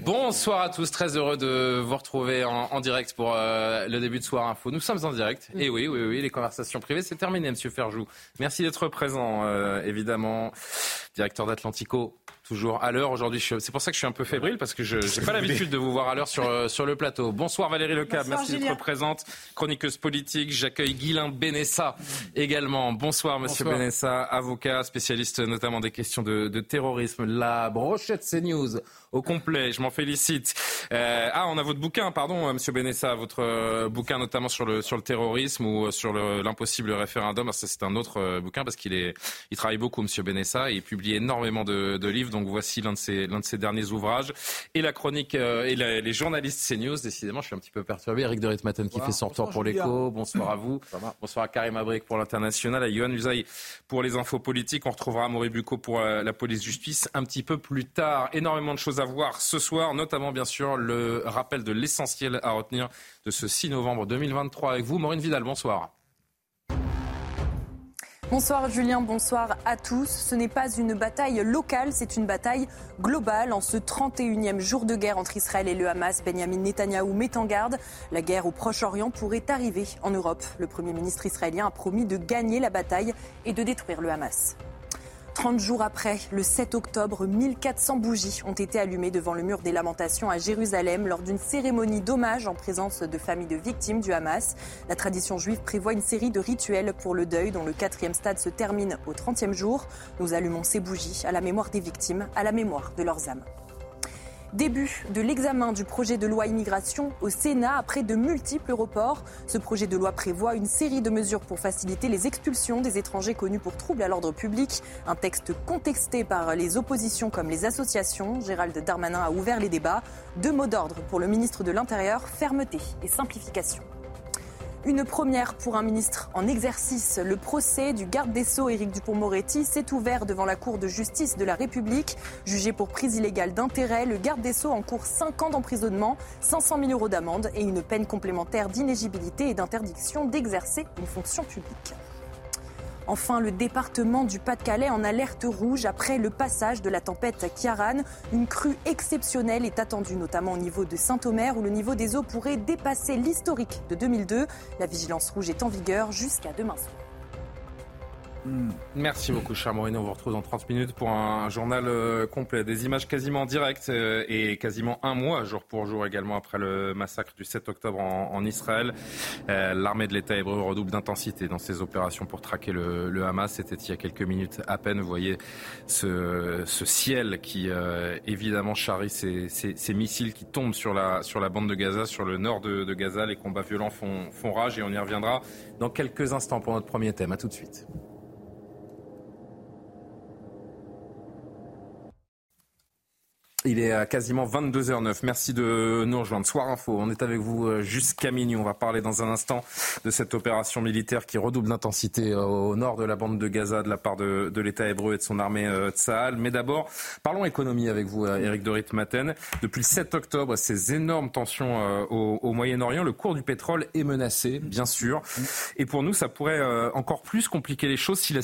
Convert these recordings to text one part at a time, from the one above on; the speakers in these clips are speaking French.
Bonsoir à tous, très heureux de vous retrouver en, en direct pour euh, le début de Soir Info. Nous sommes en direct, et oui, oui, oui, les conversations privées, c'est terminé, Monsieur Ferjou. Merci d'être présent, euh, évidemment, directeur d'Atlantico, toujours à l'heure aujourd'hui. C'est pour ça que je suis un peu fébrile parce que je n'ai pas l'habitude de vous voir à l'heure sur, euh, sur le plateau. Bonsoir Valérie Lecab, merci d'être présente. Chroniqueuse politique, j'accueille Guilain Benessa également. Bonsoir Monsieur Bonsoir. Benessa, avocat, spécialiste notamment des questions de, de terrorisme. La brochette CNews au complet, je m'en félicite. Euh, ah, on a votre bouquin, pardon, euh, Monsieur Benessa, votre euh, bouquin notamment sur le sur le terrorisme ou sur le- l'impossible référendum. Ça, C'est un autre bouquin parce qu'il est, il travaille beaucoup, Monsieur Benessa, et il publie énormément de, de livres. Donc voici l'un de ses l'un de ses derniers ouvrages et la chronique euh, et la- les journalistes CNews. Décidément, je suis un petit peu perturbé. Eric de Ritmaten qui fait son retour pour l'écho. Bonsoir à vous. Bonsoir à Karim Abrik pour l'international, à Yohann Usaï pour les infos politiques. On retrouvera Maurice Bucco pour euh, la police-justice un petit peu plus tard. Énormément de choses à voir ce soir, notamment bien sûr le rappel de l'essentiel à retenir de ce 6 novembre 2023 avec vous. Maureen Vidal, bonsoir. Bonsoir Julien, bonsoir à tous. Ce n'est pas une bataille locale, c'est une bataille globale. En ce 31e jour de guerre entre Israël et le Hamas, Benjamin Netanyahou met en garde. La guerre au Proche-Orient pourrait arriver en Europe. Le Premier ministre israélien a promis de gagner la bataille et de détruire le Hamas. 30 jours après, le 7 octobre, 1400 bougies ont été allumées devant le mur des lamentations à Jérusalem lors d'une cérémonie d'hommage en présence de familles de victimes du Hamas. La tradition juive prévoit une série de rituels pour le deuil dont le quatrième stade se termine au 30e jour. Nous allumons ces bougies à la mémoire des victimes, à la mémoire de leurs âmes. Début de l'examen du projet de loi immigration au Sénat après de multiples reports. Ce projet de loi prévoit une série de mesures pour faciliter les expulsions des étrangers connus pour troubles à l'ordre public. Un texte contesté par les oppositions comme les associations. Gérald Darmanin a ouvert les débats. Deux mots d'ordre pour le ministre de l'Intérieur, fermeté et simplification. Une première pour un ministre en exercice. Le procès du garde des Sceaux Éric Dupont-Moretti s'est ouvert devant la Cour de justice de la République. Jugé pour prise illégale d'intérêt, le garde des Sceaux encourt 5 ans d'emprisonnement, 500 000 euros d'amende et une peine complémentaire d'inégibilité et d'interdiction d'exercer une fonction publique. Enfin, le département du Pas-de-Calais en alerte rouge après le passage de la tempête Kiaran. Une crue exceptionnelle est attendue, notamment au niveau de Saint-Omer, où le niveau des eaux pourrait dépasser l'historique de 2002. La vigilance rouge est en vigueur jusqu'à demain soir. Merci beaucoup, cher Maureen. On vous retrouve dans 30 minutes pour un journal euh, complet. Des images quasiment en direct euh, et quasiment un mois, jour pour jour également, après le massacre du 7 octobre en, Israël. Euh, L'armée de l'État hébreu redouble d'intensité dans ses opérations pour traquer le, Hamas. C'était il y a quelques minutes à peine. Vous voyez ce, ciel qui, évidemment, charrie ces, missiles qui tombent sur la, sur la bande de Gaza, sur le nord de, de Gaza. Les combats violents font, font rage et on y reviendra dans quelques instants pour notre premier thème. À tout de suite. Il est à quasiment 22h09. Merci de nous rejoindre. Soir Info, on est avec vous euh, jusqu'à minuit. On va parler dans un instant de cette opération militaire qui redouble d'intensité euh, au nord de la bande de Gaza de la part de, l'État hébreu et de son armée euh, Tsahal. Mais d'abord, parlons économie avec vous, euh, Eric Dorit Maten. Depuis le 7 octobre, ces énormes tensions euh, au, Moyen-Orient, le cours du pétrole est menacé, bien sûr. Et pour nous, ça pourrait euh, encore plus compliquer les choses si la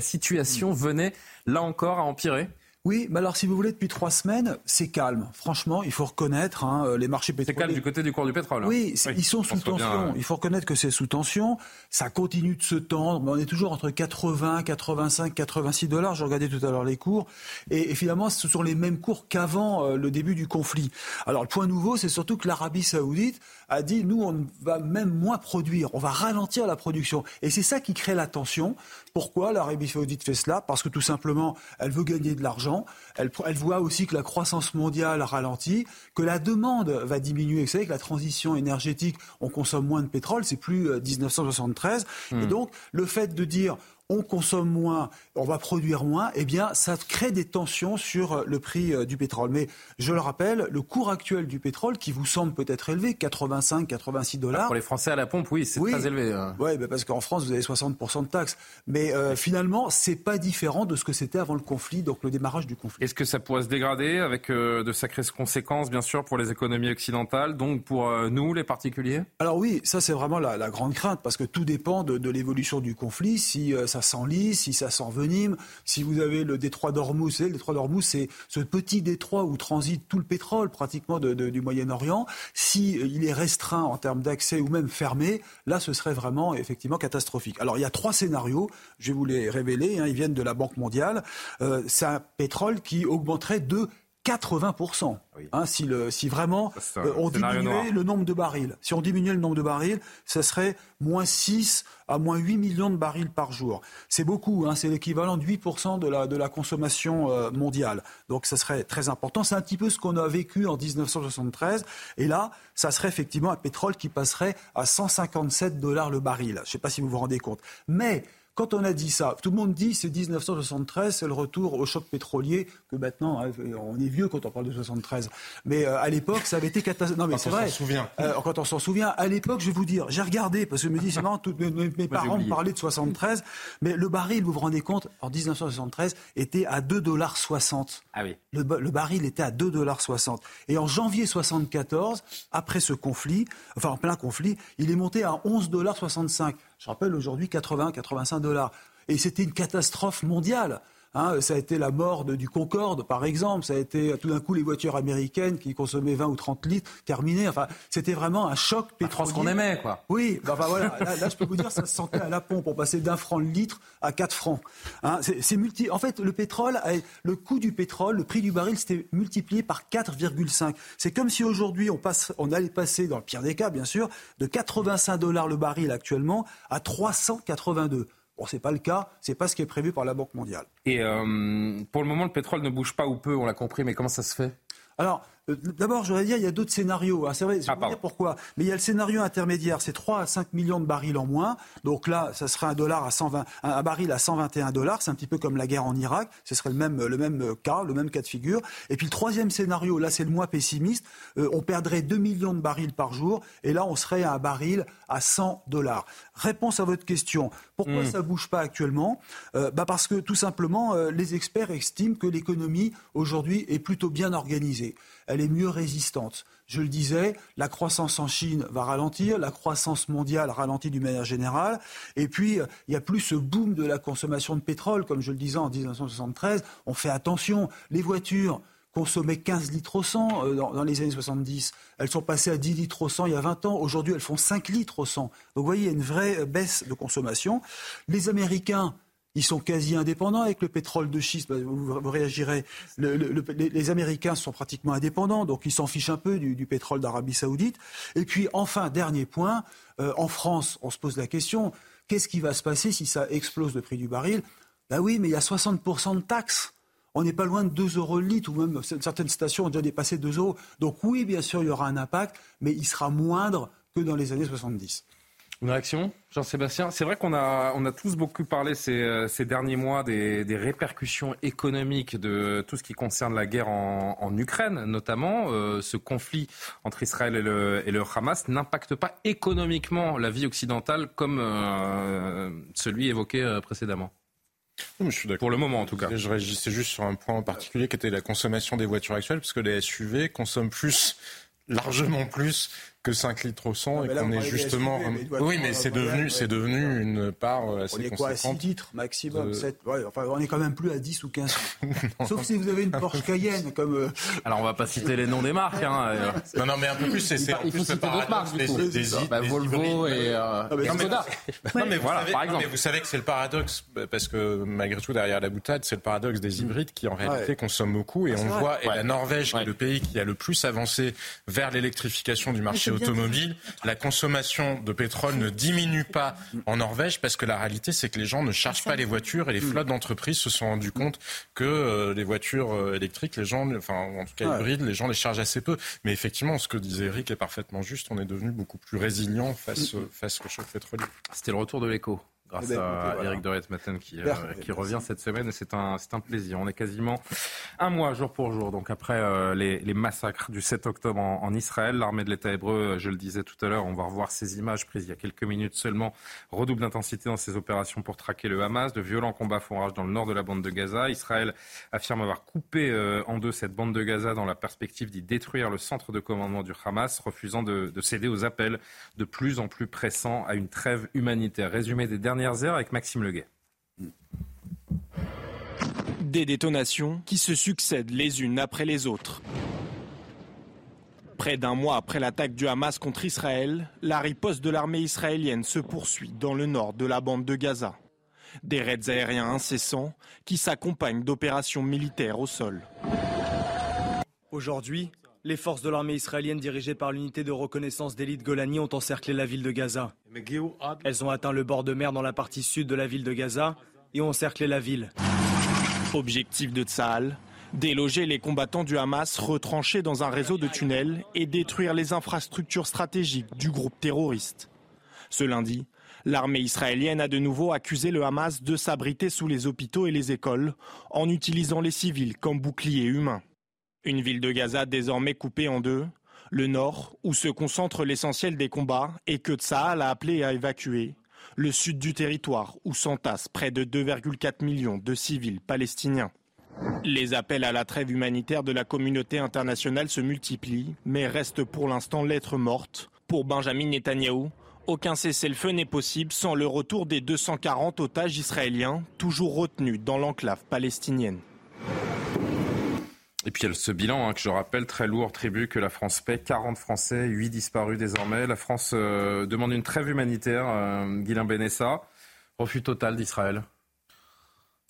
situation venait, là encore, à empirer. Oui, mais alors si vous voulez, depuis trois semaines, c'est calme. Franchement, il faut reconnaître, hein, euh, les marchés C'est pétroliers. calme du côté du cours du pétrole. hein. Oui, c'est- ils sont sous tension. bien, euh, Il faut reconnaître que c'est sous tension. Ça continue de se tendre. Mais on est toujours entre 80, 85, 86 dollars. Je regardais tout à l'heure les cours. Et, et finalement, ce sont les mêmes cours qu'avant euh, le début du conflit. Alors, le point nouveau, c'est surtout que l'Arabie Saoudite a dit nous, on va même moins produire. On va ralentir la production. Et c'est ça qui crée la tension. Pourquoi l'Arabie Saoudite fait cela? Parce que tout simplement, elle veut gagner de l'argent. Elle, elle voit aussi que la croissance mondiale ralentit, que la demande va diminuer. Vous savez que la transition énergétique, on consomme moins de pétrole, c'est plus euh, 1973. Et donc, le fait de dire on consomme moins, on va produire moins, eh bien, ça crée des tensions sur euh, le prix euh, du pétrole. Mais je le rappelle, le cours actuel du pétrole, qui vous semble peut-être élevé, 85, 86 dollars. Pour les Français à la pompe, oui, c'est très élevé. Hein. Oui, parce qu'en France, vous avez 60% de taxes. Mais euh, finalement, c'est pas différent de ce que c'était avant le conflit, donc le démarrage du conflit. Est-ce que ça pourrait se dégrader avec de sacrées conséquences, bien sûr, pour les économies occidentales, donc pour nous, les particuliers? Alors oui, ça c'est vraiment la, grande crainte, parce que tout dépend de, de l'évolution du conflit. Si ça s'enlise, si ça s'envenime, si vous avez le détroit d'Ormuz, le détroit d'Ormuz, c'est ce petit détroit où transite tout le pétrole pratiquement du Moyen-Orient. Si euh, il est restreint en termes d'accès ou même fermé, là, ce serait vraiment effectivement catastrophique. Alors, il y a trois scénarios. Je vais vous les révéler. Hein, ils viennent de la Banque mondiale. Euh, c'est un pétrole qui augmenterait de 80%. Hein, si, le, si vraiment euh, on diminuait le nombre de barils. Si on diminuait le nombre de barils, ça serait moins 6 à moins 8 millions de barils par jour. C'est beaucoup, hein, c'est l'équivalent de 8% de la, de la consommation euh, mondiale. Donc ça serait très important. C'est un petit peu ce qu'on a vécu en 1973. Et là, ça serait effectivement un pétrole qui passerait à 157 dollars le baril. Je ne sais pas si vous vous rendez compte. Mais quand on a dit ça, tout le monde dit c'est 1973, c'est le retour au choc pétrolier, que maintenant, hein, on est vieux quand on parle de 73. Mais euh, à l'époque, ça avait été catastrophique. Non, mais c'est vrai. Souvient. Euh, quand on s'en souvient, à l'époque, je vais vous dire, j'ai regardé, parce que je me dis, c'est marrant, tous mes, parents me parlaient de 73, mais le baril, vous vous rendez compte, en 1973, était à 2,60 dollars. Ah oui. Le, le, baril était à 2,60 dollars. Et en janvier 74, après ce conflit, enfin en plein conflit, il est monté à 11,65 dollars. Je rappelle aujourd'hui 80, 85 dollars. Et c'était une catastrophe mondiale. Hein, ça a été la mort du Concorde, par exemple. Ça a été tout d'un coup les voitures américaines qui consommaient 20 ou 30 litres terminées. Enfin, c'était vraiment un choc pétrolier. France qu'on aimait, quoi. Oui, bah, bah voilà. Là, je peux vous dire, ça se sentait à la pompe. On passait d'un franc le litre à 4 francs. Hein, c'est multi. En fait, le pétrole, le coût du pétrole, le prix du baril, c'était multiplié par 4,5. C'est comme si aujourd'hui on passe, on allait passer, dans le pire des cas, bien sûr, de 85 dollars le baril actuellement à 382. Bon, ce n'est pas le cas, ce n'est pas ce qui est prévu par la Banque mondiale. Et euh, pour le moment, le pétrole ne bouge pas ou peu, on l'a compris, mais comment ça se fait? Alors, euh, d'abord, j'aurais dire, il y a d'autres scénarios. Hein. C'est vrai, je vais ah, dire pourquoi. Mais il y a le scénario intermédiaire, c'est 3 à 5 millions de barils en moins. Donc là, ça serait un dollar à 120, un baril à 121 dollars. C'est un petit peu comme la guerre en Irak. Ce serait le même, le même cas, le même cas de figure. Et puis le troisième scénario, là, c'est le moins pessimiste. Euh, on perdrait 2 millions de barils par jour. Et là, on serait à un baril à 100 dollars. Réponse à votre question. Pourquoi hmm. ça ne bouge pas actuellement? Euh, bah Parce que tout simplement, les experts estiment que l'économie aujourd'hui est plutôt bien organisée elle est mieux résistante. Je le disais, la croissance en Chine va ralentir, la croissance mondiale ralentit d'une manière générale, et puis il n'y a plus ce boom de la consommation de pétrole, comme je le disais en 1973. On fait attention, les voitures consommaient 15 litres au 100 euh, dans, les années 70. Elles sont passées à 10 litres au 100 il y a 20 ans. Aujourd'hui, elles font 5 litres au 100. Donc vous voyez, il y a une vraie baisse de consommation. Les Américains ils sont quasi indépendants avec le pétrole de schiste. Bah, vous, réagirez. les, Américains sont pratiquement indépendants, donc ils s'en fichent un peu du, pétrole d'Arabie Saoudite. Et puis, enfin, dernier point, euh, en France, on se pose la question qu'est-ce qui va se passer si ça explose le prix du baril? Ben oui, mais il y a 60% de taxes. On n'est pas loin de 2 euros le litre, ou même certaines stations ont déjà dépassé 2 euros. Donc oui, bien sûr, il y aura un impact, mais il sera moindre que dans les années 70. Une réaction, Jean-Sébastien? C'est vrai qu'on a, on a tous beaucoup parlé ces, euh, ces derniers mois des, des, répercussions économiques de tout ce qui concerne la guerre en, en Ukraine, notamment. Euh, ce conflit entre Israël et le, et le Hamas n'impacte pas économiquement la vie occidentale comme euh, celui évoqué précédemment. je suis d'accord. Pour le moment, en tout cas. Je réagissais juste sur un point en particulier qui était la consommation des voitures actuelles, parce que les SUV consomment plus largement plus que 5 litres au 100 et qu'on est justement. oui, mais c'est devenu, c'est devenu une part assez on est quoi, 6 litres maximum 7, enfin, On est quand même plus à 10 ou 15. Sauf si vous avez une Porsche Cayenne. comme. Euh, Alors on va pas citer les noms des marques. Hein, euh. non, non, mais un peu plus. C'est, il faut citer d'autres marques. Des, des, des, bah, Volvo et. Euh, non, mais, non, mais voilà, par exemple. mais vous savez que c'est le paradoxe, parce que malgré tout, derrière la boutade, c'est le paradoxe des hybrides qui en réalité consomment beaucoup. Et on voit, et la Norvège, qui est le pays qui a le plus avancé vers l'électrification du marché automobile, la consommation de pétrole ne diminue pas en Norvège parce que la réalité, c'est que les gens ne chargent pas les voitures et les flottes d'entreprises se sont rendus compte que euh, les voitures euh, électriques, les gens, enfin en tout cas hybrides, les gens les chargent assez peu. Mais effectivement, ce que disait Eric est parfaitement juste. On est devenu beaucoup plus résilient face, face au choc pétrolier. C'était le retour de l'écho. Grâce à Eric de Matin qui, euh, qui revient cette semaine et c'est un, un plaisir. On est quasiment un mois jour pour jour, donc après euh, les, les, massacres du 7 octobre en, en Israël, l'armée de l'État hébreu, je le disais tout à l'heure, on va revoir ces images prises il y a quelques minutes seulement, redouble d'intensité dans ses opérations pour traquer le Hamas, de violents combats font rage dans le nord de la bande de Gaza. Israël affirme avoir coupé euh, en deux cette bande de Gaza dans la perspective d'y détruire le centre de commandement du Hamas, refusant de, de céder aux appels de plus en plus pressants à une trêve humanitaire. Résumé des dernières avec Maxime Leguet. Des détonations qui se succèdent les unes après les autres. Près d'un mois après l'attaque du Hamas contre Israël, la riposte de l'armée israélienne se poursuit dans le nord de la bande de Gaza. Des raids aériens incessants qui s'accompagnent d'opérations militaires au sol. Aujourd'hui, les forces de l'armée israélienne dirigées par l'unité de reconnaissance d'élite Golani ont encerclé la ville de Gaza. Elles ont atteint le bord de mer dans la partie sud de la ville de Gaza et ont encerclé la ville. Objectif de Tsahal déloger les combattants du Hamas retranchés dans un réseau de tunnels et détruire les infrastructures stratégiques du groupe terroriste. Ce lundi, l'armée israélienne a de nouveau accusé le Hamas de s'abriter sous les hôpitaux et les écoles en utilisant les civils comme boucliers humains. Une ville de Gaza désormais coupée en deux, le nord, où se concentre l'essentiel des combats et que Tsahal a appelé à évacuer, le sud du territoire, où s'entassent près de 2,4 millions de civils palestiniens. Les appels à la trêve humanitaire de la communauté internationale se multiplient, mais restent pour l'instant lettre morte. Pour Benjamin Netanyahou, aucun cessez-le-feu n'est possible sans le retour des 240 otages israéliens, toujours retenus dans l'enclave palestinienne. Et puis il y a ce bilan hein, que je rappelle très lourd, tribut que la France paie, 40 Français, 8 disparus désormais. La France euh, demande une trêve humanitaire, euh, Guilain Benessa, refus total d'Israël.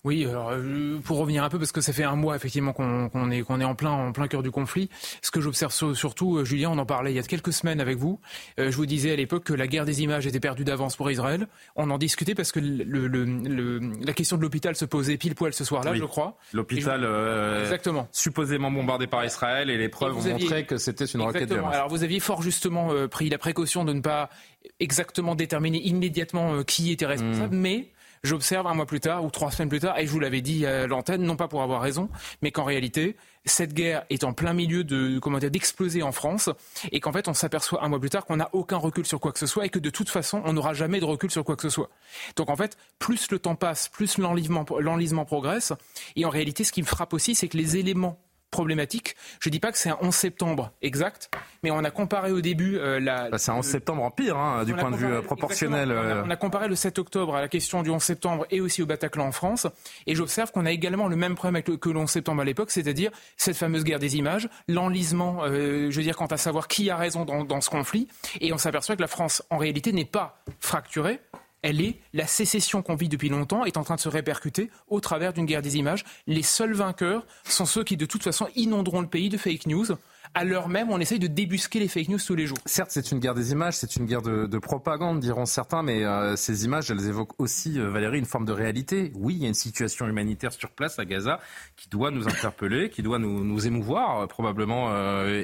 Oui, alors, euh, pour revenir un peu, parce que ça fait un mois effectivement qu'on est, qu'on est en plein, en plein cœur du conflit. Ce que j'observe surtout, euh, Julien, on en parlait il y a quelques semaines avec vous. Euh, je vous disais à l'époque que la guerre des images était perdue d'avance pour Israël. On en discutait parce que le, le, la question de l'hôpital se posait pile poil ce soir-là, je crois. L'hôpital exactement. supposément bombardé par Israël et les preuves ont montré que c'était une roquette de Alors vous aviez fort justement pris la précaution de ne pas exactement déterminer immédiatement qui était responsable, mmh. mais J'observe un mois plus tard ou trois semaines plus tard, et je vous l'avais dit à l'antenne, non pas pour avoir raison, mais qu'en réalité, cette guerre est en plein milieu de comment dire d'exploser en France, et qu'en fait, on s'aperçoit un mois plus tard qu'on n'a aucun recul sur quoi que ce soit, et que de toute façon, on n'aura jamais de recul sur quoi que ce soit. Donc en fait, plus le temps passe, plus l'enlisement progresse, et en réalité, ce qui me frappe aussi, c'est que les éléments problématique. Je ne dis pas que c'est un 11 septembre exact, mais on a comparé au début euh, la. Bah, c'est un 11 septembre en pire, hein, du point de vue euh, proportionnel. Euh. On a, comparé le 7 octobre à la question du 11 septembre et aussi au Bataclan en France, et j'observe qu'on a également le même problème que le 11 septembre à l'époque, c'est-à-dire cette fameuse guerre des images, l'enlisement, je veux dire, quant à savoir qui a raison dans, dans ce conflit, et on s'aperçoit que la France, en réalité, n'est pas fracturée, elle est la sécession qu'on vit depuis longtemps est en train de se répercuter au travers d'une guerre des images. Les seuls vainqueurs sont ceux qui de toute façon inonderont le pays de fake news à l'heure même, on essaye de débusquer les fake news tous les jours. Certes, c'est une guerre des images, c'est une guerre de, de, propagande, diront certains, mais euh, ces images, elles évoquent aussi, euh, Valérie, une forme de réalité. Oui, il y a une situation humanitaire sur place à Gaza qui doit nous interpeller, qui doit nous, nous émouvoir, euh, probablement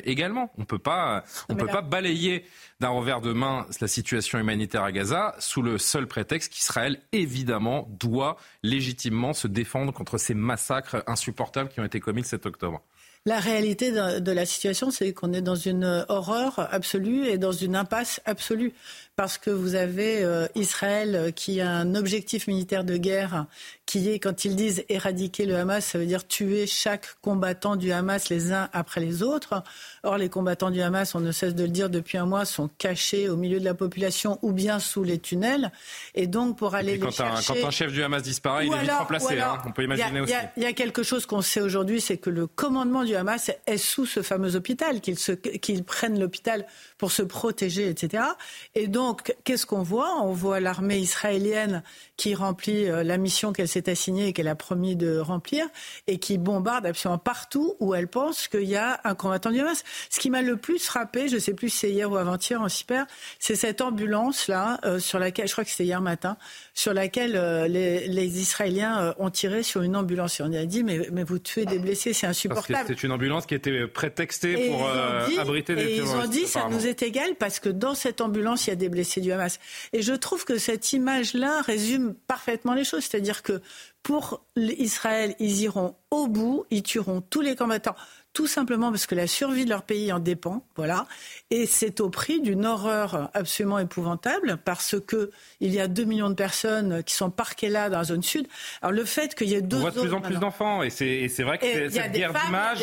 également. On peut pas, on peut pas balayer d'un revers de main la situation humanitaire à Gaza sous le seul prétexte qu'Israël, évidemment, doit légitimement se défendre contre ces massacres insupportables qui ont été commis le 7 octobre. La réalité de, la situation, c'est qu'on est dans une horreur absolue et dans une impasse absolue parce que vous avez euh, Israël qui a un objectif militaire de guerre qui est, quand ils disent éradiquer le Hamas, ça veut dire tuer chaque combattant du Hamas les uns après les autres. Or, les combattants du Hamas, on ne cesse de le dire depuis un mois, sont cachés au milieu de la population ou bien sous les tunnels. Et donc, pour aller les quand chercher... Un, quand un chef du Hamas disparaît, il est vite remplacé. Hein, on peut imaginer aussi. Il y, a quelque chose qu'on sait aujourd'hui, c'est que le commandement du Hamas est sous ce fameux hôpital, qu'ils prennent l'hôpital pour se protéger, etc. Et donc, qu'est-ce qu'on voit? On voit l'armée israélienne qui remplit euh, la mission qu'elle s'est assignée et qu'elle a promis de remplir et qui bombarde absolument partout où elle pense qu'il y a un combattant du Hamas. Ce qui m'a le plus frappé, je ne sais plus si c'est hier ou avant-hier en cyber, c'est cette ambulance-là, euh, sur laquelle, je crois que c'était hier matin, sur laquelle euh, les, Israéliens ont tiré sur une ambulance. Et on a dit, mais, mais vous tuez des blessés, c'est insupportable. C'est une ambulance qui était prétextée pour abriter des terroristes. Ils ont dit ça nous est égal parce que dans cette ambulance, il y a des blessés du Hamas. Et je trouve que cette image-là résume parfaitement les choses. C'est-à-dire que pour Israël, ils iront au bout, ils tueront tous les combattants tout simplement parce que la survie de leur pays en dépend, voilà. Et c'est au prix d'une horreur absolument épouvantable parce que il y a 2 millions de personnes qui sont parquées là dans la zone sud. Alors le fait qu'il y ait deux On voit de plus en plus d'enfants et c'est vrai que cette guerre d'image,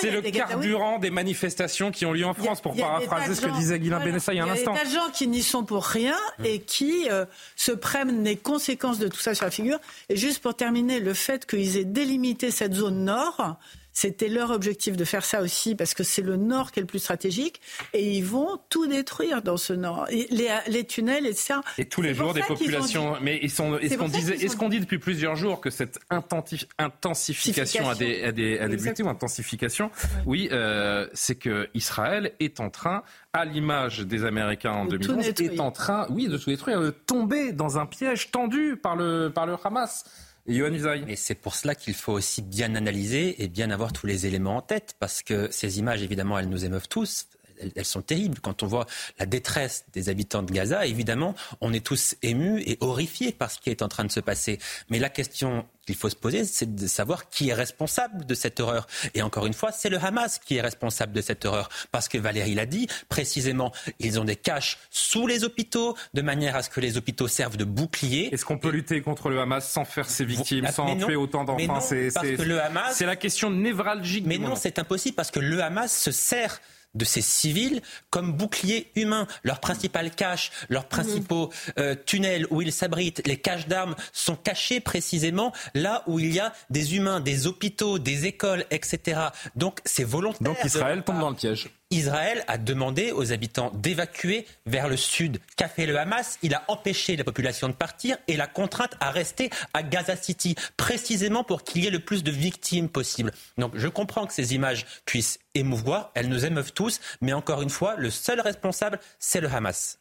c'est le carburant des manifestations qui ont lieu en France, pour paraphraser ce que disait Guilain voilà, il y a un instant. Il y a des gens qui n'y sont pour rien et qui euh, se prennent les conséquences de tout ça sur la figure. Et juste pour terminer, le fait qu'ils aient délimité cette zone nord, c'était leur objectif de faire ça aussi parce que c'est le nord qui est le plus stratégique et ils vont tout détruire dans ce nord. Les, les tunnels, etc. Et tous les jours des populations. Mais ils sont, est-ce qu'on disait, est-ce qu'on dit depuis plusieurs jours que cette intensification a des, a des, a des ou intensification Oui, euh, c'est que Israël est en train à l'image des Américains en 2011, est en train, oui, de tout détruire, de tomber dans un piège tendu par le, par le Hamas. Et c'est pour cela qu'il faut aussi bien analyser et bien avoir tous les éléments en tête, parce que ces images, évidemment, elles nous émeuvent tous elles, sont terribles. Quand on voit la détresse des habitants de Gaza, évidemment, on est tous émus et horrifiés par ce qui est en train de se passer. Mais la question qu'il faut se poser, c'est de savoir qui est responsable de cette horreur. Et encore une fois, c'est le Hamas qui est responsable de cette horreur. Parce que Valérie l'a dit, précisément, ils ont des caches sous les hôpitaux, de manière à ce que les hôpitaux servent de bouclier. Est-ce qu'on peut lutter contre le Hamas sans faire ses victimes, sans tuer autant d'enfants C'est la question névralgique. Mais non, c'est impossible parce que le Hamas se sert de ces civils comme boucliers humains. Leurs principales caches, leurs principaux euh, tunnels où ils s'abritent, les caches d'armes sont cachés précisément là où il y a des humains, des hôpitaux, des écoles, etc. Donc c'est volontaire. Donc Israël tombe dans le piège. Israël a demandé aux habitants d'évacuer vers le sud. Qu'a fait le Hamas? Il a empêché la population de partir et la contrainte à rester à Gaza City, précisément pour qu'il y ait le plus de victimes possible. Donc je comprends que ces images puissent émouvoir, elles nous émeuvent tous, mais encore une fois, le seul responsable, c'est le Hamas.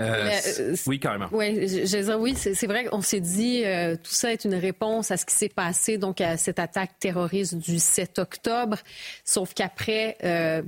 Euh, euh, oui, carrément. Je, oui, c'est vrai qu'on s'est dit euh, tout ça est une réponse à ce qui s'est passé donc à cette attaque terroriste du 7 octobre. Sauf qu'après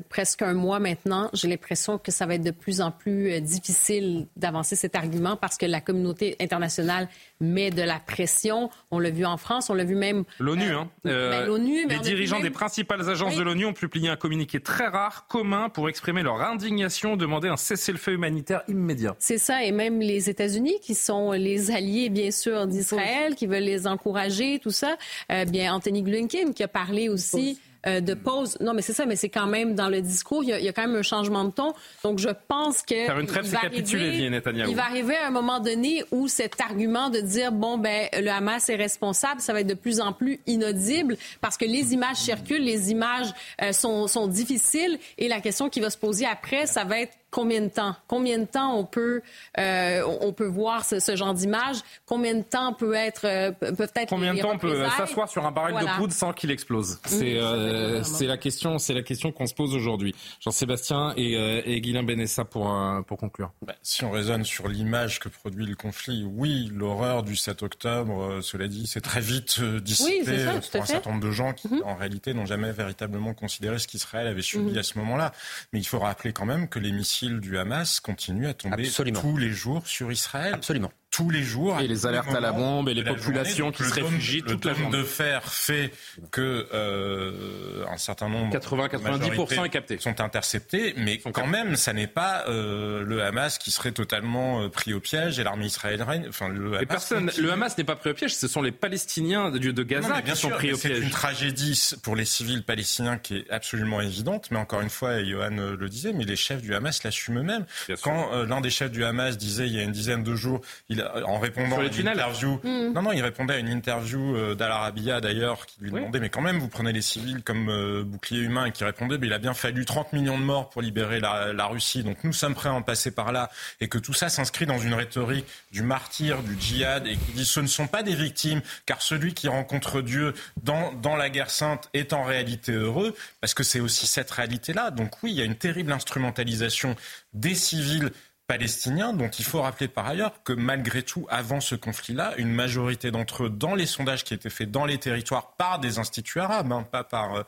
presque un mois maintenant, j'ai l'impression que ça va être de plus en plus difficile d'avancer cet argument parce que la communauté internationale met de la pression. On l'a vu en France, on l'a vu même. L'ONU, hein. Ben, L'ONU. les dirigeants des principales agences de l'ONU ont publié un communiqué très rare, commun, pour exprimer leur indignation, demander un cessez-le-feu humanitaire immédiat. C'est ça, et même les États-Unis, qui sont les alliés, bien sûr, d'Israël, qui veulent les encourager, tout ça. Euh, bien, Anthony Blinken, qui a parlé aussi euh, de pause. Non, mais c'est ça, mais c'est quand même dans le discours, il y, a, quand même un changement de ton. Donc, je pense que. Faire une trêve, c'est capituler, Netanyahu. Il va arriver à un moment donné où cet argument de dire, bon, ben, le Hamas est responsable, ça va être de plus en plus inaudible parce que les images circulent, les images euh, sont, sont difficiles et la question qui va se poser après, ça va être combien de temps? Combien de temps on peut, euh, on peut voir ce, genre d'image? Combien de temps peut être, peut-être Combien de temps on peut s'asseoir sur un baril de poudre sans qu'il explose? C'est, euh, c'est la question, c'est la question qu'on se pose aujourd'hui. Jean-Sébastien et, euh, et Guilain Benessa pour, euh, pour conclure. Bah, si on raisonne sur l'image que produit le conflit, oui, l'horreur du 7 octobre, cela dit, c'est très vite dissipé pour un certain nombre de gens qui, mhm. en réalité, n'ont jamais véritablement considéré ce qu'Israël avait subi mhm. à ce moment-là. Mais il faut rappeler quand même que les missiles du Hamas continuent à tomber tous les jours sur Israël. Absolument tous les jours. Et les alertes à la bombe et les populations qui se réfugient toute la journée. de fer fait que euh, un certain nombre 80-90% est capté. sont interceptés, mais quand même, ça n'est pas euh, le Hamas qui serait totalement euh, pris au piège et l'armée israélienne. Enfin, le Hamas, personne, le Hamas n'est pas pris au piège, ce sont les Palestiniens de, de Gaza qui sont pris au piège. C'est une tragédie pour les civils palestiniens qui est absolument évidente, mais encore une fois, Johan le disait, mais les chefs du Hamas l'assument eux-mêmes. Quand euh, l'un des chefs du Hamas disait il y a une dizaine de jours, il en répondant à une interview. Mm. Non, non, il répondait à une interview euh, d'Al Arabiya d'ailleurs, qui lui demandait, mais quand même, vous prenez les civils comme euh, bouclier humain, et qui répondait, mais il a bien fallu 30 millions de morts pour libérer la, la, Russie, donc nous sommes prêts à en passer par là, et que tout ça s'inscrit dans une rhétorique du martyr, du djihad, et qui dit, ce ne sont pas des victimes, car celui qui rencontre Dieu dans, dans la guerre sainte est en réalité heureux, parce que c'est aussi cette réalité-là. Donc oui, il y a une terrible instrumentalisation des civils palestiniens, dont il faut rappeler par ailleurs que malgré tout, avant ce conflit-là, une majorité d'entre eux, dans les sondages qui étaient faits dans les territoires par des instituts arabes, hein, pas par euh,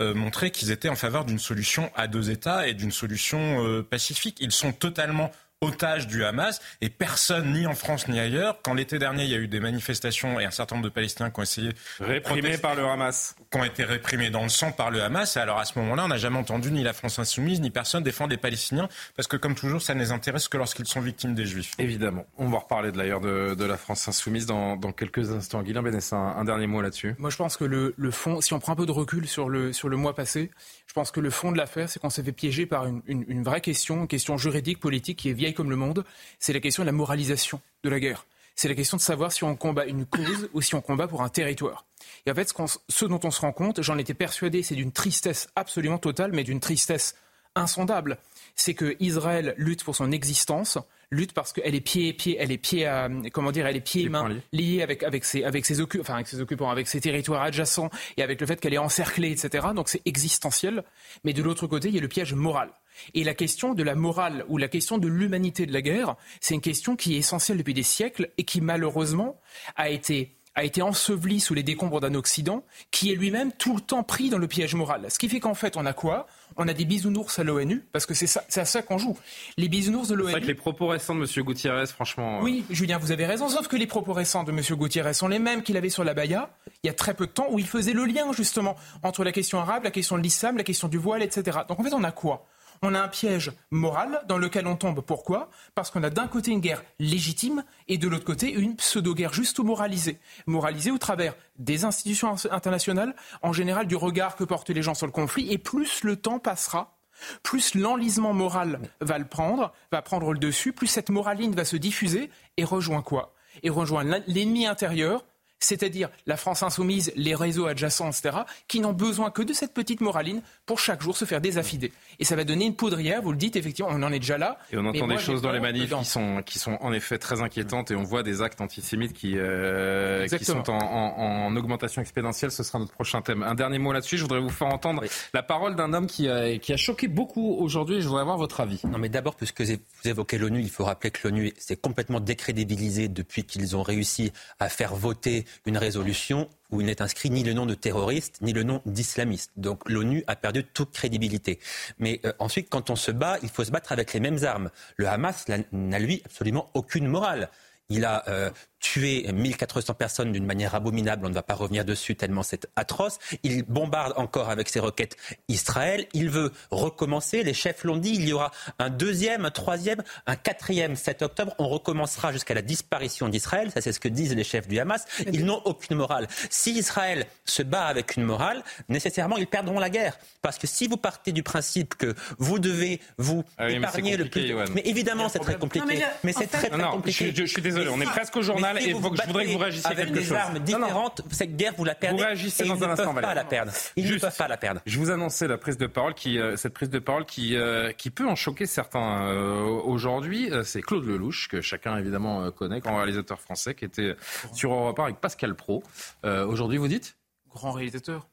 euh, montrer qu'ils étaient en faveur d'une solution à deux États et d'une solution euh, pacifique. Ils sont totalement otage du Hamas et personne, ni en France ni ailleurs, quand l'été dernier il y a eu des manifestations et un certain nombre de Palestiniens qui ont essayé réprimés par le Hamas, qui ont été réprimés dans le sang par le Hamas. Et alors à ce moment-là, on n'a jamais entendu ni la France insoumise ni personne défendre les Palestiniens parce que comme toujours, ça ne les intéresse que lorsqu'ils sont victimes des Juifs. Évidemment, on va reparler d'ailleurs de, de, la France insoumise dans, dans quelques instants. Guillaume Bénès, un, un, dernier mot là-dessus. Moi, je pense que le, le fond, si on prend un peu de recul sur le sur le mois passé, je pense que le fond de l'affaire, c'est qu'on s'est fait piéger par une, une, une vraie question, une question juridique, politique qui est vieille comme le monde, c'est la question de la moralisation de la guerre. C'est la question de savoir si on combat une cause ou si on combat pour un territoire. Et en fait, ce, ce dont on se rend compte, j'en étais persuadé, c'est d'une tristesse absolument totale, mais d'une tristesse insondable. C'est que Israël lutte pour son existence, lutte parce qu'elle est pied pied, elle est pied à, comment dire, elle est pied et main liée avec avec ses avec ses enfin avec ses occupants, avec ses territoires adjacents et avec le fait qu'elle est encerclée, etc. Donc c'est existentiel. Mais de l'autre côté, il y a le piège moral. Et la question de la morale ou la question de l'humanité de la guerre, c'est une question qui est essentielle depuis des siècles et qui malheureusement a été a été enseveli sous les décombres d'un Occident qui est lui-même tout le temps pris dans le piège moral. Ce qui fait qu'en fait, on a quoi? On a des bisounours à l'ONU, parce que c'est ça, à ça qu'on joue. Les bisounours de l'ONU. C'est vrai que les propos récents de M. Gutiérrez, franchement. Euh, oui, Julien, vous avez raison, sauf que les propos récents de M. Gutiérrez sont les mêmes qu'il avait sur la Baïa, il y a très peu de temps, où il faisait le lien, justement, entre la question arabe, la question de l'islam, la question du voile, etc. Donc en fait, on a quoi? On a un piège moral dans lequel on tombe. Pourquoi? Parce qu'on a d'un côté une guerre légitime et de l'autre côté une pseudo-guerre juste moralisée. Moralisée au travers des institutions internationales, en général du regard que portent les gens sur le conflit, et plus le temps passera, plus l'enlisement moral va le prendre, va prendre le dessus, plus cette moraline va se diffuser et rejoint quoi? Et rejoint l'ennemi intérieur, c'est-à-dire la France insoumise, les réseaux adjacents, etc., qui n'ont besoin que de cette petite moraline pour chaque jour se faire désaffider. Et ça va donner une poudrière, vous le dites, effectivement, on en est déjà là. Et on entend des choses dans les manifs qui sont, qui sont en effet très inquiétantes et on voit des actes antisémites qui, euh, qui sont en, en, augmentation exponentielle. Ce sera notre prochain thème. Un dernier mot là-dessus, je voudrais vous faire entendre la parole d'un homme qui a, qui a choqué beaucoup aujourd'hui. Je voudrais avoir votre avis. Non, mais d'abord, puisque vous évoquez l'ONU, il faut rappeler que l'ONU s'est complètement décrédibilisé depuis qu'ils ont réussi à faire voter une résolution où il n'est inscrit ni le nom de terroriste, ni le nom d'islamiste. Donc l'ONU a perdu toute crédibilité. Mais euh, ensuite, quand on se bat, il faut se battre avec les mêmes armes. Le Hamas n'a, lui, absolument aucune morale. Il a euh, tuer 1400 personnes d'une manière abominable. On ne va pas revenir dessus tellement c'est atroce. Il bombarde encore avec ses roquettes Israël. Il veut recommencer. Les chefs l'ont dit. Il y aura un deuxième, un troisième, un quatrième 7 octobre. On recommencera jusqu'à la disparition d'Israël. Ça, c'est ce que disent les chefs du Hamas. Ils n'ont aucune morale. Si Israël se bat avec une morale, nécessairement, ils perdront la guerre. Parce que si vous partez du principe que vous devez vous ah épargner le plus... Mais évidemment, c'est très compliqué. mais, c'est très, très compliqué. Je, je, suis désolé. On est presque au journal et vous je voudrais que vous réagissiez avec des armes différentes. Cette guerre, vous la perdez. Vous réagissez dans un instant, pas la perdre. Ils Juste, ne peuvent pas la perdre. Je vous annonçais la prise de parole qui, euh, cette prise de parole qui, euh, qui peut en choquer certains euh, aujourd'hui. C'est Claude Lelouch que chacun évidemment connaît, grand réalisateur français, qui était sur Europe 1 avec Pascal Pro. aujourd'hui, vous dites? Grand réalisateur.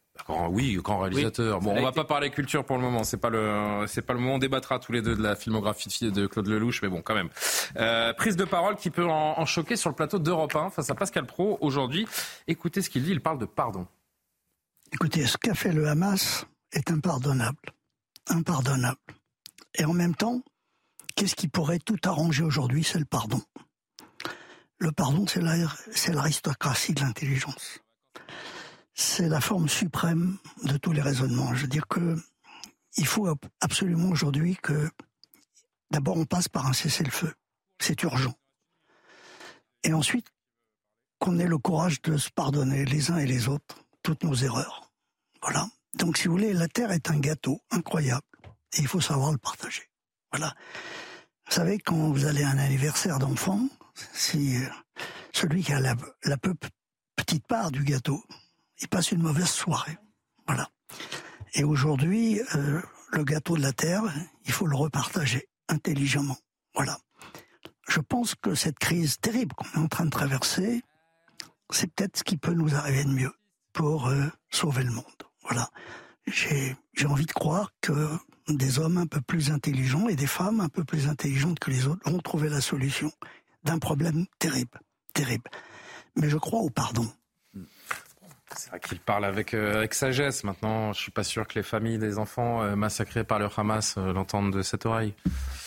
Oui, grand réalisateur. bon, on va pas parler culture pour le moment. C'est pas le, c'est pas le moment. On débattra tous les deux de la filmographie de Claude Lelouch, mais bon, quand même. Euh, prise de parole qui peut en, choquer sur le plateau d'Europe 1 face à Pascal Pro aujourd'hui. Écoutez ce qu'il dit. Il parle de pardon. Écoutez, ce qu'a fait le Hamas est impardonnable, impardonnable. Et en même temps, qu'est-ce qui pourrait tout arranger aujourd'hui C'est le pardon. Le pardon, c'est l'aristocratie de l'intelligence c'est la forme suprême de tous les raisonnements. Je veux dire que il faut absolument aujourd'hui que d'abord on passe par un cessez-le-feu. C'est urgent. Et ensuite, qu'on ait le courage de se pardonner les uns et les autres toutes nos erreurs. Voilà. Donc, si vous voulez, la Terre est un gâteau incroyable et il faut savoir le partager. Voilà. Vous savez, quand vous allez à un anniversaire d'enfant, si euh, celui qui a la, la petite part du gâteau, il passe une mauvaise soirée. Voilà. Et aujourd'hui, euh, le gâteau de la terre, il faut le repartager intelligemment. Voilà. Je pense que cette crise terrible qu'on est en train de traverser, c'est peut-être ce qui peut nous arriver de mieux pour euh, sauver le monde. Voilà. J'ai envie de croire que des hommes un peu plus intelligents et des femmes un peu plus intelligentes que les autres vont trouver la solution d'un problème terrible, terrible. Mais je crois au pardon. C'est vrai qu'il parle avec, euh, avec sagesse. Maintenant, je suis pas sûr que les familles des enfants euh, massacrés par le Hamas euh, l'entendent de cette oreille.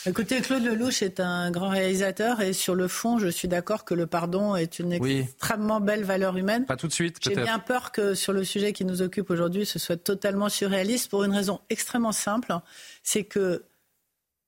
Écoutez, Claude Lelouch est un grand réalisateur et sur le fond, je suis d'accord que le pardon est une extrêmement belle valeur humaine. Pas tout de suite, J'ai bien peur que sur le sujet qui nous occupe aujourd'hui, ce soit totalement surréaliste pour une raison extrêmement simple. C'est que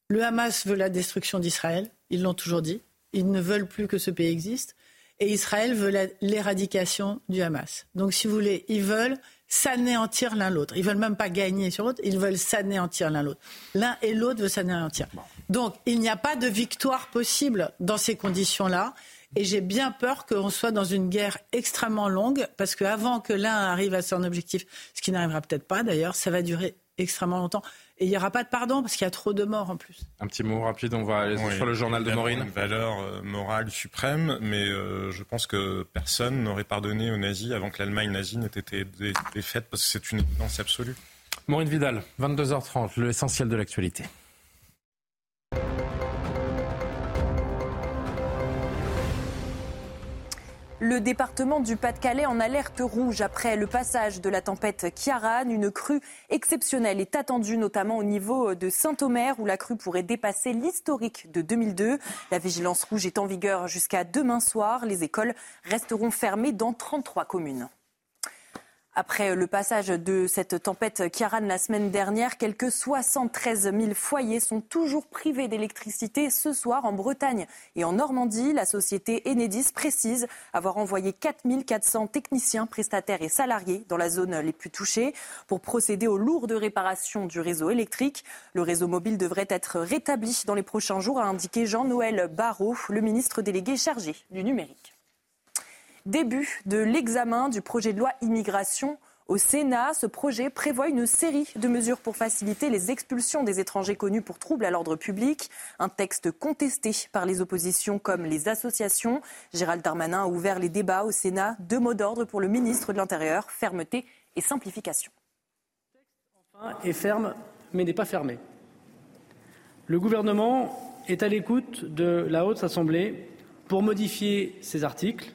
le Hamas veut la destruction d'Israël. Ils l'ont toujours dit. Ils ne veulent plus que ce pays existe et Israël veut l'éradication du Hamas. Donc, si vous voulez, ils veulent s'anéantir l'un l'autre. Ils veulent même pas gagner sur l'autre, ils veulent s'anéantir l'un l'autre. L'un et l'autre veulent s'anéantir. Donc, il n'y a pas de victoire possible dans ces conditions-là. Et j'ai bien peur qu'on soit dans une guerre extrêmement longue, parce qu'avant que l'un arrive à son objectif, ce qui n'arrivera peut-être pas d'ailleurs, ça va durer extrêmement longtemps. Et il n'y aura pas de pardon parce qu'il y a trop de morts en plus. Un petit mot rapide, on va aller sur le journal de Maureen. Une valeur euh, morale suprême, mais euh, je pense que personne n'aurait pardonné aux nazis avant que l'Allemagne nazie n'ait été défaite parce que c'est une évidence absolue. Maureen Vidal, 22h30, l'essentiel de l'actualité. Le département du Pas-de-Calais en alerte rouge après le passage de la tempête Kiaran. Une crue exceptionnelle est attendue notamment au niveau de Saint-Omer où la crue pourrait dépasser l'historique de 2002. La vigilance rouge est en vigueur jusqu'à demain soir. Les écoles resteront fermées dans 33 communes. Après le passage de cette tempête Kiaran la semaine dernière, quelques 73 000 foyers sont toujours privés d'électricité ce soir en Bretagne et en Normandie. La société Enedis précise avoir envoyé 4 400 techniciens, prestataires et salariés dans la zone les plus touchées pour procéder aux lourdes réparations du réseau électrique. Le réseau mobile devrait être rétabli dans les prochains jours, a indiqué Jean-Noël Barrot, le ministre délégué chargé du numérique. Début de l'examen du projet de loi immigration au Sénat. Ce projet prévoit une série de mesures pour faciliter les expulsions des étrangers connus pour troubles à l'ordre public. Un texte contesté par les oppositions comme les associations. Gérald Darmanin a ouvert les débats au Sénat. Deux mots d'ordre pour le ministre de l'Intérieur, fermeté et simplification. Enfin, est ferme, mais n'est pas fermé. Le gouvernement est à l'écoute de la Haute Assemblée pour modifier ces articles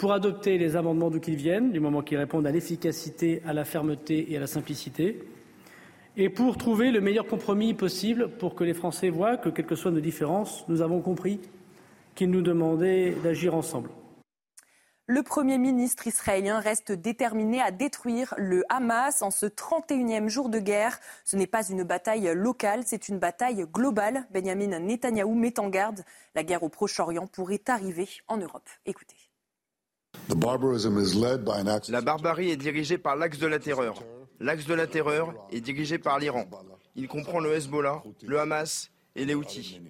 pour adopter les amendements d'où qu'ils viennent, du moment qu'ils répondent à l'efficacité, à la fermeté et à la simplicité, et pour trouver le meilleur compromis possible pour que les Français voient que, quelles que soient nos différences, nous avons compris qu'ils nous demandaient d'agir ensemble. Le Premier ministre israélien reste déterminé à détruire le Hamas en ce 31e jour de guerre. Ce n'est pas une bataille locale, c'est une bataille globale. Benjamin Netanyahou met en garde. La guerre au Proche-Orient pourrait arriver en Europe. Écoutez. La barbarie est dirigée par l'axe de la terreur. L'axe de la terreur est dirigé par l'Iran. Il comprend le Hezbollah, le Hamas et les Houthis.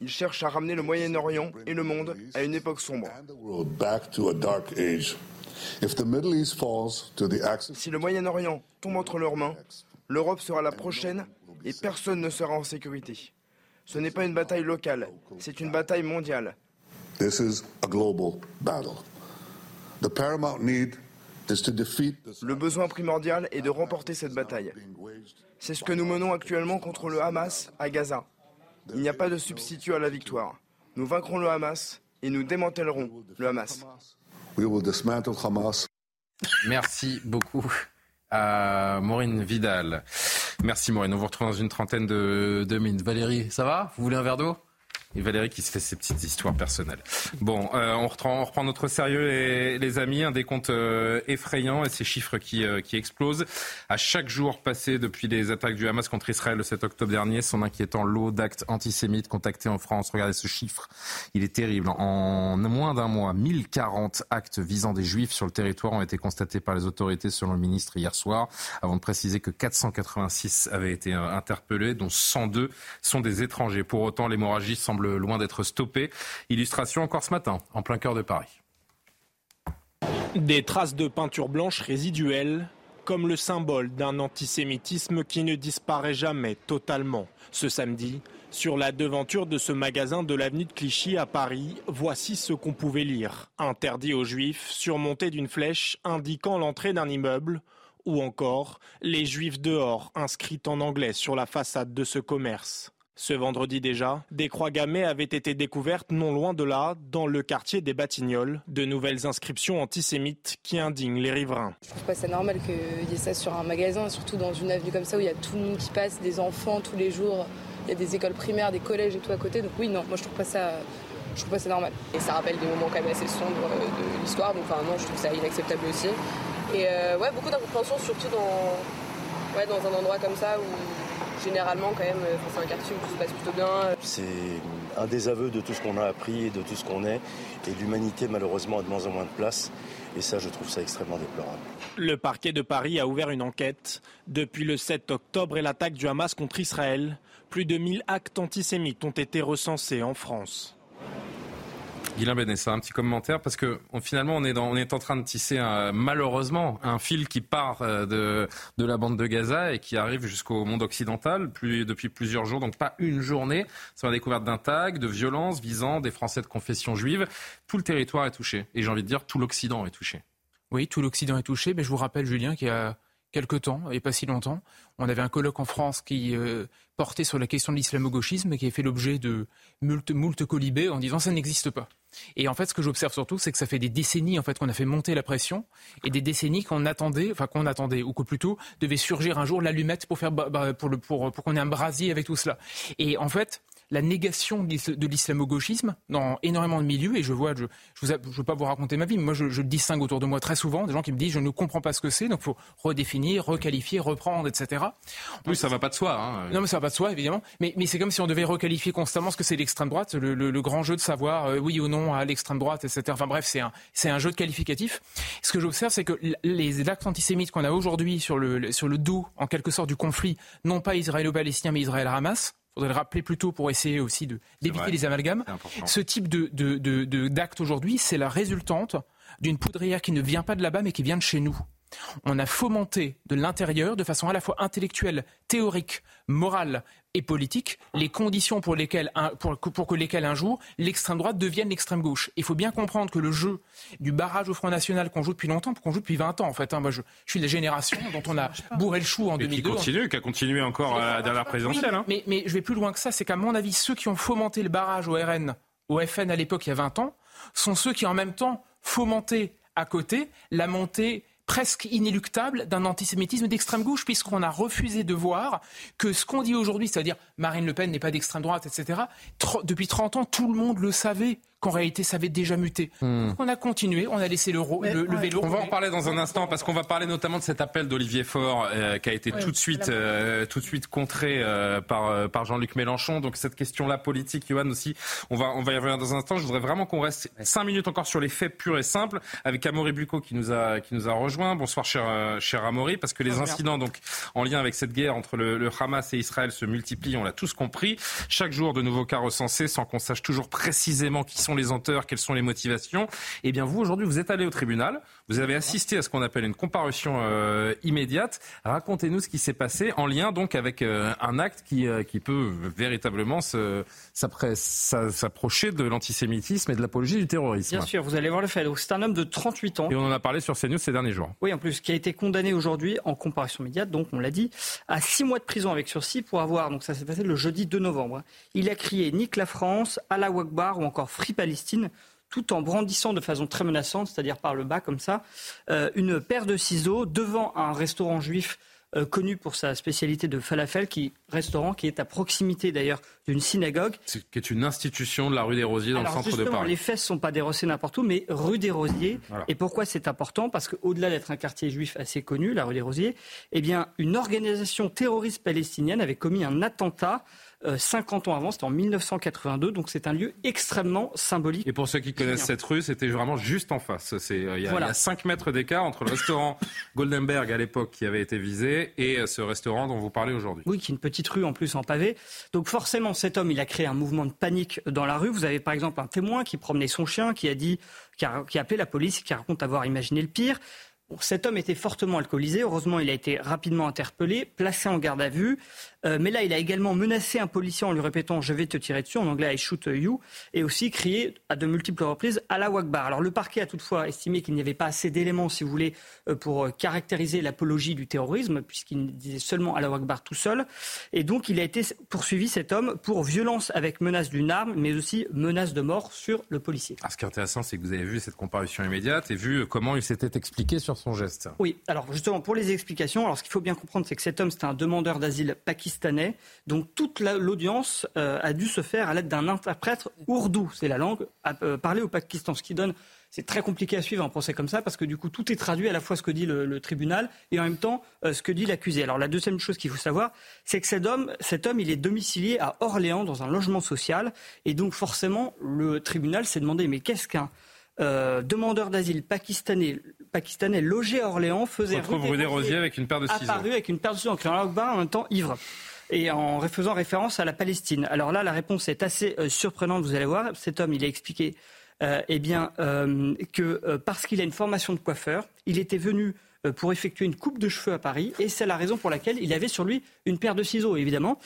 Il cherche à ramener le Moyen-Orient et le monde à une époque sombre. Si le Moyen-Orient tombe entre leurs mains, l'Europe sera la prochaine et personne ne sera en sécurité. Ce n'est pas une bataille locale, c'est une bataille mondiale. Le besoin primordial est de remporter cette bataille. C'est ce que nous menons actuellement contre le Hamas à Gaza. Il n'y a pas de substitut à la victoire. Nous vaincrons le Hamas et nous démantèlerons le Hamas. Merci beaucoup à Maureen Vidal. Merci Maureen. On vous retrouve dans une trentaine de, de minutes. Valérie, ça va? Vous voulez un verre d'eau? Et Valérie qui se fait ses petites histoires personnelles. Bon, euh, on, reprend, notre sérieux, les, les amis. Un décompte euh, effrayant et ces chiffres qui, euh, qui, explosent. À chaque jour passé depuis les attaques du Hamas contre Israël le 7 octobre dernier, son inquiétant lot d'actes antisémites contactés en France. Regardez ce chiffre, il est terrible. En moins d'un mois, 1040 actes visant des juifs sur le territoire ont été constatés par les autorités selon le ministre hier soir, avant de préciser que 486 avaient été interpellés, dont 102 sont des étrangers. Pour autant, l'hémorragie semble loin d'être stoppé. Illustration encore ce matin, en plein cœur de Paris. Des traces de peinture blanche résiduelles, comme le symbole d'un antisémitisme qui ne disparaît jamais totalement. Ce samedi, sur la devanture de ce magasin de l'avenue de Clichy à Paris, voici ce qu'on pouvait lire. Interdit aux juifs, surmonté d'une flèche indiquant l'entrée d'un immeuble ou encore les juifs dehors inscrites en anglais sur la façade de ce commerce. Ce vendredi déjà, des croix gammées avaient été découvertes non loin de là, dans le quartier des Batignolles, de nouvelles inscriptions antisémites qui indignent les riverains. Je trouve pas ça normal qu'il y ait ça sur un magasin, surtout dans une avenue comme ça où il y a tout le monde qui passe, des enfants tous les jours, il y a des écoles primaires, des collèges et tout à côté. Donc oui, non, moi je trouve pas ça, je trouve pas ça normal. Et ça rappelle des moments quand même assez sombres euh, de l'histoire, donc enfin non, je trouve ça inacceptable aussi. Et euh, ouais, beaucoup d'incompréhension, surtout dans, ouais, dans un endroit comme ça où généralement, quand même, euh, c'est un quartier où tout se passe plutôt bien. C'est un désaveu de tout ce qu'on a appris et de tout ce qu'on est. Et l'humanité, malheureusement, a de moins en moins de place. Et ça, je trouve ça extrêmement déplorable. Le parquet de Paris a ouvert une enquête. Depuis le 7 octobre et l'attaque du Hamas contre Israël, plus de 1000 actes antisémites ont été recensés en France. Guilain Benessa, un petit commentaire parce que finalement on est, dans, on est en train de tisser malheureusement un fil qui part euh, de, de la bande de Gaza et qui arrive jusqu'au monde occidental plus, depuis plusieurs jours, donc pas une journée. C'est la découverte d'un tag, de violence visant des Français de confession juive. Tout le territoire est touché et j'ai envie de dire tout l'Occident est touché. Oui, tout l'Occident est touché, mais je vous rappelle Julien qu'il y a quelque temps, et pas si longtemps, on avait un colloque en France qui euh, portait sur la question de l'islamo-gauchisme et qui a fait l'objet de moult, colibés en disant ça n'existe pas. Et en fait, ce que j'observe surtout, c'est que ça fait des décennies en fait qu'on a fait monter la pression et des décennies qu'on attendait, enfin qu'on attendait, ou que plutôt devait surgir un jour l'allumette pour faire pour pour pour qu'on ait un brasier avec tout cela. Et en fait, la négation de l'islamo-gauchisme dans énormément de milieux. Et je vois, je ne veux pas vous raconter ma vie, mais moi, je, je, le distingue autour de moi très souvent, des gens qui me disent je ne comprends pas ce que c'est, donc il faut redéfinir, requalifier, reprendre, etc. Oui, ça va pas de soi. Hein. Non, mais ça va pas de soi, évidemment. Mais, mais c'est comme si on devait requalifier constamment ce que c'est l'extrême droite, le, le, le, grand jeu de savoir euh, oui ou non à l'extrême droite, etc. Enfin bref, c'est un, c'est un jeu de qualificatif. Ce que j'observe, c'est que les actes antisémites qu'on a aujourd'hui sur le, sur le dos, en quelque sorte, du conflit, non pas israélo-palestinien, mais Israël-Hamas, faudrait le rappeler plus tôt pour essayer aussi d'éviter les amalgames. Ce type de, de, de, d'acte aujourd'hui, c'est la résultante d'une poudrière qui ne vient pas de là-bas, mais qui vient de chez nous. On a fomenté de l'intérieur, de façon à la fois intellectuelle, théorique, morale et politique, les conditions pour, lesquelles, pour, pour que lesquelles un jour l'extrême droite devienne l'extrême gauche. Il faut bien comprendre que le jeu du barrage au Front National qu'on joue depuis longtemps, qu'on joue depuis 20 ans en fait. Hein, moi, je, suis de la génération dont on a bourré le chou en 2002. Qui continue, qui a continué encore à la dernière présidentielle. Hein. mais, mais je vais plus loin que ça, c'est qu'à mon avis, ceux qui ont fomenté le barrage au RN, au FN à l'époque il y a 20 ans, sont ceux qui en même temps fomentaient à côté la montée presque inéluctable d'un antisémitisme d'extrême gauche, puisqu'on a refusé de voir que ce qu'on dit aujourd'hui, c'est-à-dire Marine Le Pen n'est pas d'extrême droite, etc., depuis 30 ans, tout le monde le savait qu'en réalité ça avait déjà muté. Hmm. On a continué, on a laissé le, le, vélo. On va en parler dans un instant parce qu'on va parler notamment de cet appel d'Olivier Faure euh, qui a été tout de suite, euh, tout de suite contré euh, par, par Jean-Luc Mélenchon. Donc cette question-là politique, Johan aussi, on va, on va y revenir dans un instant. Je voudrais vraiment qu'on reste cinq minutes encore sur les faits purs et simples avec Amaury Bucco qui nous a, qui nous a rejoint. Bonsoir cher, cher Amaury, parce que les incidents donc en lien avec cette guerre entre le, le Hamas et Israël se multiplient, on l'a tous compris. Chaque jour de nouveaux cas recensés sans qu'on sache toujours précisément qui sont les auteurs, quelles sont les motivations. Eh bien, vous, aujourd'hui, vous êtes allé au tribunal. Vous avez assisté à ce qu'on appelle une comparution euh, immédiate. Racontez-nous ce qui s'est passé en lien donc avec euh, un acte qui, euh, qui peut véritablement s'approcher de l'antisémitisme et de l'apologie du terrorisme. Bien sûr, vous allez voir le fait. C'est un homme de 38 ans. Et on en a parlé sur CNews ces derniers jours. Oui, en plus, qui a été condamné aujourd'hui en comparution immédiate, donc on l'a dit, à 6 mois de prison avec sursis pour avoir, donc ça s'est passé le jeudi 2 novembre. Il a crié Nique la France, Allah Wakbar ou encore Free Palestine tout en brandissant de façon très menaçante, c'est-à-dire par le bas comme ça, euh, une paire de ciseaux devant un restaurant juif euh, connu pour sa spécialité de falafel, qui restaurant qui est à proximité d'ailleurs d'une synagogue. Qui est une institution de la rue des Rosiers dans le centre de Paris. Les fesses ne sont pas dérossées n'importe où, mais rue des Rosiers. Et pourquoi c'est important? Parce qu'au-delà d'être un quartier juif assez connu, la rue des Rosiers, eh bien, une organisation terroriste palestinienne avait commis un attentat 50 euh, ans avant, c'était en 1982, donc c'est un lieu extrêmement symbolique. Et pour ceux qui connaissent cette rue, c'était vraiment juste en face. Euh, il y, a 5 mètres d'écart entre le restaurant Goldenberg à l'époque qui avait été visé et euh, ce restaurant dont vous parlez aujourd'hui. Oui, qui est une petite rue en plus en pavé. Donc forcément, cet homme, il a créé un mouvement de panique dans la rue. Vous avez par exemple un témoin qui promenait son chien, qui a dit, qui a, qui a appelé la police, qui raconte avoir imaginé le pire. cet homme était fortement alcoolisé. Heureusement, il a été rapidement interpellé, placé en garde à vue. Euh, mais là, il a également menacé un policier en lui répétant Je vais te tirer dessus, en anglais I shoot you, et aussi crié à de multiples reprises à la Wakbar. Alors le parquet a toutefois estimé qu'il n'y avait pas assez d'éléments, si vous voulez, euh, pour euh, caractériser l'apologie du terrorisme, puisqu'il disait seulement à la Wakbar tout seul. Et donc il a été poursuivi, cet homme, pour violence avec menace d'une arme, mais aussi menace de mort sur le policier. Ah, ce qui est intéressant, c'est que vous avez vu cette comparution immédiate et vu comment il s'était expliqué sur son geste. Oui, alors justement, pour les explications, alors ce qu'il faut bien comprendre, c'est que cet homme, c'était un demandeur d'asile pakistanais donc toute l'audience euh, a dû se faire à l'aide d'un interprète ourdou, c'est la langue euh, parlée au Pakistan, ce qui donne c'est très compliqué à suivre un procès comme ça parce que du coup tout est traduit à la fois ce que dit le, tribunal et en même temps euh, ce que dit l'accusé. Alors la deuxième chose qu'il faut savoir, c'est que cet homme, cet homme, il est domicilié à Orléans dans un logement social. Et donc forcément le tribunal s'est demandé mais qu'est-ce qu'un demandeur d'asile pakistanais, pakistanais logé à Orléans faisait rue des Rosiers avec une paire de ciseaux. Apparu avec une paire de ciseaux en criant en même temps ivre et en faisant référence à la Palestine. Alors là, la réponse est assez euh, surprenante, vous allez voir. Cet homme, il a expliqué euh, eh bien, euh, que parce qu'il a une formation de coiffeur, il était venu pour effectuer une coupe de cheveux à Paris, et c'est la raison pour laquelle il avait sur lui une paire de ciseaux, évidemment.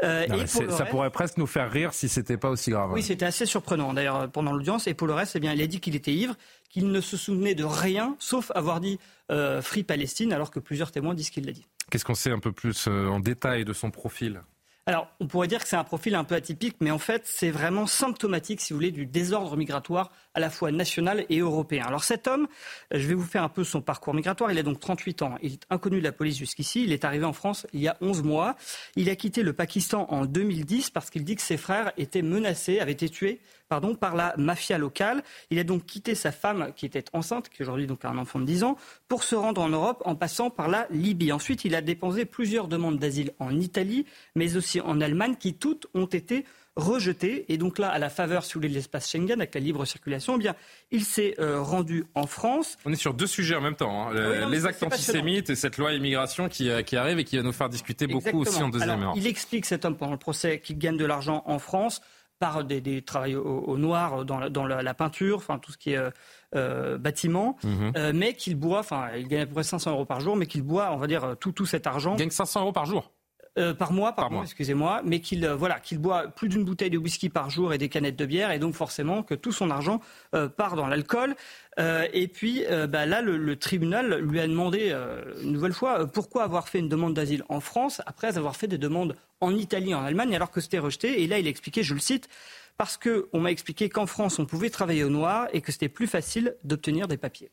ça pourrait presque nous faire rire si c'était pas aussi grave. Oui, c'était assez surprenant, d'ailleurs, pendant l'audience. Et pour le reste, eh bien, il a dit qu'il était ivre, qu'il ne se souvenait de rien, sauf avoir dit Free Palestine, alors que plusieurs témoins disent qu'il l'a dit. Qu'est-ce qu'on sait un peu plus euh, en détail de son profil? Alors, on pourrait dire que c'est un profil un peu atypique, mais en fait, c'est vraiment symptomatique, si vous voulez, du désordre migratoire à la fois national et européen. Alors, cet homme, euh, je vais vous faire un peu son parcours migratoire. Il a donc 38 ans. Il est inconnu de la police jusqu'ici. Il est arrivé en France il y a 11 mois. Il a quitté le Pakistan en 2010 parce qu'il dit que ses frères étaient menacés, avaient été tués pardon, par la mafia locale. Il a donc quitté sa femme qui était enceinte, qui aujourd'hui donc a un enfant de 10 ans, pour se rendre en Europe en passant par la Libye. Ensuite, il a déposé plusieurs demandes d'asile en Italie, mais aussi en Allemagne, qui toutes ont été rejetées. Et donc là, à la faveur, si vous voulez, de l'espace Schengen, avec la libre circulation, eh bien, il s'est euh, rendu en France. On est sur deux sujets en même temps. Hein. les actes antisémites et cette loi immigration qui, euh, qui, arrive et qui va nous faire discuter beaucoup aussi en deuxième heure. Il explique, cet homme, pendant le procès, qu'il gagne de l'argent en France par des, des travaux au, noir dans, la, dans la, peinture, enfin tout ce qui est euh, euh bâtiment, mhm. euh, mais qu'il boit, enfin il gagne à peu près 500 euros par jour, mais qu'il boit, on va dire, tout, tout cet argent. Il gagne 500 euros par jour euh, par mois, par, mois, excusez-moi, mais qu'il voilà, qu'il boit plus d'une bouteille de whisky par jour et des canettes de bière, et donc forcément que tout son argent part dans l'alcool. et puis bah, là, le, le, tribunal lui a demandé une nouvelle fois pourquoi avoir fait une demande d'asile en France après avoir fait des demandes en Italie, en Allemagne, alors que c'était rejeté. Et là, il a expliqué, je le cite, parce qu'on m'a expliqué qu'en France, on pouvait travailler au noir et que c'était plus facile d'obtenir des papiers.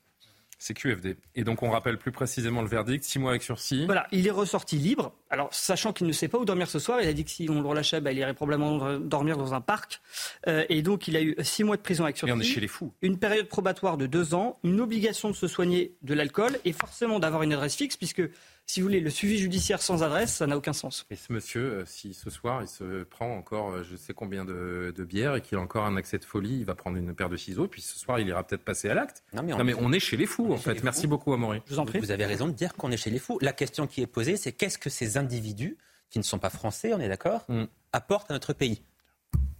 C'est QFD. Et donc on rappelle plus précisément le verdict, six mois avec sursis. Voilà, il est ressorti libre. Alors sachant qu'il ne sait pas où dormir ce soir, il a dit que si on le relâchait, bah, il irait probablement dormir dans un parc. Euh, et donc il a eu six mois de prison avec sursis. Et on est chez les fous. Une période probatoire de deux ans, une obligation de se soigner de l'alcool et forcément d'avoir une adresse fixe puisque si vous voulez, le suivi judiciaire sans adresse, ça n'a aucun sens. Et ce monsieur, euh, si ce soir il se prend encore euh, je sais combien de, de bières et qu'il a encore un accès de folie, il va prendre une paire de ciseaux, puis ce soir il ira peut-être passer à l'acte. Non, mais, on... est chez les fous en fait. Merci beaucoup Amaury. Je vous en prie. Vous avez raison de dire qu'on est chez les fous. La question qui est posée, c'est qu'est-ce que ces individus, qui ne sont pas français, on est d'accord, mm. apportent à notre pays?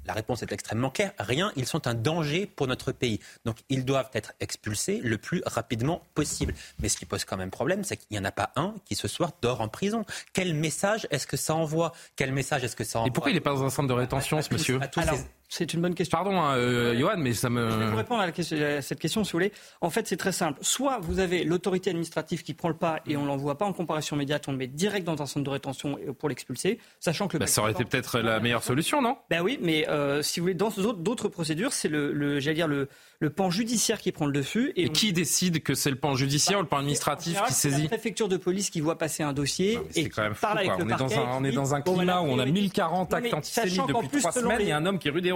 La réponse est extrêmement claire. Rien, ils sont un danger pour notre pays. Donc ils doivent être expulsés le plus rapidement possible. Mais ce qui pose quand même problème, c'est qu'il n'y en a pas un qui ce soir dort en prison. Quel message est-ce que ça envoie? Quel message est-ce que ça envoie Et pourquoi il n'est pas dans un centre de rétention, ce monsieur? C'est une bonne question. Pardon, hein, euh, Johan, mais ça me. Je vais vous répondre à, cette question, si vous voulez. En fait, c'est très simple. Soit vous avez l'autorité administrative qui prend le pas et on l'envoie pas en comparaison immédiate, on le met direct dans un centre de rétention pour l'expulser, sachant que le. Bah, ça aurait été peut-être la meilleure solution, non? Ben oui, mais euh, si vous voulez, dans d'autres procédures, c'est le, le j'allais dire le, le pan judiciaire qui prend le dessus. Et, qui décide que c'est le pan judiciaire ou le pan administratif qui saisit La préfecture de police qui voit passer un dossier et quand même parle avec le on Est dans un, on est dans un climat où on a 1040 actes antisémites depuis trois semaines. Il y a un homme qui est rue des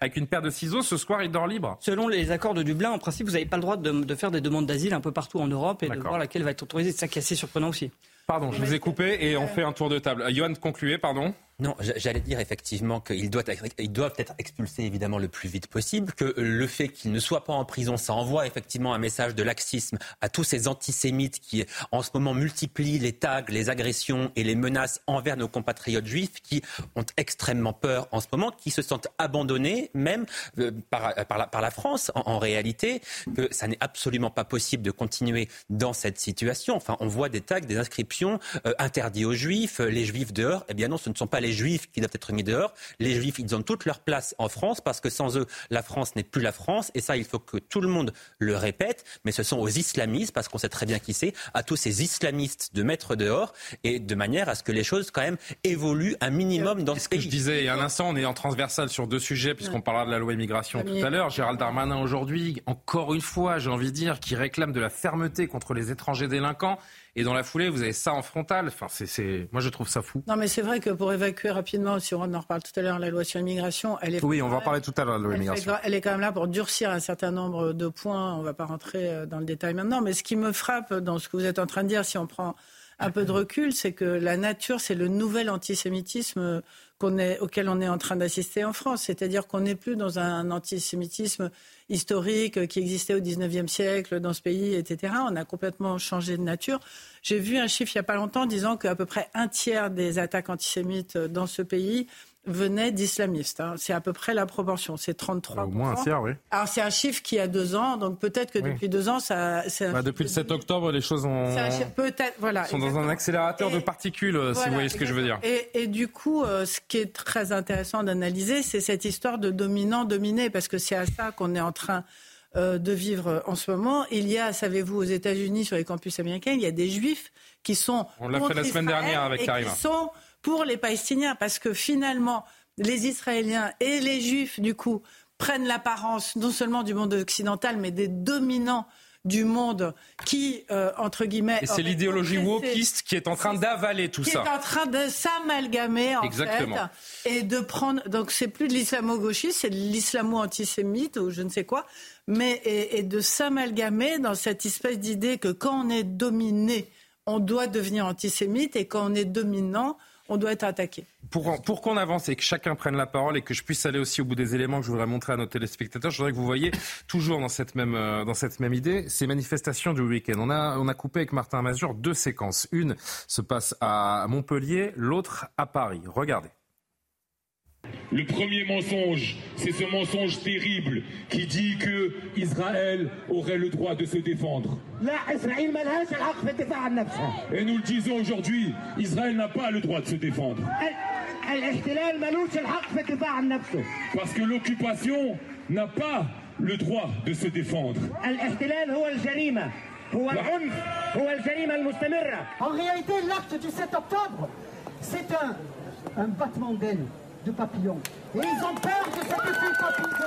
Avec une paire de ciseaux. Ce soir, il dort libre. Selon les accords de Dublin, en principe, vous n'avez pas le droit de, faire des demandes d'asile un peu partout en Europe et de voir laquelle va être autorisée. C'est ça qui est assez surprenant aussi. Pardon, je vous ai coupé et on fait un tour de table. Johan, concluez, pardon. Non, j'allais dire effectivement qu'ils doivent, être expulsés évidemment le plus vite possible, que le fait qu'ils ne soient pas en prison, ça envoie effectivement un message de laxisme à tous ces antisémites qui en ce moment multiplient les tags, les agressions et les menaces envers nos compatriotes juifs qui ont extrêmement peur en ce moment, qui se sentent abandonnés même euh, par, la, France en, réalité, que ça n'est absolument pas possible de continuer dans cette situation. Enfin, on voit des tags, des inscriptions euh, interdits aux juifs, les juifs dehors. Eh bien non, ce ne sont pas les les juifs qui doivent être mis dehors. Les juifs, ils ont toute leur place en France parce que sans eux, la France n'est plus la France. Et ça, il faut que tout le monde le répète. Mais ce sont aux islamistes, parce qu'on sait très bien qui c'est, à tous ces islamistes de mettre dehors et de manière à ce que les choses quand même évoluent un minimum dans ce pays. Que je disais il y a un instant, on est en transversal sur deux sujets puisqu'on parlera de la loi immigration tout à l'heure. Gérald Darmanin aujourd'hui, encore une fois, j'ai envie de dire, qui réclame de la fermeté contre les étrangers délinquants. Et dans la foulée, vous avez ça en frontal. Enfin, c'est, moi, je trouve ça fou. Non, mais c'est vrai que pour évacuer rapidement, si on en reparle tout à l'heure, la loi sur l'immigration, elle est. Oui, on va en parler tout à l'heure la loi immigration. Elle est quand même là pour durcir un certain nombre de points. On ne va pas rentrer euh, dans le détail maintenant. Mais ce qui me frappe dans ce que vous êtes en train de dire, si on prend un peu de recul, c'est que la nature, c'est le nouvel antisémitisme est, auquel on est en train d'assister en France. C'est-à-dire qu'on n'est plus dans un antisémitisme historique qui existait au XIXe siècle dans ce pays, etc. On a complètement changé de nature. J'ai vu un chiffre il n'y a pas longtemps disant qu'à peu près un tiers des attaques antisémites dans ce pays venait d'islamistes. Hein. C'est à peu près la proportion. C'est 33 Au moins un tiers, oui. Alors c'est un chiffre qui a deux ans, donc peut-être que depuis deux ans, ça. Bah, depuis le 7 octobre, les choses ont. Peut-être, voilà. Sont dans un accélérateur de particules, si vous voyez ce que je veux dire. Et, et du coup, euh, ce qui est très intéressant d'analyser, c'est cette histoire de dominant-dominé, parce que c'est à ça qu'on est en train euh, de vivre en ce moment. Il y a, savez-vous, aux États-Unis, sur les campus américains, il y a des juifs qui sont. On l'a fait la semaine dernière avec Karima. Qui sont pour les Palestiniens, parce que finalement, les Israéliens et les Juifs, du coup, prennent l'apparence non seulement du monde occidental, mais des dominants du monde qui, euh, entre guillemets... Et c'est l'idéologie wokiste qui est en train d'avaler tout ça. Qui est en train de s'amalgamer, en Exactement. fait. Et de prendre... Donc c'est plus de l'islamo-gauchisme, c'est de l'islamo-antisémite ou je ne sais quoi. Mais et de s'amalgamer dans cette espèce d'idée que quand on est dominé, on doit devenir antisémite et quand on est dominant, on doit être attaqué. Pour, pour qu'on avance et que chacun prenne la parole et que je puisse aller aussi au bout des éléments que je voudrais montrer à nos téléspectateurs, je voudrais que vous voyez toujours dans cette même, euh, dans cette même idée ces manifestations du week-end. On a, on a coupé avec Martin Mazur deux séquences. Une se passe à Montpellier, l'autre à Paris. Regardez. Le premier mensonge, c'est ce mensonge terrible qui dit que Israël aurait le droit de se défendre. Et nous le disons aujourd'hui, Israël n'a pas le droit de se défendre. Parce que l'occupation n'a pas le droit de se défendre. En réalité, l'acte du 7 octobre, c'est un, un battement d'aile de papillons. Et ils ont peur de cet effet papillon.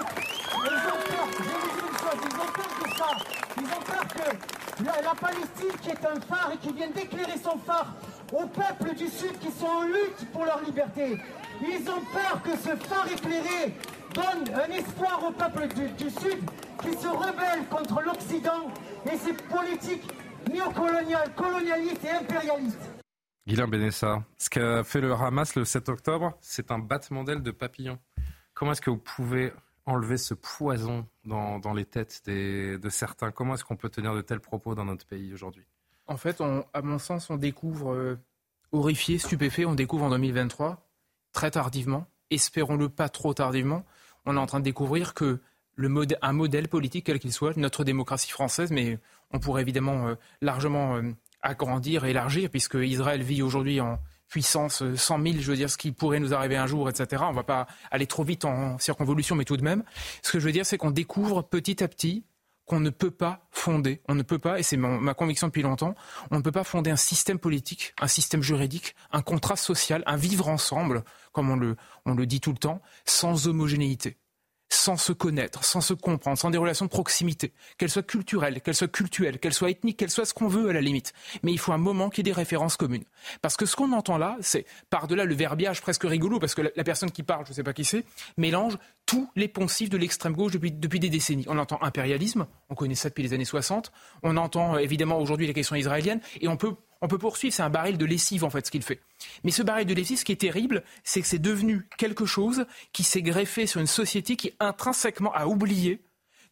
Ils ont peur, je vous dire une chose, ils ont peur de ça. Ils ont peur que la, Palestine, qui est un phare et qui vient d'éclairer son phare aux peuples du Sud qui sont en lutte pour leur liberté, ils ont peur que ce phare éclairé donne un espoir aux peuples du, Sud qui se rebellent contre l'Occident et ses politiques néocoloniales, colonialistes et impérialistes. Guilain Benessa, ce qu'a fait le Hamas le 7 octobre, c'est un battement d'aile de papillon. Comment est-ce que vous pouvez enlever ce poison dans, les têtes de certains? Comment est-ce qu'on peut tenir de tels propos dans notre pays aujourd'hui? En fait, à mon sens, on découvre, euh, horrifié, stupéfait, on découvre en 2023, très tardivement, espérons-le pas trop tardivement, on est en train de découvrir que un modèle politique, quel qu'il soit, notre démocratie française, mais on pourrait évidemment euh, largement euh, agrandir, élargir, puisque Israël vit aujourd'hui en puissance 100 euh, 000, je veux dire, ce qui pourrait nous arriver un jour, etc. On ne va pas aller trop vite en circonvolution, mais tout de même. Ce que je veux dire, c'est qu'on découvre petit à petit qu'on ne peut pas fonder, on ne peut pas, et c'est ma conviction depuis longtemps, on ne peut pas fonder un système politique, un système juridique, un contrat social, un vivre ensemble, comme on le, on le dit tout le temps, sans homogénéité sans se connaître, sans se comprendre, sans des relations de proximité, qu'elles soient culturelles, qu'elles soient cultuelles, qu'elles soient ethniques, qu'elles soient ce qu'on veut à la limite. Mais il faut un moment qui ait des références communes. Parce que ce qu'on entend là, c'est par-delà le verbiage presque rigolo, parce que la, personne qui parle, je ne sais pas qui c'est, mélange tous les poncifs de l'extrême gauche depuis, depuis des décennies. On entend impérialisme, on connaît ça depuis les années 60, on entend euh, évidemment aujourd'hui la question israélienne, et on peut On peut poursuivre, c'est un baril de lessive en fait ce qu'il fait. Mais ce baril de lessive, ce qui est terrible, c'est que c'est devenu quelque chose qui s'est greffé sur une société qui intrinsèquement a oublié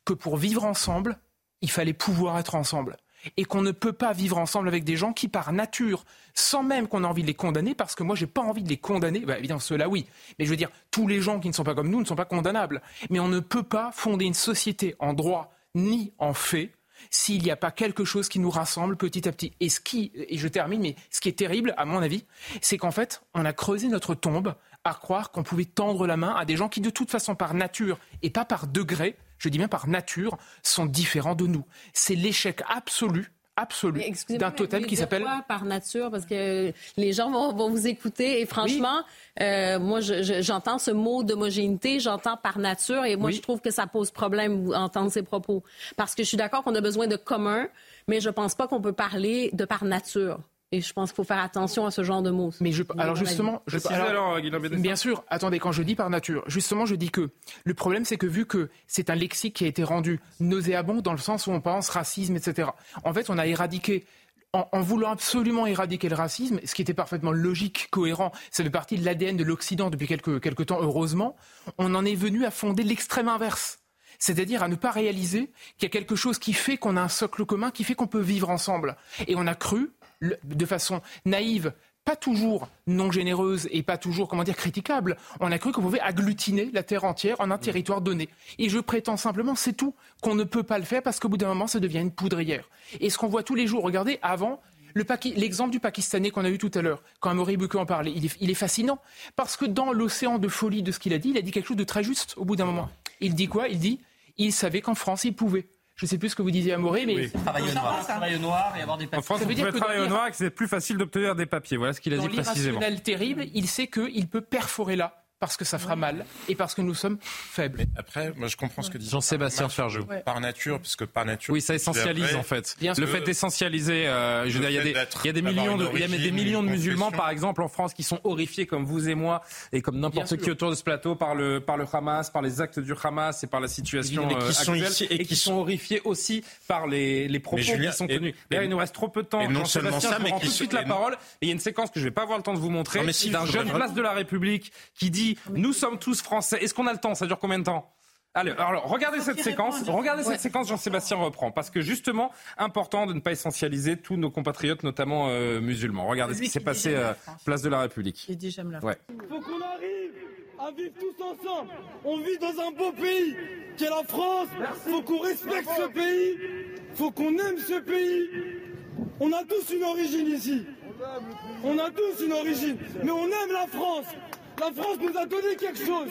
que pour vivre ensemble, il fallait pouvoir être ensemble et qu'on ne peut pas vivre ensemble avec des gens qui, par nature, sans même qu'on ait envie de les condamner, parce que moi, j'ai pas envie de les condamner, bah, évidemment, ceux-là, oui, mais je veux dire, tous les gens qui ne sont pas comme nous ne sont pas condamnables. Mais on ne peut pas fonder une société en droit ni en fait s'il n'y a pas quelque chose qui nous rassemble petit à petit. Et ce qui, et je termine, mais ce qui est terrible, à mon avis, c'est qu'en fait, on a creusé notre tombe à croire qu'on pouvait tendre la main à des gens qui, de toute façon, par nature et pas par degré, je dis bien par nature, sont différents de nous. C'est l'échec absolu absolu d'un totem qui s'appelle par nature? Parce que les gens vont, vous écouter et franchement euh, moi j'entends ce mot d'homogénéité j'entends par nature et moi je trouve que ça pose problème entendre ces propos. Parce que je suis d'accord qu'on a besoin de commun mais je pense pas qu'on peut parler de par nature et je pense qu'il faut faire attention à ce genre de mots. Mais je, alors justement, je, alors, bien sûr, attendez, quand je dis par nature, justement, je dis que le problème, c'est que vu que c'est un lexique qui a été rendu nauséabond dans le sens où on pense racisme, etc. En fait, on a éradiqué en, voulant absolument éradiquer le racisme, ce qui était parfaitement logique, cohérent, ça fait partie de l'ADN de l'Occident depuis quelques, quelques temps, heureusement, on en est venu à fonder l'extrême inverse. C'est-à-dire à ne pas réaliser qu'il y a quelque chose qui fait qu'on a un socle commun, qui fait qu'on peut vivre ensemble. Et on a cru, de façon naïve, pas toujours non généreuse et pas toujours, comment dire, critiquable. On a cru qu'on pouvait agglutiner la terre entière en un territoire donné. Et je prétends simplement, c'est tout, qu'on ne peut pas le faire parce qu'au bout d'un moment, ça devient une poudrière. Et ce qu'on voit tous les jours, regardez, avant, L'exemple du Pakistanais qu'on a eu tout à l'heure, quand Amaury Bucke en parlait, il est, il est fascinant. Parce que dans l'océan de folie de ce qu'il a dit, il a dit quelque chose de très juste au bout d'un moment. Il dit quoi? Il dit il savait qu'en France, il pouvait. Je ne sais plus ce que vous disiez à Moré, mais. Travailler au noir. Travailler au noir et avoir des papiers. En France, vous pouvez travailler au noir et que c'est plus facile d'obtenir des papiers. Voilà ce qu'il a dit précisément. Dans terrible, il sait qu'il peut perforer là parce que ça fera mal et parce que nous sommes faibles. après, moi je comprends ce que dit Jean-Sébastien Ferjou. Par nature, puisque par nature. Oui, ça essentialise en fait. le fait d'essentialiser, euh, il y a des, il y a des millions de, il y a des millions de musulmans, par exemple, en France, qui sont horrifiés comme vous et moi et comme n'importe qui autour de ce plateau par le par le Hamas, par les actes du Hamas et par la situation qui euh, sont actuelle, et, qui, sont horrifiés aussi par les les propos qui sont tenus. Là, il nous reste trop peu de temps. Et non seulement ça, mais tout de suite la parole. Et il y a une séquence que je vais pas avoir le temps de vous montrer d'un jeune place de la République qui dit nous sommes tous français. Est-ce qu'on a le temps? Ça dure combien de temps? Allez, alors regardez cette séquence. Regardez cette séquence. Jean-Sébastien reprend parce que justement important de ne pas essentialiser tous nos compatriotes, notamment euh, musulmans. Regardez ce qui s'est passé euh, place de la République. Il dit j'aime la. Ouais. Faut qu'on arrive à vivre tous ensemble. On vit dans un beau pays qui est la France. Faut qu'on respecte ce pays. Faut qu'on aime ce pays. On a tous une origine ici. On a tous une origine, mais on aime la France. La France nous a donné quelque chose.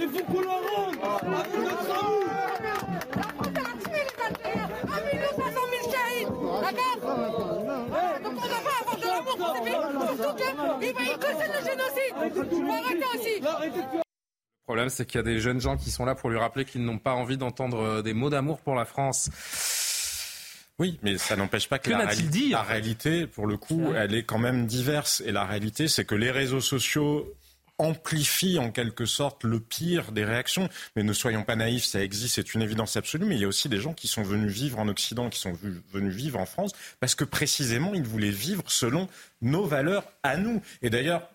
Il faut qu'on la rende avec notre amour. La France a tué les Algériens. 1 500 000 caïds. D'accord Donc on doit pas avoir de l'amour pour ces pays. Surtout qu'il va y cautionner le génocide. Il faut arrêter aussi. Le problème, c'est qu'il y a des jeunes gens qui sont là pour lui rappeler qu'ils n'ont pas envie d'entendre euh, des mots d'amour pour la France. Oui, mais ça n'empêche pas que, la, la réalité, pour le coup, elle est quand même diverse. Et la réalité, c'est que les réseaux sociaux amplifient en quelque sorte le pire des réactions. Mais ne soyons pas naïfs, ça existe, c'est une évidence absolue. Mais il y a aussi des gens qui sont venus vivre en Occident, qui sont venus vivre en France, parce que précisément, ils voulaient vivre selon nos valeurs à nous. Et d'ailleurs,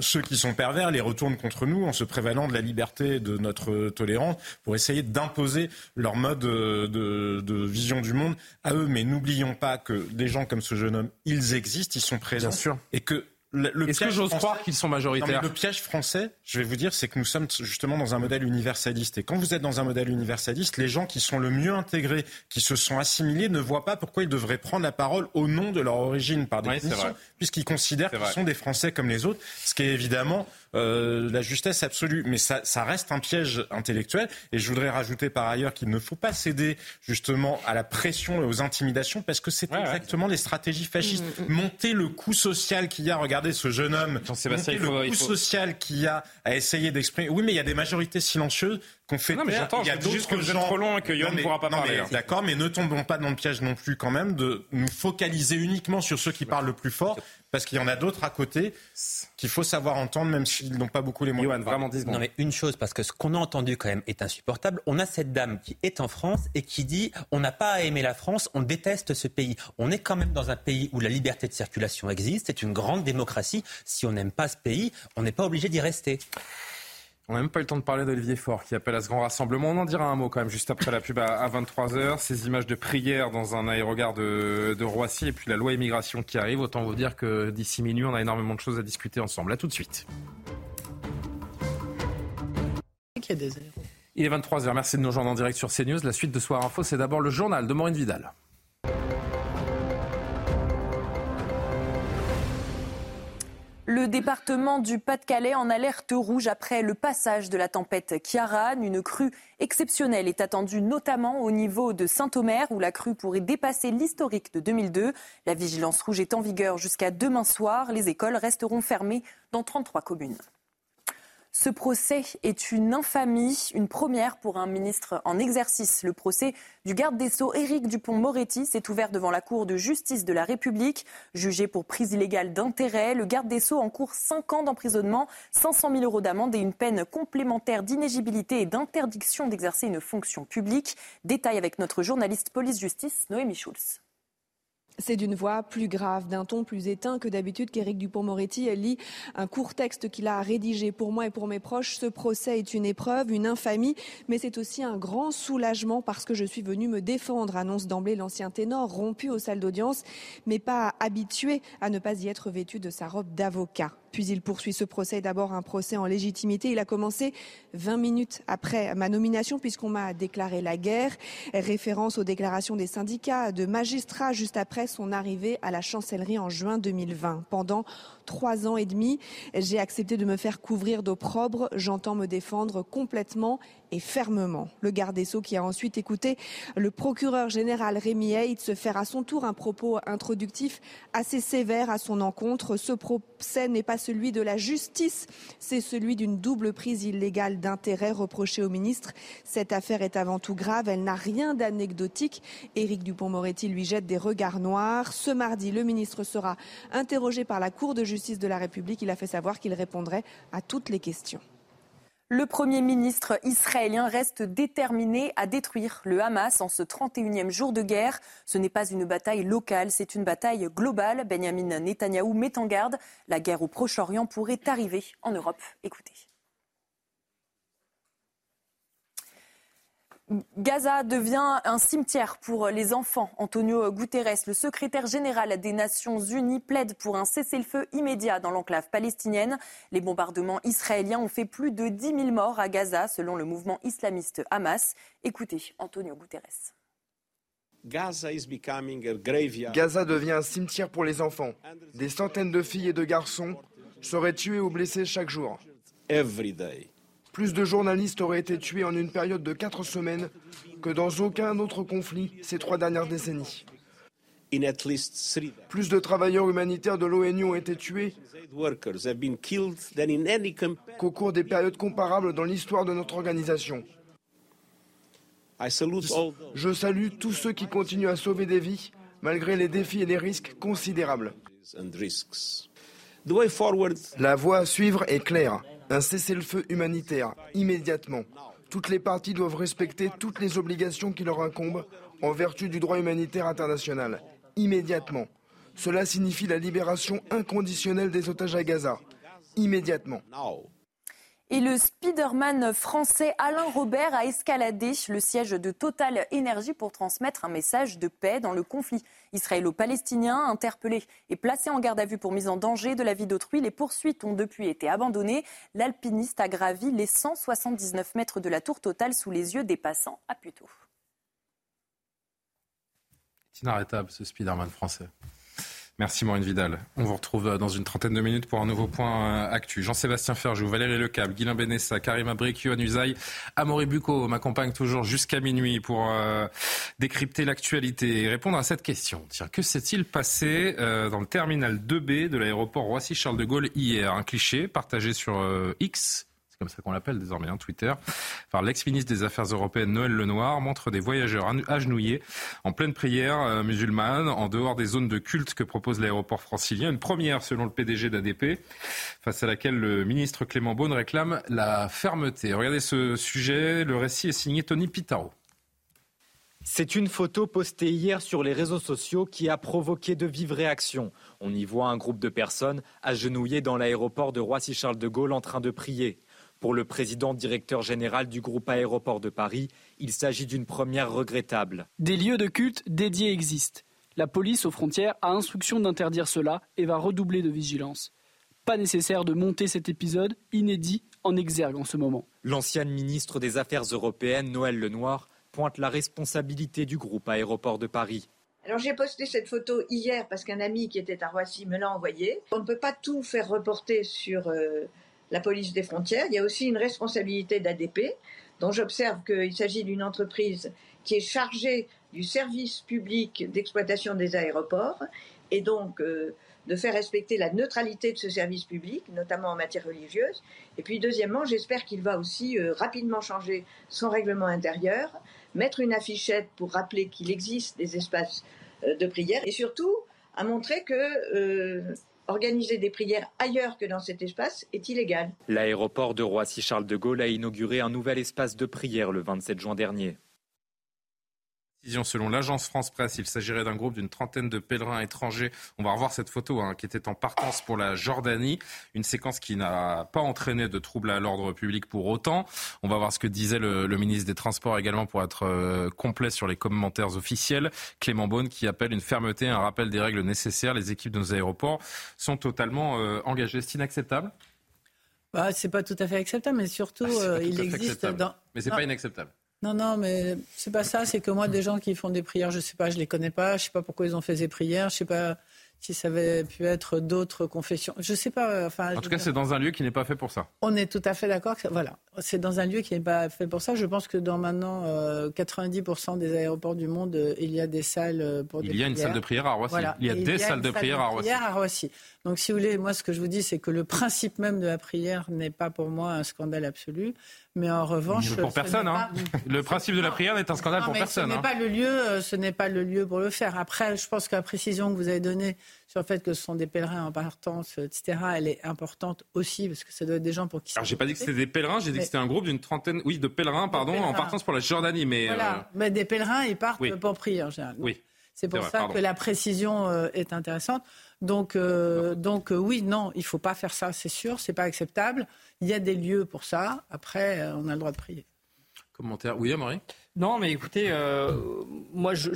ceux qui sont pervers les retournent contre nous en se prévalant de la liberté de notre tolérance pour essayer d'imposer leur mode de, vision du monde à eux. Mais n'oublions pas que des gens comme ce jeune homme, ils existent, ils sont présents. sûr. Et que est-ce que j'ose croire qu'ils sont majoritaires Le piège français, je vais vous dire, c'est que nous sommes justement dans un modèle universaliste. Et quand vous êtes dans un modèle universaliste, les gens qui sont le mieux intégrés, qui se sont assimilés, ne voient pas pourquoi ils devraient prendre la parole au nom de leur origine, par définition, puisqu'ils considèrent qu'ils sont des Français comme les autres, ce qui est évidemment euh, la justesse absolue. Mais ça, ça, reste un piège intellectuel. Et je voudrais rajouter par ailleurs qu'il ne faut pas céder justement à la pression et aux intimidations parce que c'est exactement les stratégies fascistes. Mm, mm. Monter le coût social qu'il y a, regardez ce jeune homme, monter le coût social qu'il y a à essayer d'exprimer. Oui, mais il y a des majorités silencieuses qu'on fait non, mais j'entends, il y a juste que vous êtes trop long et que Yoann ne pourra pas parler. D'accord, mais ne tombons pas dans le piège non plus quand même de nous focaliser uniquement sur ceux qui parlent le plus fort parce qu'il y en a d'autres à côté qu'il faut savoir entendre, même si ils n'ont pas beaucoup les moyens. vraiment 10 Non, mais une chose, parce que ce qu'on a entendu quand même est insupportable. On a cette dame qui est en France et qui dit on n'a pas à aimer la France, on déteste ce pays. On est quand même dans un pays où la liberté de circulation existe, c'est une grande démocratie. Si on n'aime pas ce pays, on n'est pas obligé d'y rester. On n'a même pas eu le temps de parler d'Olivier Faure qui appelle à ce grand rassemblement. On en dira un mot quand même juste après la pub à 23h. Ces images de prière dans un aérogare de, de Roissy et puis la loi immigration qui arrive. Autant vous dire que d'ici minuit, on a énormément de choses à discuter ensemble. À tout de suite. Il est 23h. Merci de nous rejoindre en direct sur CNews. La suite de Soir Info, c'est d'abord le journal de Maureen Vidal. Le département du Pas-de-Calais en alerte rouge après le passage de la tempête Kiaran. Une crue exceptionnelle est attendue notamment au niveau de Saint-Omer où la crue pourrait dépasser l'historique de 2002. La vigilance rouge est en vigueur jusqu'à demain soir. Les écoles resteront fermées dans 33 communes. Ce procès est une infamie, une première pour un ministre en exercice. Le procès du garde des Sceaux Éric Dupont-Moretti s'est ouvert devant la Cour de justice de la République. Jugé pour prise illégale d'intérêt, le garde des Sceaux encourt 5 ans d'emprisonnement, 500 000 euros d'amende et une peine complémentaire d'inégibilité et d'interdiction d'exercer une fonction publique. Détail avec notre journaliste police-justice, Noémie Schulz. C'est d'une voix plus grave, d'un ton plus éteint que d'habitude qu'Éric Dupont-Moretti lit un court texte qu'il a rédigé pour moi et pour mes proches. Ce procès est une épreuve, une infamie, mais c'est aussi un grand soulagement parce que je suis venu me défendre, annonce d'emblée l'ancien ténor, rompu aux salles d'audience, mais pas habitué à ne pas y être vêtu de sa robe d'avocat. Puis il poursuit ce procès, d'abord un procès en légitimité. Il a commencé 20 minutes après ma nomination puisqu'on m'a déclaré la guerre. Référence aux déclarations des syndicats, de magistrats juste après son arrivée à la chancellerie en juin 2020. Pendant trois ans et demi, j'ai accepté de me faire couvrir d'opprobre. J'entends me défendre complètement et fermement. Le garde des Sceaux qui a ensuite écouté le procureur général Rémi Haid se faire à son tour un propos introductif assez sévère à son encontre. Ce procès n'est pas celui de la justice, c'est celui d'une double prise illégale d'intérêt reprochée au ministre. Cette affaire est avant tout grave, elle n'a rien d'anecdotique. Éric Dupont-Moretti lui jette des regards noirs. Ce mardi, le ministre sera interrogé par la Cour de justice de la République. Il a fait savoir qu'il répondrait à toutes les questions. Le Premier ministre israélien reste déterminé à détruire le Hamas en ce 31e jour de guerre. Ce n'est pas une bataille locale, c'est une bataille globale. Benjamin Netanyahou met en garde. La guerre au Proche-Orient pourrait arriver en Europe. Écoutez. Gaza devient un cimetière pour les enfants. Antonio Guterres, le secrétaire général des Nations Unies, plaide pour un cessez-le-feu immédiat dans l'enclave palestinienne. Les bombardements israéliens ont fait plus de 10 000 morts à Gaza, selon le mouvement islamiste Hamas. Écoutez Antonio Guterres. Gaza devient un cimetière pour les enfants. Des centaines de filles et de garçons seraient tués ou blessés chaque jour. Plus de journalistes auraient été tués en une période de quatre semaines que dans aucun autre conflit ces trois dernières décennies. Plus de travailleurs humanitaires de l'ONU ont été tués qu'au cours des périodes comparables dans l'histoire de notre organisation. Je salue tous ceux qui continuent à sauver des vies malgré les défis et les risques considérables. La voie à suivre est claire. Un cessez-le-feu humanitaire, immédiatement. Toutes les parties doivent respecter toutes les obligations qui leur incombent en vertu du droit humanitaire international, immédiatement. Cela signifie la libération inconditionnelle des otages à Gaza, immédiatement. Et le Spider-Man français Alain Robert a escaladé le siège de Total Énergie pour transmettre un message de paix dans le conflit israélo-palestinien. Interpellé et placé en garde à vue pour mise en danger de la vie d'autrui, les poursuites ont depuis été abandonnées. L'alpiniste a gravi les 179 mètres de la tour Total sous les yeux des passants à Puteaux. C'est inarrêtable ce Spider-Man français. Merci Maureen Vidal. On vous retrouve euh, dans une trentaine de minutes pour un nouveau point euh, actu. Jean-Sébastien Ferjou, Valérie Lecable, Guilain Benessa, Karim Abrik, Yohann Usaï, Amaury Bucco m'accompagne toujours jusqu'à minuit pour euh, décrypter l'actualité et répondre à cette question. Tiens, que s'est-il passé dans le terminal 2B de l'aéroport Roissy-Charles de Gaulle hier? Un cliché partagé sur X? Comme ça qu'on l'appelle désormais, hein, Twitter, par l'ex-ministre des Affaires européennes Noël Lenoir, montre des voyageurs agenouillés en pleine prière euh, musulmane, en dehors des zones de culte que propose l'aéroport francilien. Une première selon le PDG d'ADP, face à laquelle le ministre Clément Beaune réclame la fermeté. Regardez ce sujet, le récit est signé Tony Pitaro. C'est une photo postée hier sur les réseaux sociaux qui a provoqué de vives réactions. On y voit un groupe de personnes agenouillées dans l'aéroport de Roissy-Charles de Gaulle en train de prier. Pour le président directeur général du groupe aéroport de Paris, il s'agit d'une première regrettable. Des lieux de culte dédiés existent. La police aux frontières a instruction d'interdire cela et va redoubler de vigilance. Pas nécessaire de monter cet épisode inédit en exergue en ce moment. L'ancienne ministre des Affaires européennes, Noël Lenoir, pointe la responsabilité du groupe Aéroport de Paris. Alors j'ai posté cette photo hier parce qu'un ami qui était à Roissy me l'a envoyée. On ne peut pas tout faire reporter sur euh, la police des frontières. Il y a aussi une responsabilité d'ADP, dont j'observe qu'il s'agit d'une entreprise qui est chargée du service public d'exploitation des aéroports et donc euh, de faire respecter la neutralité de ce service public, notamment en matière religieuse. Et puis deuxièmement, j'espère qu'il va aussi euh, rapidement changer son règlement intérieur mettre une affichette pour rappeler qu'il existe des espaces euh, de prière et surtout à montrer que organiser des prières ailleurs que dans cet espace est illégal. L'aéroport de Roissy-Charles de Gaulle a inauguré un nouvel espace de prière le 27 juin dernier. Selon l'agence France Presse, il s'agirait d'un groupe d'une trentaine de pèlerins étrangers. On va revoir cette photo hein, qui était en partance pour la Jordanie. Une séquence qui n'a pas entraîné de troubles à l'ordre public pour autant. On va voir ce que disait le, ministre des Transports également pour être euh, complet sur les commentaires officiels. Clément Beaune qui appelle une fermeté, un rappel des règles nécessaires. Les équipes de nos aéroports sont totalement euh, engagées. C'est inacceptable? Bah, C'est pas tout à fait acceptable, mais surtout, ah, euh, il existe dans. Mais c'est pas inacceptable. Non, non, mais c'est pas ça. C'est que moi, des gens qui font des prières, je sais pas, je les connais pas. Je sais pas pourquoi ils ont fait des prières. Je sais pas si ça avait pu être d'autres confessions. Je sais pas. Enfin, en tout cas, c'est dans un lieu qui n'est pas fait pour ça. On est tout à fait d'accord. Voilà, c'est dans un lieu qui n'est pas fait pour ça. Je pense que dans maintenant 90% euh, des aéroports du monde, euh, il y a des salles euh, pour. Il y a une salle de prière à Roissy. il y a des salles de prière, à Roissy. Donc, si vous voulez, moi, ce que je vous dis, c'est que le principe même de la prière n'est pas pour moi un scandale absolu. Mais en revanche, pour personne. Hein. Le principe de la prière n'est un scandale pour personne. Ce n'est hein. pas le lieu. Ce n'est pas le lieu pour le faire. Après, je pense que la précision que vous avez donnée sur le fait que ce sont des pèlerins en partance, etc., elle est importante aussi parce que ça doit être des gens pour qui. Alors, j'ai pas dit que c'était des pèlerins. J'ai dit que c'était un groupe d'une trentaine, oui, de pèlerins, pardon, en partance pour la Jordanie. Mais voilà. Euh, mais des pèlerins, ils partent pour prier en général. Oui. C'est pour ça que la précision euh, est intéressante. Donc, euh, donc oui, non, il ne faut pas faire ça, c'est sûr, c'est pas acceptable. Il y a des lieux pour ça. Après, on a le droit de prier. Commentaire, oui, Marie Non, mais écoutez, moi, je,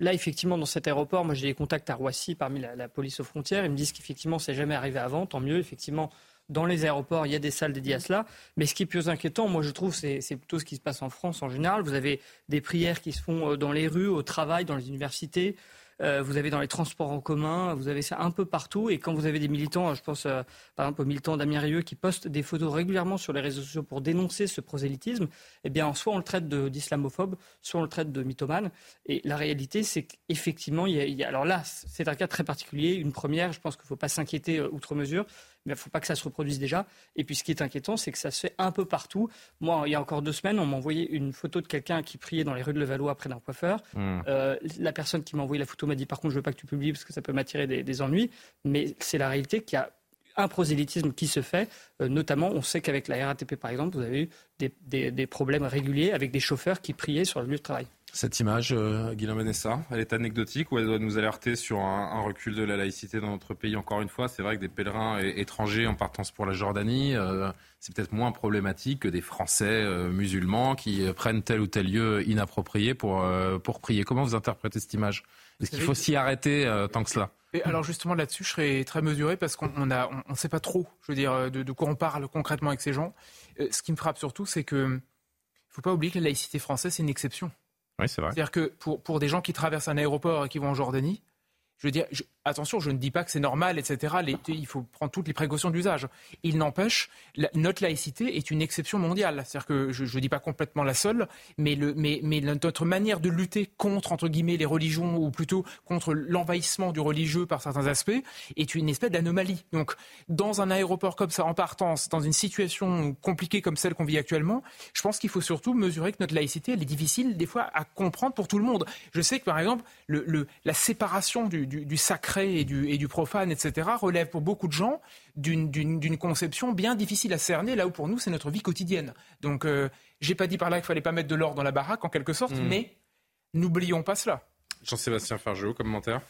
là, effectivement, dans cet aéroport, moi, j'ai des contacts à Roissy parmi la, la police aux frontières. Ils me disent qu'effectivement, c'est jamais arrivé avant. Tant mieux, effectivement dans les aéroports, il y a des salles dédiées à cela. Mais ce qui est plus inquiétant, moi je trouve, c'est plutôt ce qui se passe en France en général. Vous avez des prières qui se font euh, dans les rues, au travail, dans les universités. Euh, vous avez dans les transports en commun, vous avez ça un peu partout. Et quand vous avez des militants, je pense euh, par exemple aux militants d'Amir Rieu qui postent des photos régulièrement sur les réseaux sociaux pour dénoncer ce prosélytisme, eh bien soit on le traite d'islamophobe, soit on le traite de mythomane. Et la réalité, c'est qu'effectivement, il y, a, alors là, c'est un cas très particulier. Une première, je pense qu'il ne faut pas s'inquiéter outre mesure mais il ne faut pas que ça se reproduise déjà. Et puis ce qui est inquiétant, c'est que ça se fait un peu partout. Moi, il y a encore deux semaines, on m'a envoyé une photo de quelqu'un qui priait dans les rues de Levallois près d'un coiffeur. Hmm. Euh, la personne qui m'a envoyé la photo m'a dit par contre, je veux pas que tu publies parce que ça peut m'attirer des, ennuis. Mais c'est la réalité qu'il y a un prosélytisme qui se fait. Euh, notamment, on sait qu'avec la RATP, par exemple, vous avez eu des, des problèmes réguliers avec des chauffeurs qui priaient sur le lieu de travail. Cette image, euh, Guillaume Vanessa, elle est anecdotique ou elle doit nous alerter sur un, recul de la laïcité dans notre pays Encore une fois, c'est vrai que des pèlerins étrangers en partance pour la Jordanie, euh, c'est peut-être moins problématique que des Français euh, musulmans qui prennent tel ou tel lieu inapproprié pour, pour prier. Comment vous interprétez cette image? Est-ce qu'il faut s'y arrêter tant que cela? Et alors justement là-dessus, je serais très mesuré parce qu'on ne on, sait pas trop, je veux dire, de, de, quoi on parle concrètement avec ces gens. ce qui me frappe surtout, c'est que ne faut pas oublier que la laïcité française, c'est une exception. C'est vrai. C'est-à-dire que pour, pour des gens qui traversent un aéroport et qui vont en Jordanie, je veux dire, attention, je ne dis pas que c'est normal, etc. il faut prendre toutes les précautions d'usage. Il n'empêche, notre laïcité est une exception mondiale. C'est-à-dire que je ne dis pas complètement la seule, mais, notre manière de lutter contre, entre guillemets, les religions, ou plutôt contre l'envahissement du religieux par certains aspects, est une espèce d'anomalie. Donc, dans un aéroport comme ça, en partance, dans une situation compliquée comme celle qu'on vit actuellement, je pense qu'il faut surtout mesurer que notre laïcité, elle est difficile des fois à comprendre pour tout le monde. Je sais que, par exemple, le, le, la séparation du, du, du sacré et du, et du profane, etc., relève pour beaucoup de gens d'une conception bien difficile à cerner, là où pour nous, c'est notre vie quotidienne. Donc, euh, j'ai pas dit par là qu'il fallait pas mettre de l'ordre dans la baraque, en quelque sorte, hmm. mais n'oublions pas cela. Jean-Sébastien Fargeau, commentaire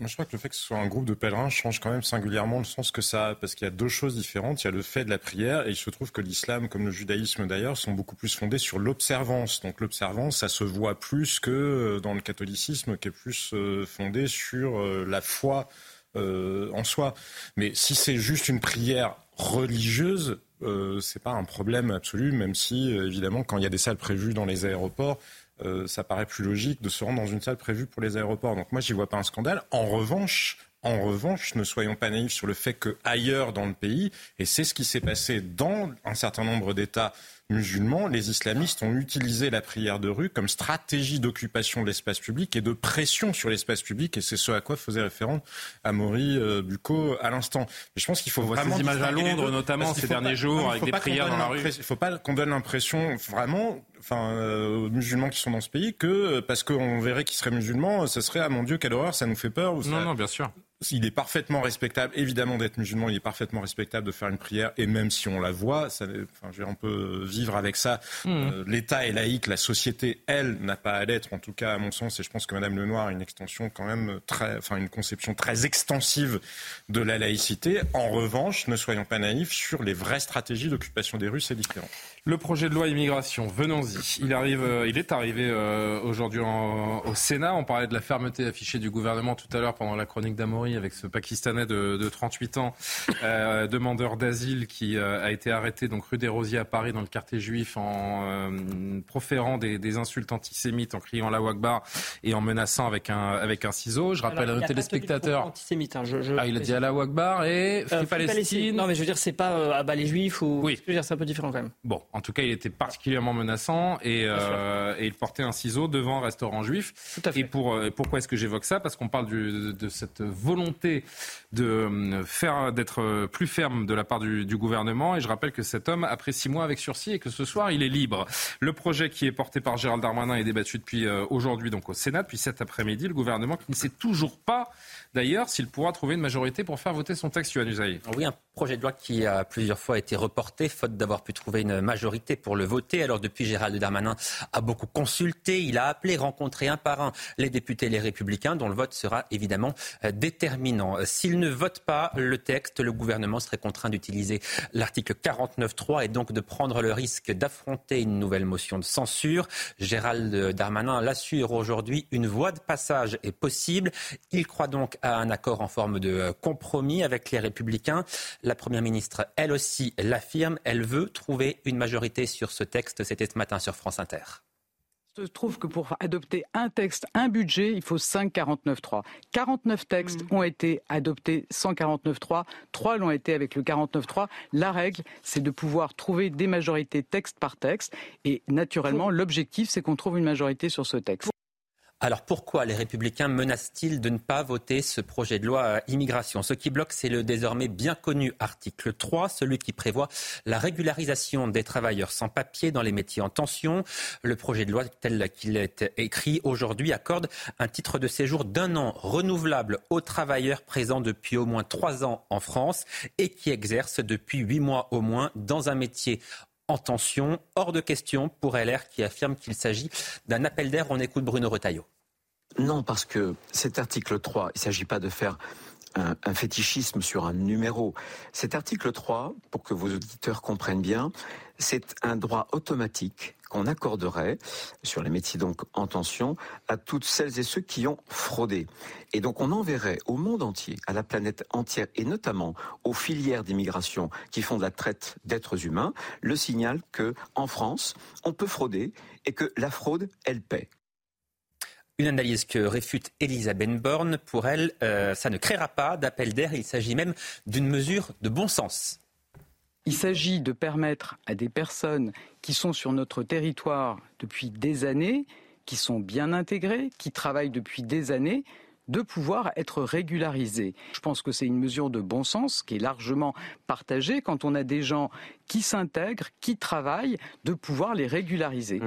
je crois que le fait que ce soit un groupe de pèlerins change quand même singulièrement le sens que ça a, parce qu'il y a deux choses différentes. Il y a le fait de la prière, et il se trouve que l'islam, comme le judaïsme d'ailleurs, sont beaucoup plus fondés sur l'observance. Donc l'observance, ça se voit plus que euh, dans le catholicisme, qui est plus euh, fondé sur euh, la foi en soi. Mais si c'est juste une prière religieuse, euh, c'est pas un problème absolu, même si évidemment, quand il y a des salles prévues dans les aéroports, euh, ça paraît plus logique de se rendre dans une salle prévue pour les aéroports. Donc moi, j'y vois pas un scandale. En revanche, en revanche, ne soyons pas naïfs sur le fait qu'ailleurs dans le pays, et c'est ce qui s'est passé dans un certain nombre d'États musulmans, les islamistes ont utilisé la prière de rue comme stratégie d'occupation de l'espace public et de pression sur l'espace public, et c'est ce à quoi faisait référence Amaury euh, Bucco à l'instant. Je pense qu'il faut voir ces images à Londres, notamment ces derniers jours, avec des prières dans la rue. Il ne faut pas qu'on donne l'impression vraiment enfin, euh, aux musulmans qui sont dans ce pays que euh, parce qu'on verrait qu'ils seraient musulmans, ce serait ah mon Dieu quelle horreur, ça nous fait peur. Ou ça... Non, non, bien sûr il est parfaitement respectable, évidemment, d'être musulman, il est parfaitement respectable de faire une prière, et même si on la voit, ça, enfin, on peut vivre avec ça. Mmh. Euh, L'État est laïque, la société, elle, n'a pas à l'être, en tout cas, à mon sens, et je pense que Madame Lenoir a une extension quand même très, enfin, une conception très extensive de la laïcité. En revanche, ne soyons pas naïfs sur les vraies stratégies d'occupation des rues, c'est différent. Le projet de loi immigration, venons-y. Il arrive, euh, il est arrivé euh, aujourd'hui au Sénat. On parlait de la fermeté affichée du gouvernement tout à l'heure pendant la chronique avec ce Pakistanais de, de 38 ans, euh, demandeur d'asile qui euh, a été arrêté donc rue des Rosiers à Paris dans le quartier juif en proférant des, des, insultes antisémites, en criant la Wakbar et en menaçant avec un avec un ciseau. Je rappelle à nos téléspectateurs. Antisémite. Hein, je, je... Ah, il a dit à la Wakbar et Palestine. Non, mais je veux dire, c'est pas à bas les juifs ou. Oui. Je veux dire, c'est un peu différent quand même. Bon. En tout cas, il était particulièrement menaçant et, euh, et il portait un ciseau devant un restaurant juif. Tout à fait. Et pour, euh, pourquoi est-ce que j'évoque ça? Parce qu'on parle du, de cette volonté de euh, faire d'être plus ferme de la part du, gouvernement. Et je rappelle que cet homme a pris six mois avec sursis et que ce soir, il est libre. Le projet qui est porté par Gérald Darmanin est débattu depuis aujourd'hui donc au Sénat, depuis cet après-midi. Le gouvernement qui ne sait toujours pas d'ailleurs s'il pourra trouver une majorité pour faire voter son texte, Yohann Oui, un projet de loi qui a plusieurs fois été reporté, faute d'avoir pu trouver une majorité pour le voter. Alors depuis, Gérald Darmanin a beaucoup consulté, il a appelé, rencontré un par un les députés les républicains, dont le vote sera évidemment euh, déterminant. S'il ne vote pas le texte, le gouvernement serait contraint d'utiliser l'article 49.3 et donc de prendre le risque d'affronter une nouvelle motion de censure. Gérald Darmanin l'assure aujourd'hui, une voie de passage est possible. Il croit donc à un accord en forme de compromis avec les républicains. La Première ministre, elle aussi, l'affirme, elle veut trouver une majorité sur ce texte. C'était ce matin sur France Inter. Je trouve que pour adopter un texte, un budget, il faut 5 49.3. 49 textes mmh. ont été adoptés 149.3. 3 l'ont été avec le 49.3. La règle, c'est de pouvoir trouver des majorités texte par texte. Et naturellement, l'objectif, c'est qu'on trouve une majorité sur ce texte. Alors pourquoi les républicains menacent-ils de ne pas voter ce projet de loi immigration? Ce qui bloque, c'est le désormais bien connu article 3, celui qui prévoit la régularisation des travailleurs sans papier dans les métiers en tension. Le projet de loi tel qu'il est écrit aujourd'hui accorde un titre de séjour d'un an renouvelable aux travailleurs présents depuis au moins trois ans en France et qui exercent depuis huit mois au moins dans un métier en tension. Hors de question pour LR qui affirme qu'il s'agit d'un appel d'air. On écoute Bruno Retailleau. Non, parce que cet article 3, il ne s'agit pas de faire un, fétichisme sur un numéro. Cet article 3, pour que vos auditeurs comprennent bien, c'est un droit automatique qu'on accorderait sur les métiers donc en tension à toutes celles et ceux qui ont fraudé. Et donc on enverrait au monde entier, à la planète entière et notamment aux filières d'immigration qui font de la traite d'êtres humains, le signal que en France, on peut frauder et que la fraude, elle paie. Une analyse que réfute Elisabeth Borne. Pour elle, euh, ça ne créera pas d'appel d'air. Il s'agit même d'une mesure de bon sens. Il s'agit de permettre à des personnes qui sont sur notre territoire depuis des années, qui sont bien intégrées, qui travaillent depuis des années, de pouvoir être régularisées. Je pense que c'est une mesure de bon sens qui est largement partagée quand on a des gens qui s'intègrent, qui travaillent, de pouvoir les régulariser.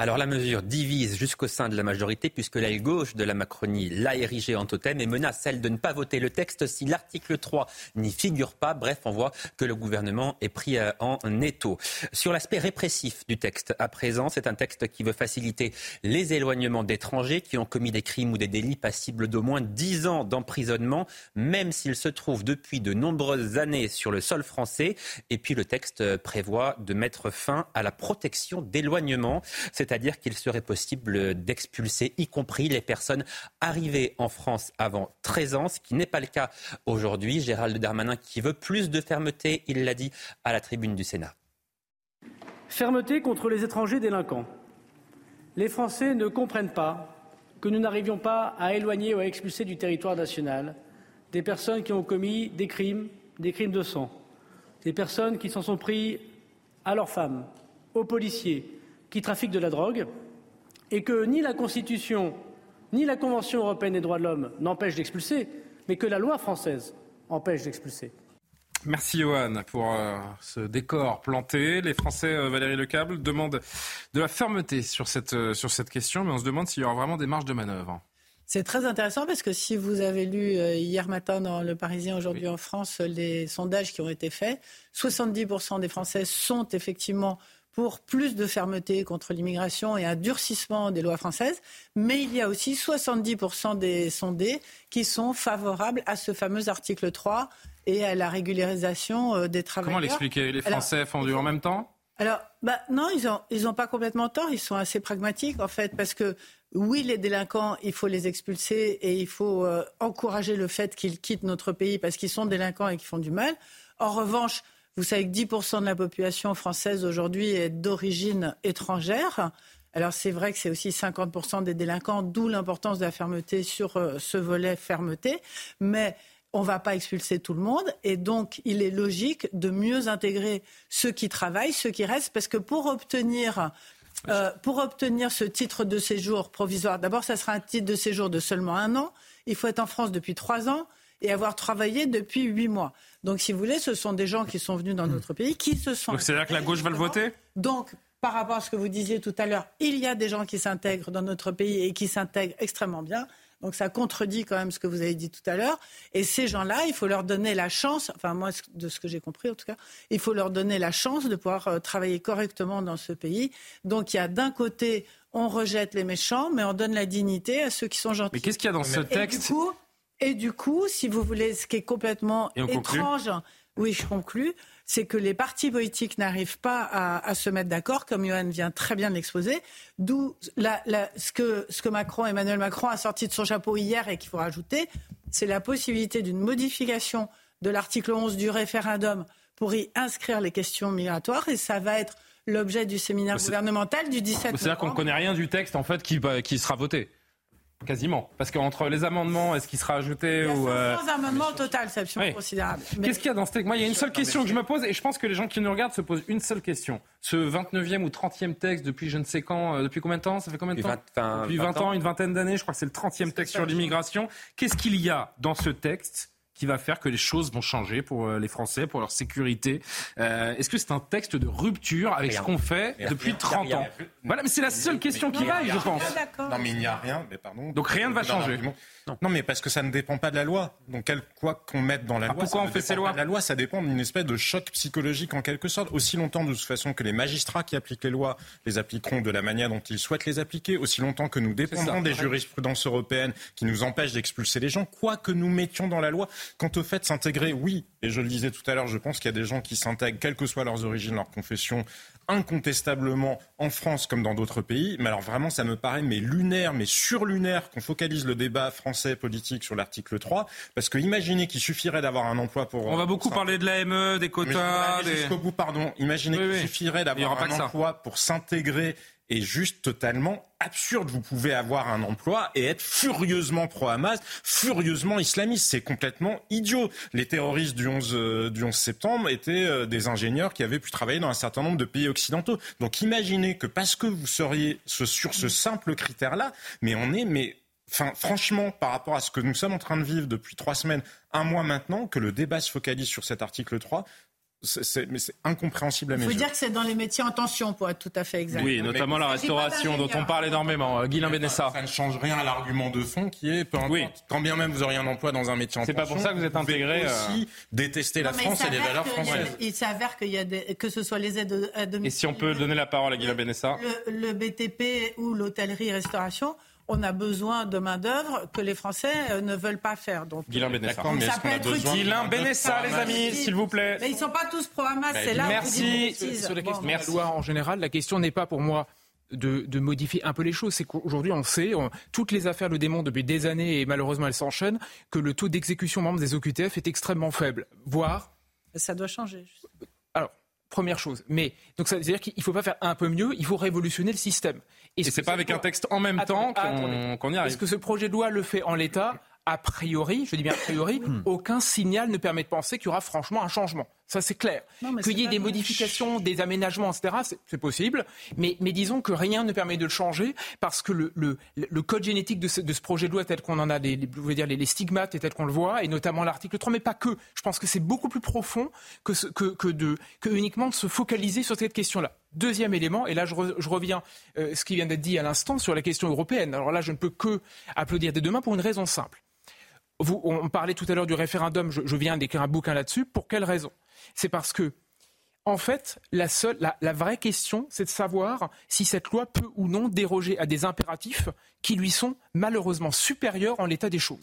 Alors la mesure divise jusqu'au sein de la majorité puisque l'aile gauche de la Macronie l'a érigée en totem et menace celle de ne pas voter le texte si l'article 3 n'y figure pas. Bref, on voit que le gouvernement est pris euh, en étau. Sur l'aspect répressif du texte, à présent, c'est un texte qui veut faciliter les éloignements d'étrangers qui ont commis des crimes ou des délits passibles d'au moins 10 ans d'emprisonnement, même s'ils se trouvent depuis de nombreuses années sur le sol français. Et puis le texte prévoit de mettre fin à la protection d'éloignement c'est-à-dire qu'il serait possible d'expulser, y compris les personnes arrivées en France avant 13 ans, ce qui n'est pas le cas aujourd'hui. Gérald Darmanin qui veut plus de fermeté, il l'a dit à la tribune du Sénat. Fermeté contre les étrangers délinquants. Les Français ne comprennent pas que nous n'arrivions pas à éloigner ou à expulser du territoire national des personnes qui ont commis des crimes, des crimes de sang, des personnes qui s'en sont pris à leurs femmes, aux policiers, qui trafiquent de la drogue et que ni la Constitution ni la Convention européenne des droits de l'homme n'empêchent d'expulser, mais que la loi française empêche d'expulser. Merci Johan pour euh, ce décor planté. Les Français, euh, Valérie Lecable, demandent de la fermeté sur cette, euh, sur cette question, mais on se demande s'il y aura vraiment des marges de manœuvre. C'est très intéressant parce que si vous avez lu hier matin dans Le Parisien, aujourd'hui en France, les sondages qui ont été faits, 70% des Français sont effectivement pour plus de fermeté contre l'immigration et un durcissement des lois françaises, mais il y a aussi 70% des sondés qui sont favorables à ce fameux article 3 et à la régularisation euh, des travailleurs. Comment l'expliquer? Les Français font du en même temps? Alors, bah, non, ils n'ont ils ont pas complètement tort. Ils sont assez pragmatiques, en fait, parce que oui, les délinquants, il faut les expulser et il faut euh, encourager le fait qu'ils quittent notre pays parce qu'ils sont délinquants et qu'ils font du mal. En revanche, vous savez que 10% de la population française aujourd'hui est d'origine étrangère. Alors c'est vrai que c'est aussi 50% des délinquants, d'où l'importance de la fermeté sur euh, ce volet fermeté. Mais on ne va pas expulser tout le monde et donc il est logique de mieux intégrer ceux qui travaillent, ceux qui restent, parce que pour obtenir euh, pour obtenir ce titre de séjour provisoire, d'abord, ça sera un titre de séjour de seulement un an. Il faut être en France depuis trois ans et avoir travaillé depuis huit mois. Donc, si vous voulez, ce sont des gens qui sont venus dans hmm. notre pays, qui se sont. Donc, c'est-à-dire que la gauche va le voter Donc, par rapport à ce que vous disiez tout à l'heure, il y a des gens qui s'intègrent dans notre pays et qui s'intègrent extrêmement bien. Donc ça contredit quand même ce que vous avez dit tout à l'heure. Et ces gens-là, il faut leur donner la chance, enfin moi de ce que j'ai compris en tout cas, il faut leur donner la chance de pouvoir euh, travailler correctement dans ce pays. Donc il y a d'un côté, on rejette les méchants, mais on donne la dignité à ceux qui sont gentils. Mais qu'est-ce qu'il y a dans ce texte et du coup, si vous voulez, ce qui est complètement étrange, oui, je conclus, c'est que les partis politiques n'arrivent pas à, se mettre d'accord, comme Johan vient très bien de l'exposer. D'où ce, que, ce que Macron, Emmanuel Macron a sorti de son chapeau hier et qu'il faut rajouter, c'est la possibilité d'une modification de l'article 11 du référendum pour y inscrire les questions migratoires. Et ça va être l'objet du séminaire gouvernemental du 17 novembre. C'est-à-dire qu'on ne connaît rien du texte en fait qui, qui sera voté. Quasiment. Parce qu'entre les amendements, est-ce qu'il sera ajouté il y a ou. Euh... amendements au total, c'est absolument considérable. Qu'est-ce qu'il y a dans ce texte Moi, il y a une seule question que je me pose, et je pense que les gens qui nous regardent se posent une seule question. Ce 29e ou 30e texte depuis je ne sais quand, euh, depuis combien de temps Ça fait combien de temps Depuis 20, ans, une vingtaine d'années, je crois que c'est le 30e texte sur l'immigration. Qu'est-ce qu'il y a dans ce texte qui va faire que les choses vont changer pour euh, les Français, pour leur sécurité. Euh, Est-ce que c'est un texte de rupture avec ce qu'on fait depuis 30 ans? Voilà, mais c'est la seule question qui vaille, je pense. Non, mais il n'y a rien, mais pardon. Donc rien ne va changer. Non. mais parce que ça ne dépend pas de la loi. Donc, quoi qu'on mette dans la ah, loi. Pourquoi on fait ces lois La loi, ça dépend d'une espèce de choc psychologique en quelque sorte. Aussi longtemps, de toute façon, que les magistrats qui appliquent les lois les appliqueront de la manière dont ils souhaitent les appliquer, aussi longtemps que nous dépendrons des jurisprudences européennes qui nous empêchent d'expulser les gens, quoi que nous mettions dans la loi. Quant au fait de s'intégrer, oui, et je le disais tout à l'heure, je pense qu'il y a des gens qui s'intègrent, quelles que soient leurs origines, leur confession, incontestablement en France comme dans d'autres pays. Mais alors vraiment, ça me paraît mais lunaire, mais surlunaire qu'on focalise le débat français politique sur l'article 3. Parce que imaginez qu'il suffirait d'avoir un emploi pour... On va beaucoup parler de l'AME, des quotas... Des... Jusqu'au bout, pardon. Imaginez qu'il suffirait d'avoir un emploi pour s'intégrer est juste totalement absurde. Vous pouvez avoir un emploi et être furieusement pro-Hamas, furieusement islamiste. C'est complètement idiot. Les terroristes du 11, euh, du 11 septembre étaient euh, des ingénieurs qui avaient pu travailler dans un certain nombre de pays occidentaux. Donc imaginez que parce que vous seriez sur ce simple critère-là, mais on est... Mais, Enfin, franchement, par rapport à ce que nous sommes en train de vivre depuis trois semaines, un mois maintenant, que le débat se focalise sur cet article 3, c'est, mais c'est incompréhensible à mes yeux. Il faut dire que c'est dans les métiers en tension, pour être tout à fait exact. Oui, notamment la restauration, dont on parle énormément. Euh, Guilain Benessa. Ça ne change rien à l'argument de fond qui est, peu importe, oui. quand bien même vous auriez un emploi dans un métier en tension. C'est pas pour ça que vous êtes intégré. Vous aussi euh... détester la France et les valeurs françaises. Il s'avère qu'il y a des, que ce soit les aides à domicile. Et si on peut donner la parole à Guilain Benessa. Le, le BTP ou l'hôtellerie-restauration on a besoin de main-d'œuvre que les Français euh, ne veulent pas faire. Donc, Guilain Benessa. Guilain Benessa, les amis, s'il vous plaît. Mais ils ne sont pas tous pro-Hamas, c'est là Merci. Sur les questions de loi en général, la question n'est pas pour moi de, modifier un peu les choses. C'est qu'aujourd'hui, on sait, toutes les affaires le démontrent depuis des années et malheureusement elles s'enchaînent, que le taux d'exécution membre des OQTF est extrêmement faible, voire. Ça doit changer. Alors, première chose. Mais donc ça veut dire qu'il ne faut pas faire un peu mieux, il faut révolutionner le système. Et, ce c'est pas avec un texte en même temps qu'on y arrive. Est-ce que ce projet de loi le fait en l'état a priori, je dis bien a priori, hmm. aucun signal ne permet de penser qu'il y aura franchement un changement. Ça, c'est clair. Qu'il y ait des modifications, des aménagements, etc., c'est possible. Mais, mais, disons que rien ne permet de le changer parce que le, le, le code génétique de ce, de ce, projet de loi, tel qu'on en a, les, les, je veux dire, les, les stigmates, et tel qu'on le voit, et notamment l'article 3, mais pas que. Je pense que c'est beaucoup plus profond que, ce, que, que, de, que uniquement de se focaliser sur cette question-là. Deuxième élément, et là je, je reviens euh, ce qui vient d'être dit à l'instant sur la question européenne. Alors là, je ne peux que applaudir des deux mains pour une raison simple. Vous, on parlait tout à l'heure du référendum, je, je viens d'écrire un bouquin là-dessus. Pour quelle raison? C'est parce que, en fait, la, vraie question, c'est de savoir si cette loi peut ou non déroger à des impératifs qui lui sont malheureusement supérieurs en l'état des choses.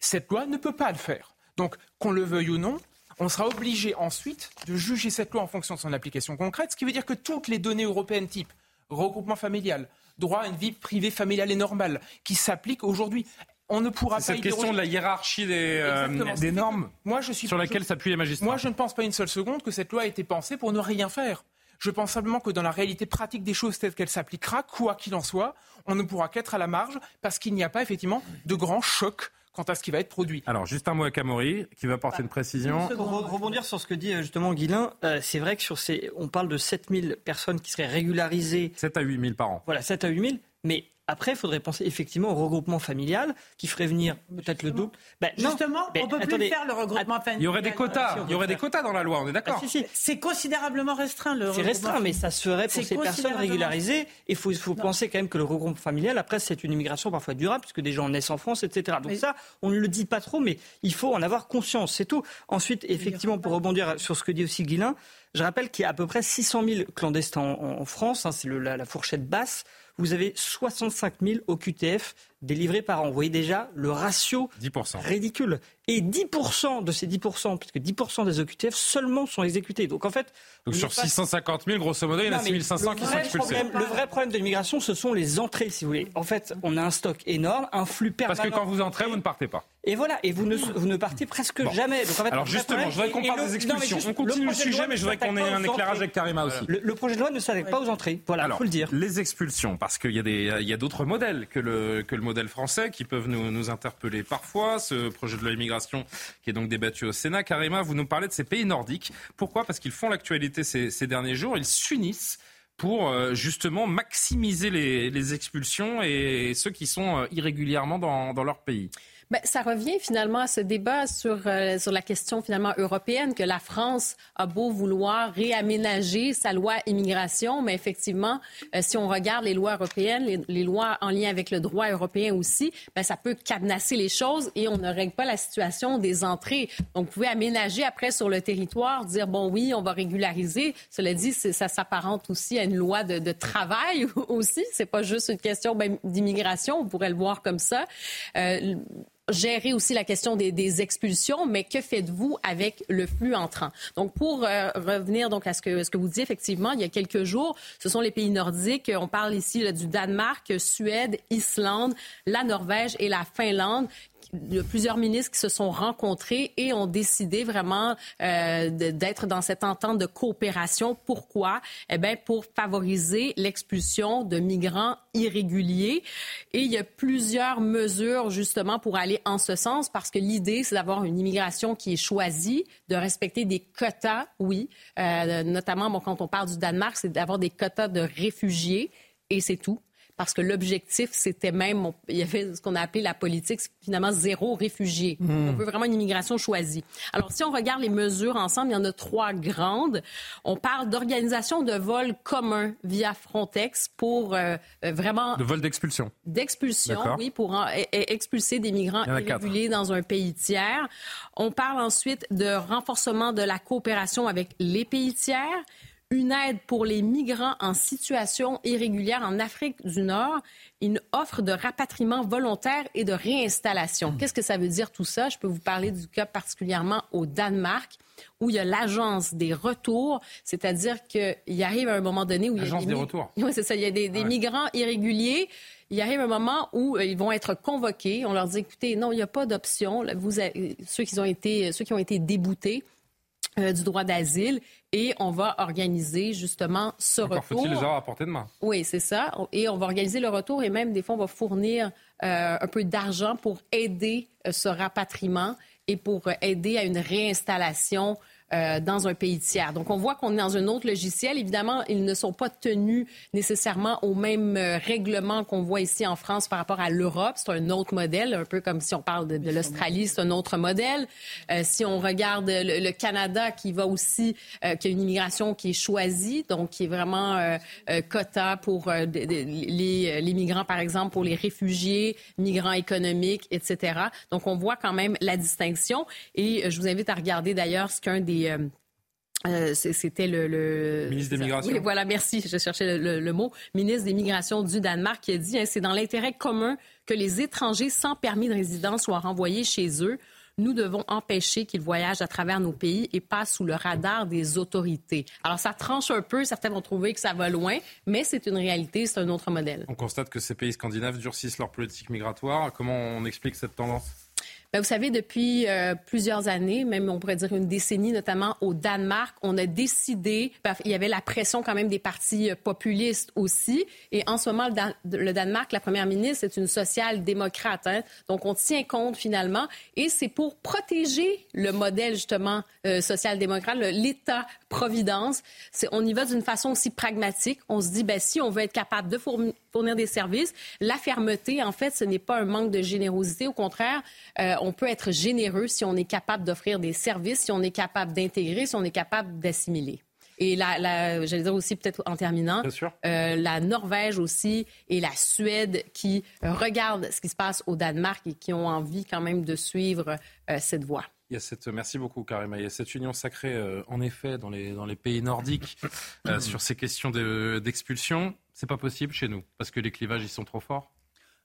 Cette loi ne peut pas le faire. Donc, qu'on le veuille ou non, on sera obligé ensuite de juger cette loi en fonction de son application concrète, ce qui veut dire que toutes les données européennes type regroupement familial, droit à une vie privée familiale et normale, qui s'appliquent aujourd'hui, on ne pourra pas. Cette question de la hiérarchie des, euh, des normes moi, je suis, sur laquelle s'appuient les magistrats. Moi, je ne pense pas une seule seconde que cette loi a été pensée pour ne rien faire. Je pense simplement que dans la réalité pratique des choses telles qu'elle s'appliquera, quoi qu'il en soit, on ne pourra qu'être à la marge parce qu'il n'y a pas effectivement de grands chocs quant à ce qui va être produit. Alors, juste un mot à Camori, qui va apporter une précision. Pour rebondir sur ce que dit euh, justement Guilain, euh, c'est vrai que sur ces, on parle de 7000 personnes qui seraient régularisées. 7 à 8000 par an. Voilà, 7 à 8000. Mais après, il faudrait penser effectivement au regroupement familial qui ferait venir peut-être le double. Ben, Justement, on ne peut plus faire le regroupement familial. Il y aurait des quotas. Il y aurait des quotas dans la loi, on est d'accord. Ah, C'est considérablement restreint le. C'est restreint, mais ça serait pour ces personnes régularisées. Et il faut, faut penser quand même que le regroupement familial, après, c'est une immigration parfois durable puisque des gens naissent en France, etc. Donc ça, on ne le dit pas trop, mais il faut en avoir conscience, c'est tout. Ensuite, effectivement, pour rebondir sur ce que dit aussi Guilain, je rappelle qu'il y a à peu près 600 000 clandestins en, France. Hein, c'est la fourchette basse vous avez 65 000 OQTF délivrés par an. Vous voyez déjà le ratio 10%. ridicule. Et 10% de ces 10%, puisque 10% des OQTF seulement sont exécutés. Donc en fait. Donc sur 650 000, grosso modo, il y en a 6 500 qui sont expulsés. le vrai problème de l'immigration, ce sont les entrées, si vous voulez. En fait, on a un stock énorme, un flux permanent. Parce que quand vous entrez, vous ne partez pas. Et voilà, et vous ne, vous ne partez presque jamais. Donc en fait, Alors justement, je voudrais qu'on parle des expulsions. on continue le, sujet, mais je voudrais qu'on ait un éclairage avec Karima aussi. Le, projet de loi ne s'attaque pas aux entrées. Voilà, il faut le dire. Les expulsions, parce qu'il y a d'autres modèles que le, que le modèle français qui peuvent nous, nous interpeller parfois. Ce projet de loi immigration qui est donc débattu au Sénat. Karima, vous nous parlez de ces pays nordiques. Pourquoi? Parce qu'ils font l'actualité ces, ces derniers jours. Ils s'unissent pour euh, justement maximiser les, les, expulsions et ceux qui sont euh, irrégulièrement dans, dans leur pays. Ben, ça revient finalement à ce débat sur, euh, sur la question finalement européenne que la France a beau vouloir réaménager sa loi immigration, mais effectivement, euh, si on regarde les lois européennes, les, lois en lien avec le droit européen aussi, ben, ça peut cadenasser les choses et on ne règle pas la situation des entrées. Donc, vous pouvez aménager après sur le territoire, dire bon oui, on va régulariser. Cela dit, ça s'apparente aussi à une loi de, de travail aussi. C'est pas juste une question ben, d'immigration. On pourrait le voir comme ça. Euh, gérer aussi la question des, expulsions, mais que faites-vous avec le flux entrant? Donc, pour euh, revenir donc à ce que, vous dites, effectivement, il y a quelques jours, ce sont les pays nordiques. On parle ici du Danemark, Suède, Islande, la Norvège et la Finlande plusieurs ministres qui se sont rencontrés et ont décidé vraiment euh, d'être dans cette entente de coopération. Pourquoi? Eh bien, pour favoriser l'expulsion de migrants irréguliers. Et il y a plusieurs mesures justement pour aller en ce sens parce que l'idée, c'est d'avoir une immigration qui est choisie, de respecter des quotas, oui. Euh, notamment, quand on parle du Danemark, c'est d'avoir des quotas de réfugiés et c'est tout parce que l'objectif, c'était même, il y avait ce qu'on a appelé la politique, finalement, zéro réfugié. Hmm. On veut vraiment une immigration choisie. Alors, si on regarde les mesures ensemble, il y en a trois grandes. On parle d'organisation de vols communs via Frontex pour euh, vraiment... De vols d'expulsion. D'expulsion, oui, pour expulser des migrants irréguliers dans un pays tiers. On parle ensuite de renforcement de la coopération avec les pays tiers une aide pour les migrants en situation irrégulière en Afrique du Nord, une offre de rapatriement volontaire et de réinstallation. Hmm. Qu'est-ce que ça veut dire tout ça? Je peux vous parler du cas particulièrement au Danemark où il y a l'agence des retours, c'est-à-dire qu'il arrive à un moment donné où il y a des, des retours. Oui, c'est ça. Il y a des, migrants irréguliers. Il arrive un moment où euh, ils vont être convoqués. On leur dit écoutez, non, il n'y a pas d'option. Vous, ceux qui ont été, ceux qui ont été déboutés, euh, du droit d'asile et on va organiser justement ce Encore retour. faut-il les avoir à portée de main? Oui, c'est ça. Et on va organiser le retour et même des fois on va fournir euh, un peu d'argent pour aider euh, ce rapatriement et pour aider à une réinstallation euh, dans un pays tiers. Donc, on voit qu'on est dans un autre logiciel. Évidemment, ils ne sont pas tenus nécessairement au même euh, règlement qu'on voit ici en France par rapport à l'Europe. C'est un autre modèle, un peu comme si on parle de, l'Australie, c'est un autre modèle. Euh, si on regarde le, Canada, qui va aussi, qui a une immigration qui est choisie, donc qui est vraiment quota pour les, les migrants, par exemple, pour les réfugiés, migrants économiques, etc. Donc, on voit quand même la distinction. Et je vous invite à regarder d'ailleurs ce qu'un des euh, euh, c'était le, ministre des Migrations. Oui, voilà, merci. Je cherchais le, mot. Ministre des Migrations du Danemark qui a dit hein, c'est dans l'intérêt commun que les étrangers sans permis de résidence soient renvoyés chez eux. Nous devons empêcher qu'ils voyagent à travers nos pays et passent sous le radar des autorités. Alors, ça tranche un peu. Certains vont trouver que ça va loin, mais c'est une réalité, c'est un autre modèle. On constate que ces pays scandinaves durcissent leur politique migratoire. Comment on explique cette tendance? Ben, vous savez, depuis euh, plusieurs années, même on pourrait dire une décennie, notamment au Danemark, on a décidé, il y avait la pression quand même des partis euh, populistes aussi. Et en ce moment, le, Danemark, la première ministre, c'est une social-démocrate. Hein. Donc, on tient compte finalement. Et c'est pour protéger le modèle, justement, euh, social-démocrate, l'État-providence. On y va d'une façon aussi pragmatique. On se dit, ben, si on veut être capable de fournir des services, la fermeté, en fait, ce n'est pas un manque de générosité. Au contraire, on peut être généreux si on est capable d'offrir des services, si on est capable d'intégrer, si on est capable d'assimiler. Et la, j'allais dire aussi peut-être en terminant, euh, la Norvège aussi et la Suède qui regardent ce qui se passe au Danemark et qui ont envie quand même de suivre euh, cette voie. Il y a cette, merci beaucoup Karima. Il y a cette union sacrée, euh, en effet, dans les, dans les pays nordiques sur ces questions d'expulsion. C'est pas possible chez nous parce que les clivages ils sont trop forts.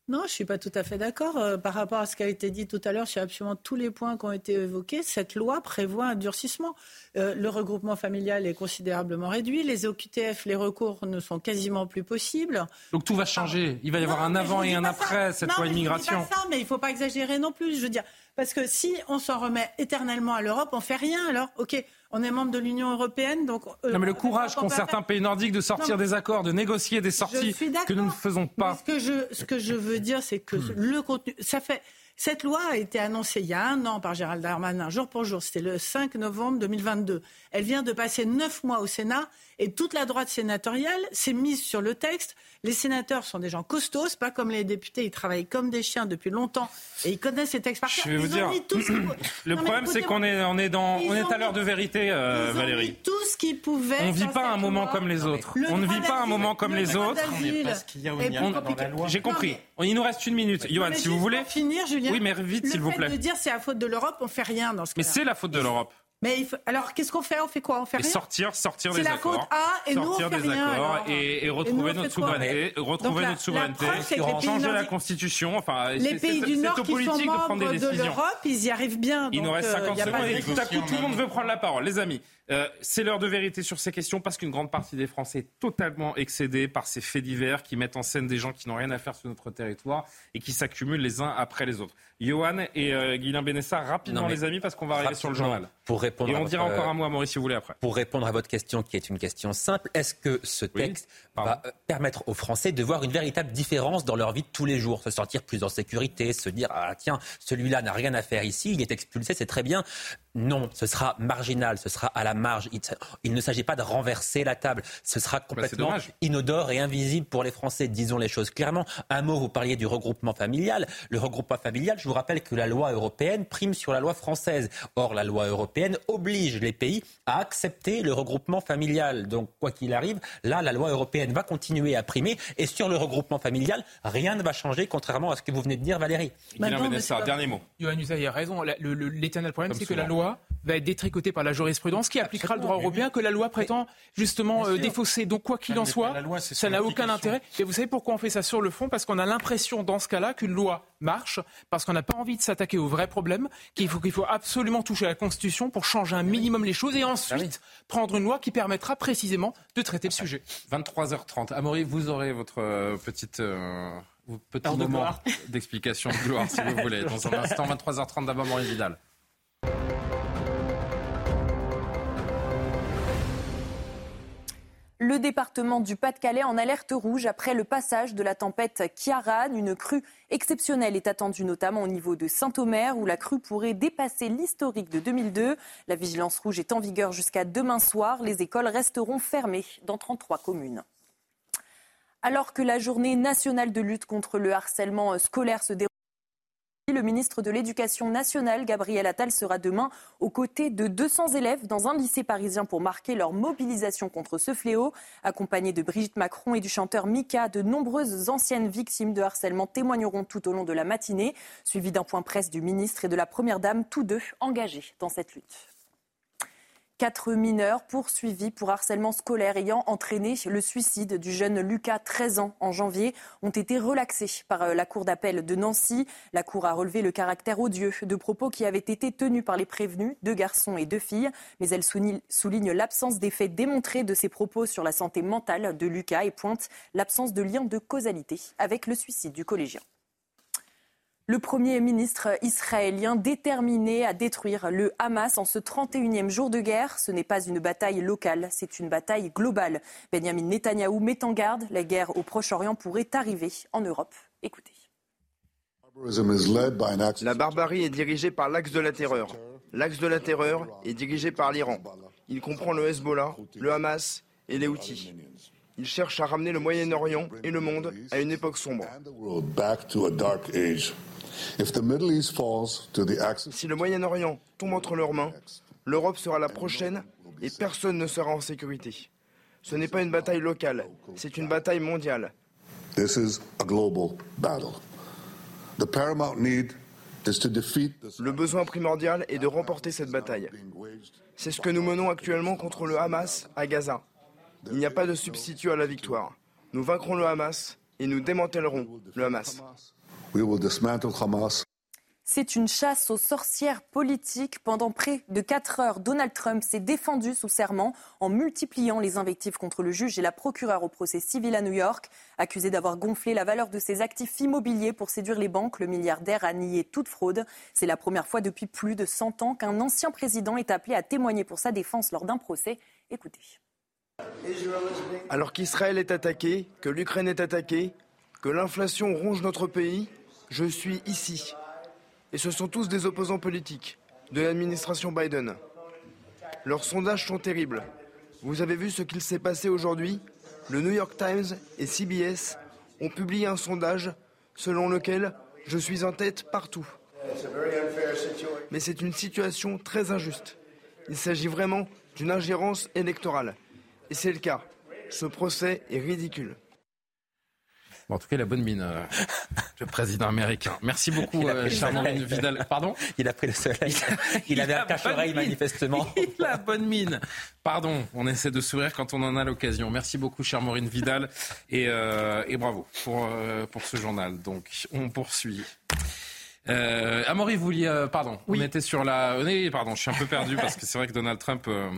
Non, je suis pas tout à fait d'accord. Euh, par rapport à ce qui a été dit tout à l'heure sur absolument tous les points qui ont été évoqués, cette loi prévoit un durcissement. Euh, le regroupement familial est considérablement réduit. Les OQTF, les recours ne sont quasiment plus possibles. Donc tout va changer. Il va y avoir un avant et un après cette loi immigration. Je pas ça, mais il faut pas exagérer non plus. Je veux dire, parce que si on s'en remet éternellement à l'Europe, on fait rien. Alors, ok, on est membre de l'Union européenne, donc. Euh, non, mais le courage qu'ont certains pays nordiques de sortir des accords, de négocier des sorties que nous ne faisons pas. ce que je, ce que je veux dire, c'est que hmm. le contenu, ça fait. Cette loi a été annoncée il y a un an par Gérald Darmanin, jour pour jour. C'était le 5 novembre 2022. Elle vient de passer neuf mois au Sénat et toute la droite sénatoriale s'est mise sur le texte. Les sénateurs sont des gens costauds, pas comme les députés, ils travaillent comme des chiens depuis longtemps et ils connaissent ces textes par cœur. Je vais vous dire, le problème c'est qu'on est, on est, dans, on est à l'heure de vérité, euh, Valérie. tout ce qu'ils pouvaient. On ne vit pas un moment comme les autres. On ne vit pas un moment comme les autres. J'ai compris. Il nous reste une minute. Johan, si vous voulez. finir, Julien. Oui, mais vite, s'il vous plaît. Le fait de dire c'est la faute de l'Europe, on fait rien dans ce cas Mais c'est la faute de l'Europe. Mais alors, qu'est-ce qu'on fait? On fait quoi? On fait rien? Sortir, sortir des accords. C'est la côte A et nous on fait des rien. Accords et, retrouver notre souveraineté, retrouver notre souveraineté, changer la constitution. Enfin, les pays du Nord qui sont membres de l'Europe, ils y arrivent bien. Il nous reste 50 euh, secondes et tout à coup, tout le monde veut prendre la parole. Les amis, euh, c'est l'heure de vérité sur ces questions parce qu'une grande partie des Français est totalement excédée par ces faits divers qui mettent en scène des gens qui n'ont rien à faire sur notre territoire et qui s'accumulent les uns après les autres. Johan et euh, Guilain Benessa, rapidement les amis parce qu'on va arriver sur le journal. Pour répondre et on dira encore euh, un mot à Maurice si vous voulez après. Pour répondre à votre question qui est une question simple, est-ce que ce texte va euh, permettre aux Français de voir une véritable différence dans leur vie de tous les jours, se sentir plus en sécurité, se dire ah tiens celui-là n'a rien à faire ici, il est expulsé, c'est très bien. Non, ce sera marginal, ce sera à la marge. Il, ne s'agit pas de renverser la table. Ce sera bah, complètement inodore et invisible pour les Français. Disons les choses clairement. Un mot, vous parliez du regroupement familial. Le regroupement familial, je vous rappelle que la loi européenne prime sur la loi française. Or, la loi européenne oblige les pays à accepter le regroupement familial. Donc, quoi qu'il arrive, là, la loi européenne va continuer à primer. Et sur le regroupement familial, rien ne va changer, contrairement à ce que vous venez de dire, Valérie. dernier mot. Johan a raison. L'éternel problème, c'est que la loi va être détricotée par la jurisprudence qui appliquera le droit européen que la loi prétend justement euh, défausser. Donc quoi qu'il en soit, ça n'a aucun intérêt. Et vous savez pourquoi on fait ça sur le fond? Parce qu'on a l'impression dans ce cas-là qu'une loi marche, parce qu'on n'a pas envie de s'attaquer au vrai problème, qu'il faut, qu'il faut absolument toucher à la Constitution pour changer un minimum les choses et ensuite ah prendre une loi qui permettra précisément de traiter le sujet. 23h30. Amaury, vous aurez votre euh, petite... Euh, petit moment d'explication de gloire, si vous voulez. Dans un instant, 23h30 d'abord, Maurice Vidal. Le département du Pas-de-Calais en alerte rouge après le passage de la tempête Kiaran. Une crue exceptionnelle est attendue notamment au niveau de Saint-Omer où la crue pourrait dépasser l'historique de 2002. La vigilance rouge est en vigueur jusqu'à demain soir. Les écoles resteront fermées dans 33 communes. Alors que la journée nationale de lutte contre le harcèlement scolaire se déroule le ministre de l'Éducation nationale, Gabriel Attal, sera demain aux côtés de 200 élèves dans un lycée parisien pour marquer leur mobilisation contre ce fléau. Accompagné de Brigitte Macron et du chanteur Mika, de nombreuses anciennes victimes de harcèlement témoigneront tout au long de la matinée, suivi d'un point presse du ministre et de la Première Dame, tous deux engagés dans cette lutte. Quatre mineurs poursuivis pour harcèlement scolaire ayant entraîné le suicide du jeune Lucas, 13 ans, en janvier, ont été relaxés par euh, la Cour d'appel de Nancy. La Cour a relevé le caractère odieux de propos qui avaient été tenus par les prévenus, deux garçons et deux filles. Mais elle souligne l'absence d'effet démontrés de ces propos sur la santé mentale de Lucas et pointe l'absence de lien de causalité avec le suicide du collégien. Le Premier ministre israélien déterminé à détruire le Hamas en ce 31e jour de guerre. Ce n'est pas une bataille locale, c'est une bataille globale. Benjamin Netanyahou met en garde, la guerre au Proche-Orient pourrait arriver en Europe. Écoutez. La barbarie est dirigée par l'axe de la terreur. L'axe de la terreur est dirigé par l'Iran. Il comprend le Hezbollah, le Hamas et les Houthis. Il cherche à ramener le Moyen-Orient et le monde à une époque sombre. Si le Moyen-Orient tombe entre leurs mains, l'Europe sera la prochaine et personne ne sera en sécurité. Ce n'est pas une bataille locale, c'est une bataille mondiale. Le besoin primordial est de remporter cette bataille. C'est ce que nous menons actuellement contre le Hamas à Gaza. Il n'y a pas de substitut à la victoire. Nous vaincrons le Hamas et nous démantèlerons le Hamas. C'est une chasse aux sorcières politiques. Pendant près de 4 heures, Donald Trump s'est défendu sous serment en multipliant les invectives contre le juge et la procureure au procès civil à New York. Accusé d'avoir gonflé la valeur de ses actifs immobiliers pour séduire les banques, le milliardaire a nié toute fraude. C'est la première fois depuis plus de 100 ans qu'un ancien président est appelé à témoigner pour sa défense lors d'un procès. Écoutez. Alors qu'Israël est attaqué, que l'Ukraine est attaquée, que l'inflation ronge notre pays, je suis ici. Et ce sont tous des opposants politiques de l'administration Biden. Leurs sondages sont terribles. Vous avez vu ce qu'il s'est passé aujourd'hui? Le New York Times et CBS ont publié un sondage selon lequel je suis en tête partout. Mais c'est une situation très injuste. Il s'agit vraiment d'une ingérence électorale. Et c'est le cas. Ce procès est ridicule. en tout cas, la bonne mine, euh, le président américain. Merci beaucoup, euh, Charles Vidal. Pardon Il a pris le soleil. Il, avait un cache-oreille, manifestement. Il a bonne mine. Pardon, on essaie de sourire quand on en a l'occasion. Merci beaucoup, chère Maureen Vidal. Et, euh, et bravo pour, euh, pour ce journal. Donc, on poursuit. Euh, Amaury, vous vouliez, euh, pardon, oui. on était sur la, oui, pardon, je suis un peu perdu parce que c'est vrai que Donald Trump. Euh...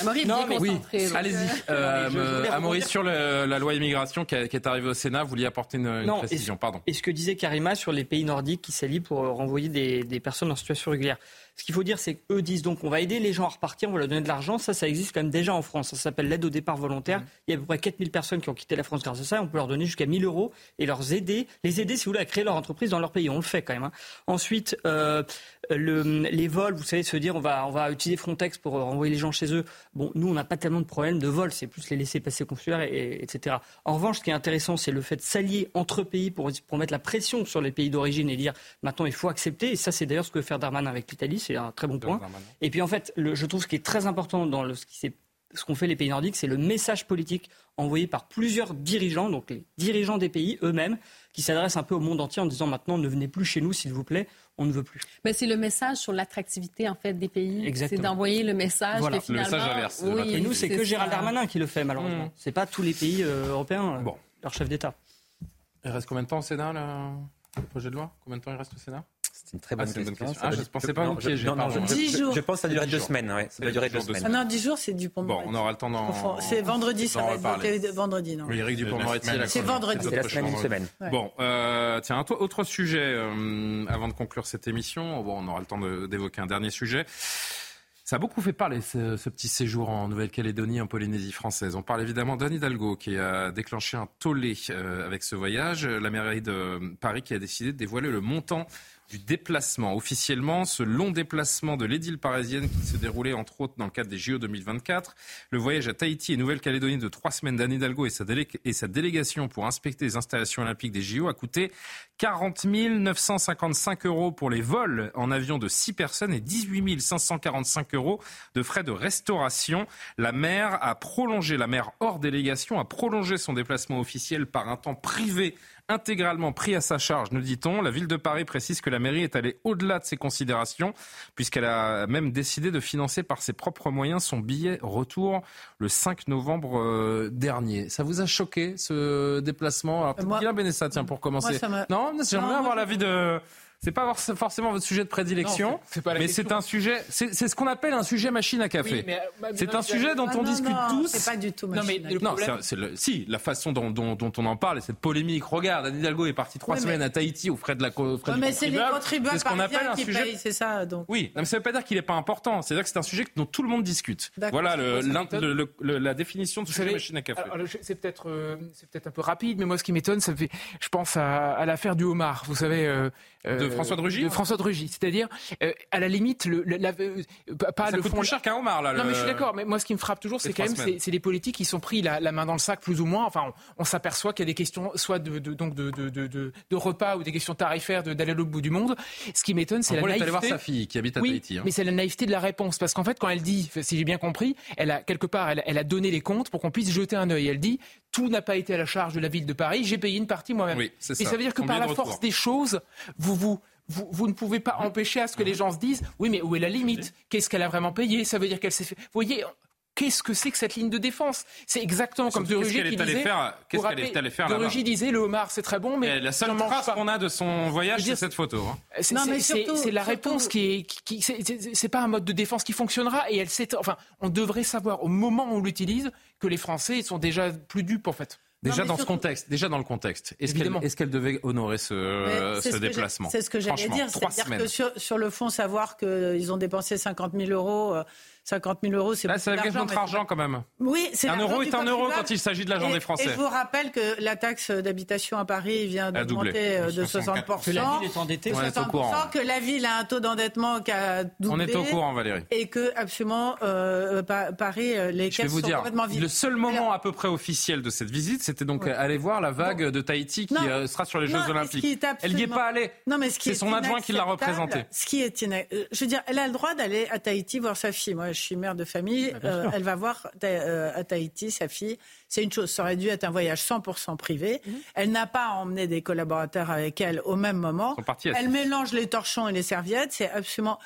Amaury, non, mais oui, allez-y. Euh, Amaury, sur le, la loi immigration qui, a, qui, est arrivée au Sénat, vous vouliez apporter une, une précision, pardon. Et ce que disait Karima sur les pays nordiques qui s'allient pour renvoyer des, des personnes en situation régulière? Ce qu'il faut dire, c'est qu'eux disent donc on va aider les gens à repartir, on va leur donner de l'argent. Ça, ça existe quand même déjà en France. Ça s'appelle l'aide au départ volontaire. Mmh. Il y a à peu près 4000 personnes qui ont quitté la France grâce à ça. On peut leur donner jusqu'à 1000 euros et leur aider, les aider, si vous voulez, à créer leur entreprise dans leur pays. On le fait quand même. Hein. Ensuite, euh, le, les vols, vous savez, se dire on va, on va utiliser Frontex pour renvoyer les gens chez eux. Bon, nous, on n'a pas tellement de problème de vol. C'est plus les laisser passer consulaires, et, et, etc. En revanche, ce qui est intéressant, c'est le fait de s'allier entre pays pour, pour mettre la pression sur les pays d'origine et dire maintenant il faut accepter. Et ça, c'est d'ailleurs ce que veut faire Darmanin avec l'Italie. C'est un très bon point. Et puis en fait, le, je trouve ce qui est très important dans le, ce qui ce qu'ont fait les pays nordiques, c'est le message politique envoyé par plusieurs dirigeants, donc les dirigeants des pays eux-mêmes, qui s'adressent un peu au monde entier en disant maintenant ne venez plus chez nous s'il vous plaît, on ne veut plus. Mais c'est le message sur l'attractivité en fait des pays. C'est d'envoyer le message voilà. que finalement. Le message inverse. Oui, et nous, c'est que Gérald Darmanin qui le fait malheureusement. Mmh. C'est pas tous les pays euh, européens, bon. leur chef d'État. Il reste combien de temps au Sénat le projet de loi? Combien de temps il reste au Sénat? C'est une très bonne, ah, question. Bonne question. Ah, je ne pensais pas vous piéger. Non, non, je, 10 jours. Je pense que ça durerait deux semaines. Ouais. Ça va durer deux semaines. Ah non, 10 jours, c'est du pont Bon, on aura le temps d'en. C'est vendredi, ça va être vendredi, non Oui, Eric Dupond-Moretti. C'est vendredi. C'est la semaine, une semaine. Bon, tiens, un autre sujet avant de conclure cette émission. On aura le temps d'évoquer un dernier sujet. Ça a beaucoup fait parler ce, ce petit séjour en Nouvelle-Calédonie, en Polynésie française. On parle évidemment d'Anne Hidalgo qui a déclenché un tollé euh, avec ce voyage. La mairie de Paris qui a décidé de dévoiler le montant du déplacement. Officiellement, ce long déplacement de l'édile parisienne qui se déroulait entre autres dans le cadre des JO 2024, le voyage à Tahiti et Nouvelle-Calédonie de trois semaines d'Anne Hidalgo et sa, délégation pour inspecter les installations olympiques des JO a coûté 40 955 euros pour les vols en avion de 6 personnes et 18 545 euros de frais de restauration. La maire a prolongé, la maire hors délégation a prolongé son déplacement officiel par un temps privé intégralement pris à sa charge, nous dit-on. La ville de Paris précise que la mairie est allée au-delà de ses considérations, puisqu'elle a même décidé de financer par ses propres moyens son billet retour le 5 novembre euh, dernier. Ça vous a choqué ce déplacement? Alors, peut-être Guillaume Benessa, tiens, pour commencer. Moi, non, j'aimerais avoir l'avis de c'est pas forcément votre sujet de prédilection, mais c'est un sujet, c'est ce qu'on appelle un sujet machine à café. Oui, c'est un sujet dont ah on non, discute non, tous. C'est pas du tout machine non, mais non, c'est le, si la façon dont, dont, dont, on en parle et cette polémique. Regarde, Anne Hidalgo est parti trois oui, semaines mais... à Tahiti au frais de la frais ouais, mais c'est les contribuables ce qu'on appelle un sujet. C'est ça. Donc. Oui, mais ça veut pas dire qu'il est pas important. C'est dire que c'est un sujet dont tout le monde discute. Voilà le, le, le, la définition de sujet machine à café. C'est peut-être euh, c'est peut-être un peu rapide, mais moi ce qui m'étonne, ça fait, je pense à, à l'affaire du homard. Vous savez. De François de Rugy. De François de Rugy, c'est-à-dire euh, à la limite le, la, euh, pas ça le coûte fond plus cher qu'un homard là. Non mais je suis d'accord, mais moi ce qui me frappe toujours, c'est quand même c'est les politiques qui sont pris la, la, main dans le sac plus ou moins. Enfin, on, on s'aperçoit qu'il y a des questions soit de, de donc de, de, de, repas ou des questions tarifaires d'aller à l'autre bout du monde. Ce qui m'étonne, c'est la naïveté. voir sa fille qui habite à oui, Tahiti. Hein. Mais c'est la naïveté de la réponse parce qu'en fait, quand elle dit, si j'ai bien compris, elle a quelque part, elle, elle a donné les comptes pour qu'on puisse jeter un œil. Elle dit tout n'a pas été à la charge de la ville de Paris, j'ai payé une partie moi-même. Oui, Et ça veut dire que Combien par la force des choses, vous vous vous, vous, ne pouvez pas empêcher à ce que les gens se disent oui mais où est la limite? Qu'est-ce qu'elle a vraiment payé? Ça veut dire qu'elle s'est fait. Vous voyez, Qu'est-ce que c'est que cette ligne de défense? C'est exactement comme De Rugy qui disait. Qu'est-ce qu'elle est allée faire De Rugy disait le homard c'est très bon, mais Et la seule trace qu'on a de son voyage, c'est cette photo. Hein. C'est la réponse qui est. Qui, c'est pas un mode de défense qui fonctionnera et elle Enfin, on devrait savoir au moment où on l'utilise que les Français sont déjà plus dupes en fait. Déjà non, dans surtout... ce contexte, déjà dans le contexte, est-ce qu'elle est qu devait honorer ce, ce, ce déplacement? C'est ce que j'allais dire, c'est-à-dire que sur, sur, le fond, savoir qu'ils ont dépensé 50 000 euros. Euh, 50 000 euros, c'est Là, c'est notre argent quand même. Oui, c'est un euro est un euro quand il s'agit de l'argent des Français. Et je vous rappelle que la taxe d'habitation à Paris vient d'augmenter de 60 Que la ville est endettée. De 60 que la ville a un taux d'endettement qui a doublé. On est au courant, Valérie. Et que absolument euh, Paris, les je caisses vous sont dire, complètement vides. Le seul moment Alors, à peu près officiel de cette visite, c'était donc ouais. aller voir la vague bon. de Tahiti qui non, sera sur les non, Jeux Olympiques. Absolument... Elle n'y est pas allée. Non, mais ce qui c'est son adjoint qui l'a représenté. Ce qui est, je veux dire, elle a le droit d'aller à Tahiti voir sa fille. Moi, je suis mère de famille, bah, euh, elle va voir euh, à Tahiti sa fille. C'est une chose, ça aurait dû être un voyage 100% privé. Mhm. Elle n'a pas emmené des collaborateurs avec elle au même moment. Elle mélange les torchons et les serviettes. C'est absolument.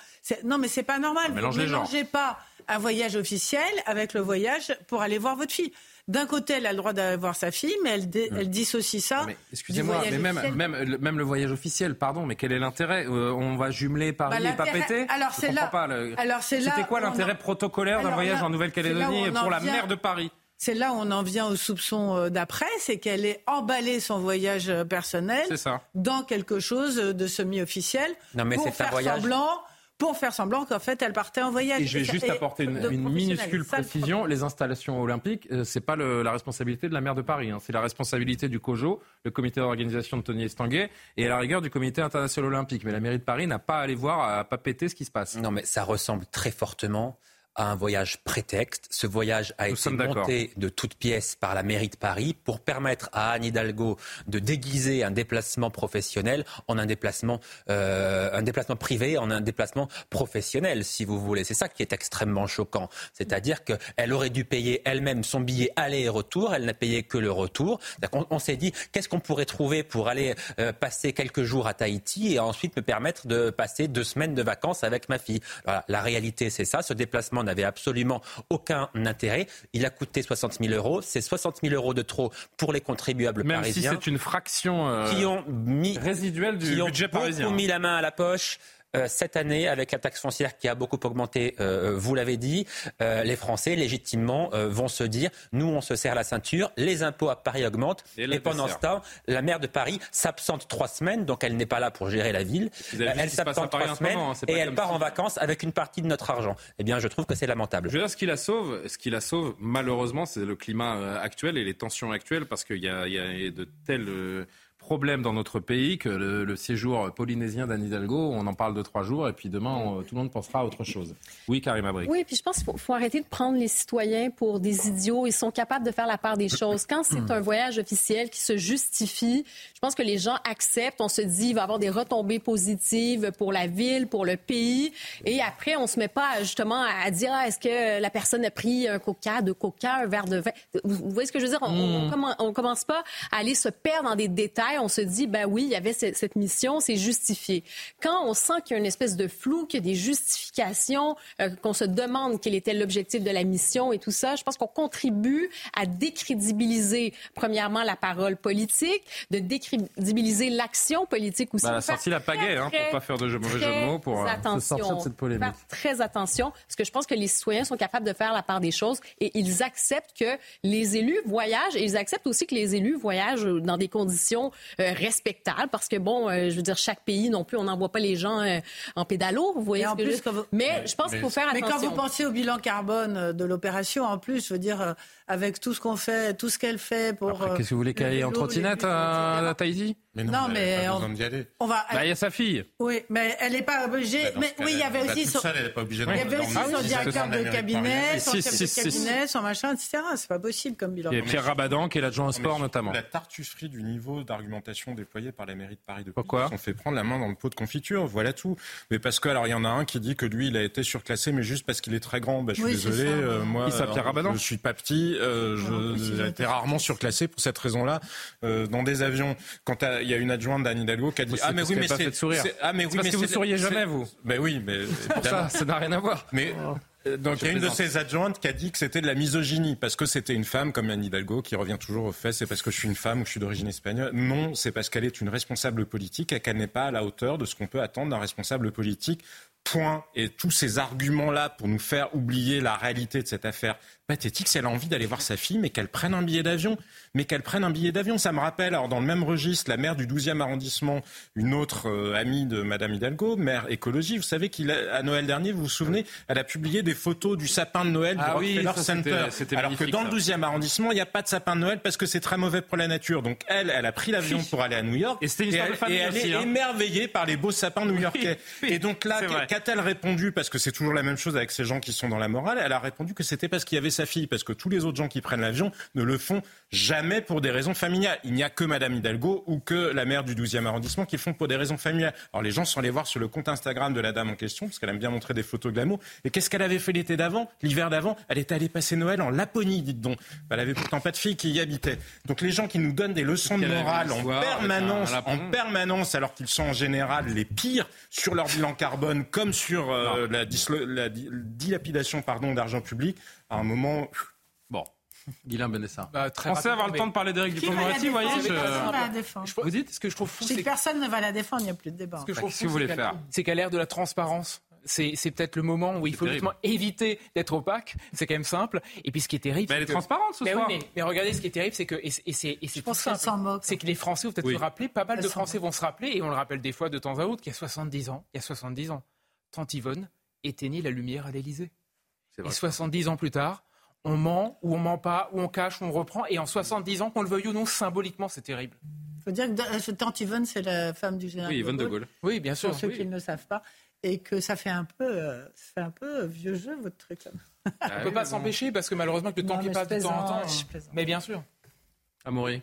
Non, mais c'est pas normal. Vous ne mélangez pas un voyage officiel avec le voyage pour aller voir votre fille. D'un côté, elle a le droit d'avoir sa fille, mais elle, elle dissocie ça. Excusez-moi, mais même, même, même, le voyage officiel, pardon, mais quel est l'intérêt? Euh, On va jumeler Paris bah, et pas péter? Alors c'est là. Alors c'est C'était quoi l'intérêt protocolaire d'un voyage en Nouvelle-Calédonie pour la maire de Paris? C'est là où on en vient au soupçon euh, d'après, c'est qu'elle ait emballé son voyage euh, personnel dans quelque chose de semi-officiel pour faire semblant pour faire semblant qu'en fait elle partait en voyage. Et je vais juste apporter une, minuscule précision. Les installations olympiques, ce euh, c'est pas la responsabilité de la maire de Paris, hein. c'est la responsabilité du COJO, le comité d'organisation de Tony Estanguet, et à la rigueur du comité international olympique. Mais la mairie de Paris n'a pas à aller voir, à pas péter ce qui se passe. Non mais ça ressemble très fortement à un voyage prétexte. Ce voyage a été monté de toutes pièces par la mairie de Paris pour permettre à Anne Hidalgo de déguiser un déplacement professionnel en un déplacement, euh, un déplacement privé, en un déplacement professionnel, si vous voulez. C'est ça qui est extrêmement choquant. C'est-à-dire qu'elle aurait dû payer elle-même son billet aller et retour. Elle n'a payé que le retour. On, on s'est dit, qu'est-ce qu'on pourrait trouver pour aller euh, passer quelques jours à Tahiti et ensuite me permettre de passer deux semaines de vacances avec ma fille. Voilà, la réalité, c'est ça. Ce déplacement n'avait absolument aucun intérêt. Il a coûté 60 000 euros. C'est 60 000 euros de trop pour les contribuables Même parisiens. si c'est une fraction euh, qui ont mis, résiduelle du budget parisien. Qui ont mis la main à la poche cette année, avec la taxe foncière qui a beaucoup augmenté, euh, vous l'avez dit, euh, les Français, légitimement, vont se dire, nous, on se serre la ceinture, les impôts à Paris augmentent, et, pendant ce temps, la maire de Paris s'absente trois semaines, donc elle n'est pas là pour gérer la ville. Elle s'absente trois semaines hein, et elle part en vacances avec une partie de notre argent. Eh bien, je trouve que c'est lamentable. Je veux dire, ce qui la sauve, ce qui la sauve, malheureusement, c'est le climat actuel et les tensions actuelles, parce qu'il y, y, a de telles problème dans notre pays que le, séjour polynésien d'Anne Hidalgo, on en parle de trois jours et puis demain, tout le monde pensera à autre chose. Oui, Karim Abri. Oui, puis je pense qu'il faut, arrêter de prendre les citoyens pour des idiots. Ils sont capables de faire la part des choses. Quand c'est un voyage officiel qui se justifie, je pense que les gens acceptent. On se dit, il va y avoir des retombées positives pour la ville, pour le pays. Et après, on se met pas justement à dire, ah, est-ce que la personne a pris un coca, deux coca, un verre de vin? Vous voyez ce que je veux dire? On, ne commence pas à aller se perdre dans des détails on se dit, ben oui, il y avait cette, mission, c'est justifié. Quand on sent qu'il y a une espèce de flou, qu'il y a des justifications, euh, qu'on se demande quel était l'objectif de la mission et tout ça, je pense qu'on contribue à décrédibiliser, premièrement, la parole politique, de décrédibiliser l'action politique aussi. Elle a sorti la pagaie, hein, pour pas faire de mauvais jeu de mots, pour euh, sortir de cette polémique. Faire très attention, parce que je pense que les citoyens sont capables de faire la part des choses et ils acceptent que les élus voyagent et ils acceptent aussi que les élus voyagent dans des conditions respectable parce que, bon, euh, je veux dire, chaque pays non plus, on n'envoie pas les gens euh, en pédalo, vous voyez ce que je... Mais je pense qu'il faut faire attention. Mais quand vous pensez au bilan carbone de l'opération, en plus, je veux dire, avec tout ce qu'on fait, tout ce qu'elle fait pour... Qu'est-ce que vous voulez qu'elle aille en trottinette à, Tahiti mais non, mais, on, on, va. Bah, il y a sa fille. Oui, mais elle n'est pas obligée. Bah, mais oui, il y avait aussi son. elle n'est pas obligée de il y avait aussi son directeur de cabinet, son chef de cabinet, son machin, etc. C'est pas possible comme bilan. Et Pierre Rabadan, qui est l'adjoint au sport, notamment. La tartufferie du niveau d'argumentation déployé par la mairie de Paris de Pourquoi On fait prendre la main dans le pot de confiture, voilà tout. Mais parce que, alors, il y en a un qui dit que lui, il a été surclassé, mais juste parce qu'il est très grand. Bah, je suis désolé. Euh, moi, il s'appelle Pierre Rabadan. Je suis pas petit. Euh, j'ai été rarement surclassé pour cette raison-là. Euh, dans des avions, quand il y a une adjointe d'Anne Hidalgo qui a dit Ah, mais oui, mais c'est. Ah, mais oui, parce que vous souriez jamais, vous. Ben oui, mais. ça, ça n'a rien à voir. Mais. Euh, donc il y a une de ses adjointes qui a dit que c'était de la misogynie parce que c'était une femme comme Anne Hidalgo qui revient toujours au fait c'est parce que je suis une femme ou je suis d'origine espagnole. Non, c'est parce qu'elle est une responsable politique et qu'elle n'est pas à la hauteur de ce qu'on peut attendre d'un responsable politique. Point. Et tous ces arguments-là pour nous faire oublier la réalité de cette affaire pathétique, si elle a envie d'aller voir sa fille, mais qu'elle prenne un billet d'avion. Mais qu'elle prenne un billet d'avion. Ça me rappelle, alors dans le même registre, la maire du 12e arrondissement, une autre euh, amie de Madame Hidalgo, maire écologie. Vous savez qu'à Noël dernier, vous vous souvenez, elle a publié des photos du sapin de Noël du ah Rockefeller Center. alors que dans le 12e arrondissement, il n'y a pas de sapin de Noël parce que c'est très mauvais pour la nature. Donc elle, elle a pris l'avion pour aller à New York. Et, elle, est hein. émerveillée par les beaux sapins new-yorkais. Et donc là, qu'a-t-elle répondu Parce que c'est toujours la même chose avec ces gens qui sont dans la morale. Elle a répondu que c'était parce qu'il y avait sa fille, parce que tous les autres gens qui prennent l'avion ne le font jamais pour des raisons familiales. Il n'y a que Madame Hidalgo ou que la maire du 12e arrondissement qui font pour des raisons familiales. Alors les gens sont allés voir sur le compte Instagram de la dame en question, parce qu'elle aime bien montrer des photos glamour. Et qu'est-ce qu'elle avait fait l'été d'avant, l'hiver d'avant? Elle était allée passer Noël en Laponie, dites donc. Elle avait pourtant pas de fille qui y habitait. Donc les gens qui nous donnent des leçons de morale en permanence, en permanence, alors qu'ils sont en général les pires sur leur bilan carbone, comme sur euh, la, la, dilapidation pardon d'argent public, à un moment. Guilain Benessa. Bah, Pensez avoir le temps de parler d'Éric Dupond-Moretti, vous voyez je... Vous dites ce que je trouve fou, c'est que personne ne va la défendre, il n'y a plus de débat. Ce que je trouve fou, vous voulez faire C'est qu'à l'ère de la transparence, c'est peut-être le moment où il faut justement éviter d'être opaque. C'est quand même simple. Et puis ce qui est terrible, mais elle est transparente ce soir. Oui, mais, regardez, ce qui est terrible, c'est que et, c'est tout simple. C'est que les Français, vous peut-être oui. se rappeler, pas mal de Français vont se rappeler, et on le rappelle des fois de temps à autre, qu'il y a 70 ans, il y a 70 ans, Tante Yvonne éteignait la lumière à l'Élysée. Et 70 ans plus tard, on ment ou on ment pas, ou on cache, ou on reprend. Et en 70 ans, qu'on le veuille ou non, symboliquement, c'est terrible. Il faut dire que Tante Yvonne, c'est la femme du général oui, Yvonne de Gaulle. Oui, bien sûr. Pour ceux qui ne le savent pas. Et que ça fait un peu, euh, ça fait un peu vieux jeu, votre truc. on ne peut pas s'empêcher, parce que malheureusement, que le temps qui passe de temps en temps. Mais bien sûr. Amaury.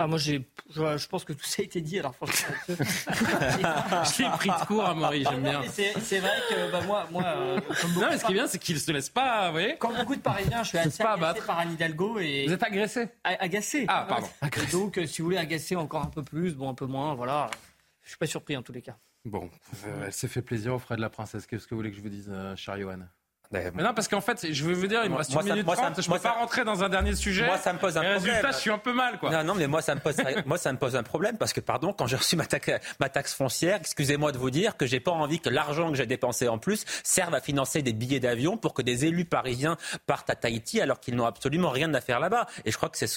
Ah, moi, j'ai, je, pense que tout ça a été dit. Alors, franchement, je suis pris de court, Amaury, j'aime bien. C'est, vrai que bah, moi, moi euh, comme non, mais ce qui est bien, c'est qu'il ne se laisse pas, vous voyez Comme beaucoup de Parisiens, je suis assez pas agacé par Anne Hidalgo. Et... Vous êtes agressé Agacé. Ah, pardon. donc, si vous voulez agacer encore un peu plus, bon, un peu moins, voilà. Je suis pas surpris en tous les cas. Bon, euh, elle s'est fait plaisir au frais de la princesse. Qu'est-ce que vous voulez que je vous dise, euh, cher Johan? Mais non, parce qu'en fait, je veux vous dire, il me reste une minute trente. Je ne peux pas rentrer dans un dernier sujet. Moi, ça me pose un problème. Résultat, je suis un peu mal, quoi. Non, non, mais moi, ça me pose, moi, ça me pose un problème parce que, pardon, quand j'ai reçu ma, ma taxe foncière, excusez-moi de vous dire que j'ai pas envie que l'argent que j'ai dépensé en plus serve à financer des billets d'avion pour que des élus parisiens partent à Tahiti alors qu'ils n'ont absolument rien à faire là-bas. Et je crois que c'est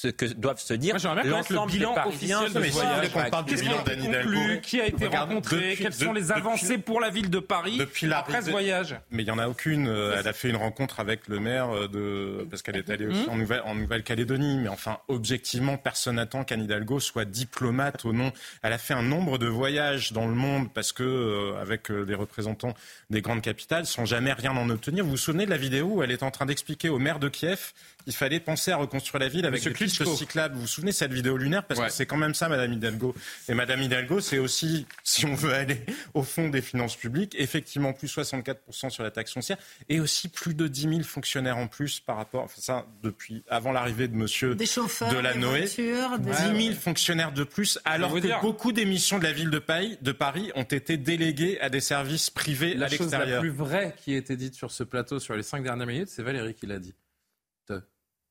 ce que doivent se dire l'ensemble le bilan officiel de ce voyage. Qu'est-ce qui conclu Qui a été rencontré Quelles sont les avancées pour la ville de Paris depuis après ce voyage Mais il n'y en a aucune. Euh, elle a fait une rencontre avec le maire euh, de parce qu'elle est allée aussi mmh. en Nouvelle en Nouvelle-Calédonie. Mais enfin, objectivement, personne n'attend qu'Anne Hidalgo soit diplomate au nom. Elle a fait un nombre de voyages dans le monde parce que euh, avec les représentants des grandes capitales, sans jamais rien en obtenir. Vous vous souvenez de la vidéo où elle est en train d'expliquer au maire de Kiev qu'il fallait penser à reconstruire la ville avec des pistes cyclables. Vous vous souvenez de cette vidéo lunaire? Parce que c'est quand même ça, Madame Hidalgo. Et Madame Hidalgo, c'est aussi, si on veut aller au fond des finances publiques, effectivement plus 64% sur la taxe foncière et aussi plus de 10 000 fonctionnaires en plus par rapport, enfin ça depuis avant l'arrivée de Monsieur des chauffeurs, Delanoë, des 10 000 fonctionnaires de plus, alors que dire. beaucoup d'émissions de la ville de Paris, de Paris ont été déléguées à des services privés la à l'extérieur. La chose la plus vraie qui a été dite sur ce plateau sur les cinq dernières minutes, c'est Valérie qui l'a dit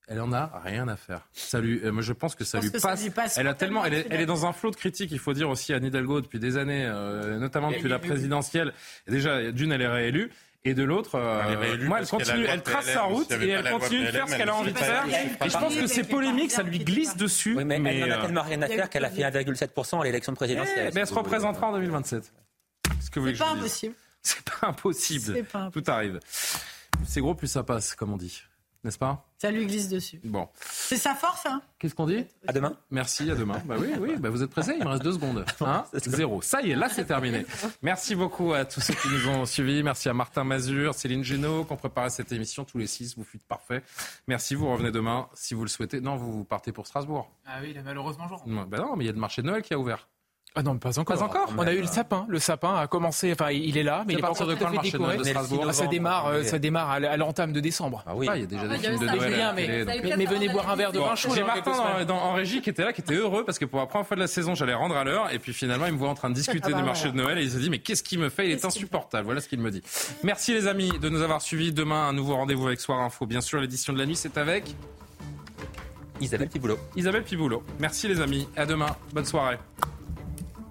elle en a rien à faire. Ça lui, euh, je pense que ça, lui, passe, Elle a tellement, elle est, dans un flot de critiques. Il faut dire aussi à Hidalgo depuis des années, euh, notamment depuis la présidentielle. Déjà, d'une, elle est réélue. Et de l'autre, euh, moi, elle continue, elle trace sa route et elle continue de faire ce qu'elle a envie de faire. Et je pense que c'est polémique, ça lui glisse dessus. Oui, mais, elle n'en a tellement rien à faire qu'elle a fait 1,7% à l'élection présidentielle. mais elle se représentera en 2027. C'est pas impossible. C'est pas impossible. Tout arrive. C'est gros, plus ça passe, comme on dit n'est-ce pas? Ça lui glisse dessus. Bon. C'est sa force, hein? Qu'est-ce qu'on dit? À demain. Merci, à demain. Bah oui, oui, bah vous êtes pressés, il me reste deux secondes. Hein? Zéro. Ça y est, là c'est terminé. Merci beaucoup à tous ceux qui nous ont suivis. Merci à Martin Mazur, Céline Génaud, qui ont préparé cette émission tous les six. Vous fûtes parfaits. Merci, vous revenez demain si vous le souhaitez. Non, vous partez pour Strasbourg. Ah oui, il est malheureusement jour. Bah non, mais il y a le marché de Noël qui a ouvert. Ah non, pas encore. Pas encore. On a eu le sapin. Le sapin a commencé. Enfin, il est là, mais il est pas encore tout à fait décoré. De ça démarre, euh, ça démarre à l'entame de décembre. Ah oui. il y a déjà des films de Noël. Mais, venez boire un verre de vin chaud. J'ai Martin en régie qui était là, qui était heureux parce que pour la première fois de la saison, j'allais rendre à l'heure. Et puis finalement, il me voit en train de discuter du marché de Noël et il se dit mais qu'est-ce qu'il me fait? Il est insupportable. Voilà ce qu'il me dit. Merci les amis de nous avoir suivis. Demain, un nouveau rendez-vous avec Soir Info. Bien sûr, l'édition de la nuit, c'est avec Isabelle Piboulot. Isabelle Piboulot. Merci les amis. À demain. Bonne soirée.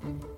Thank you.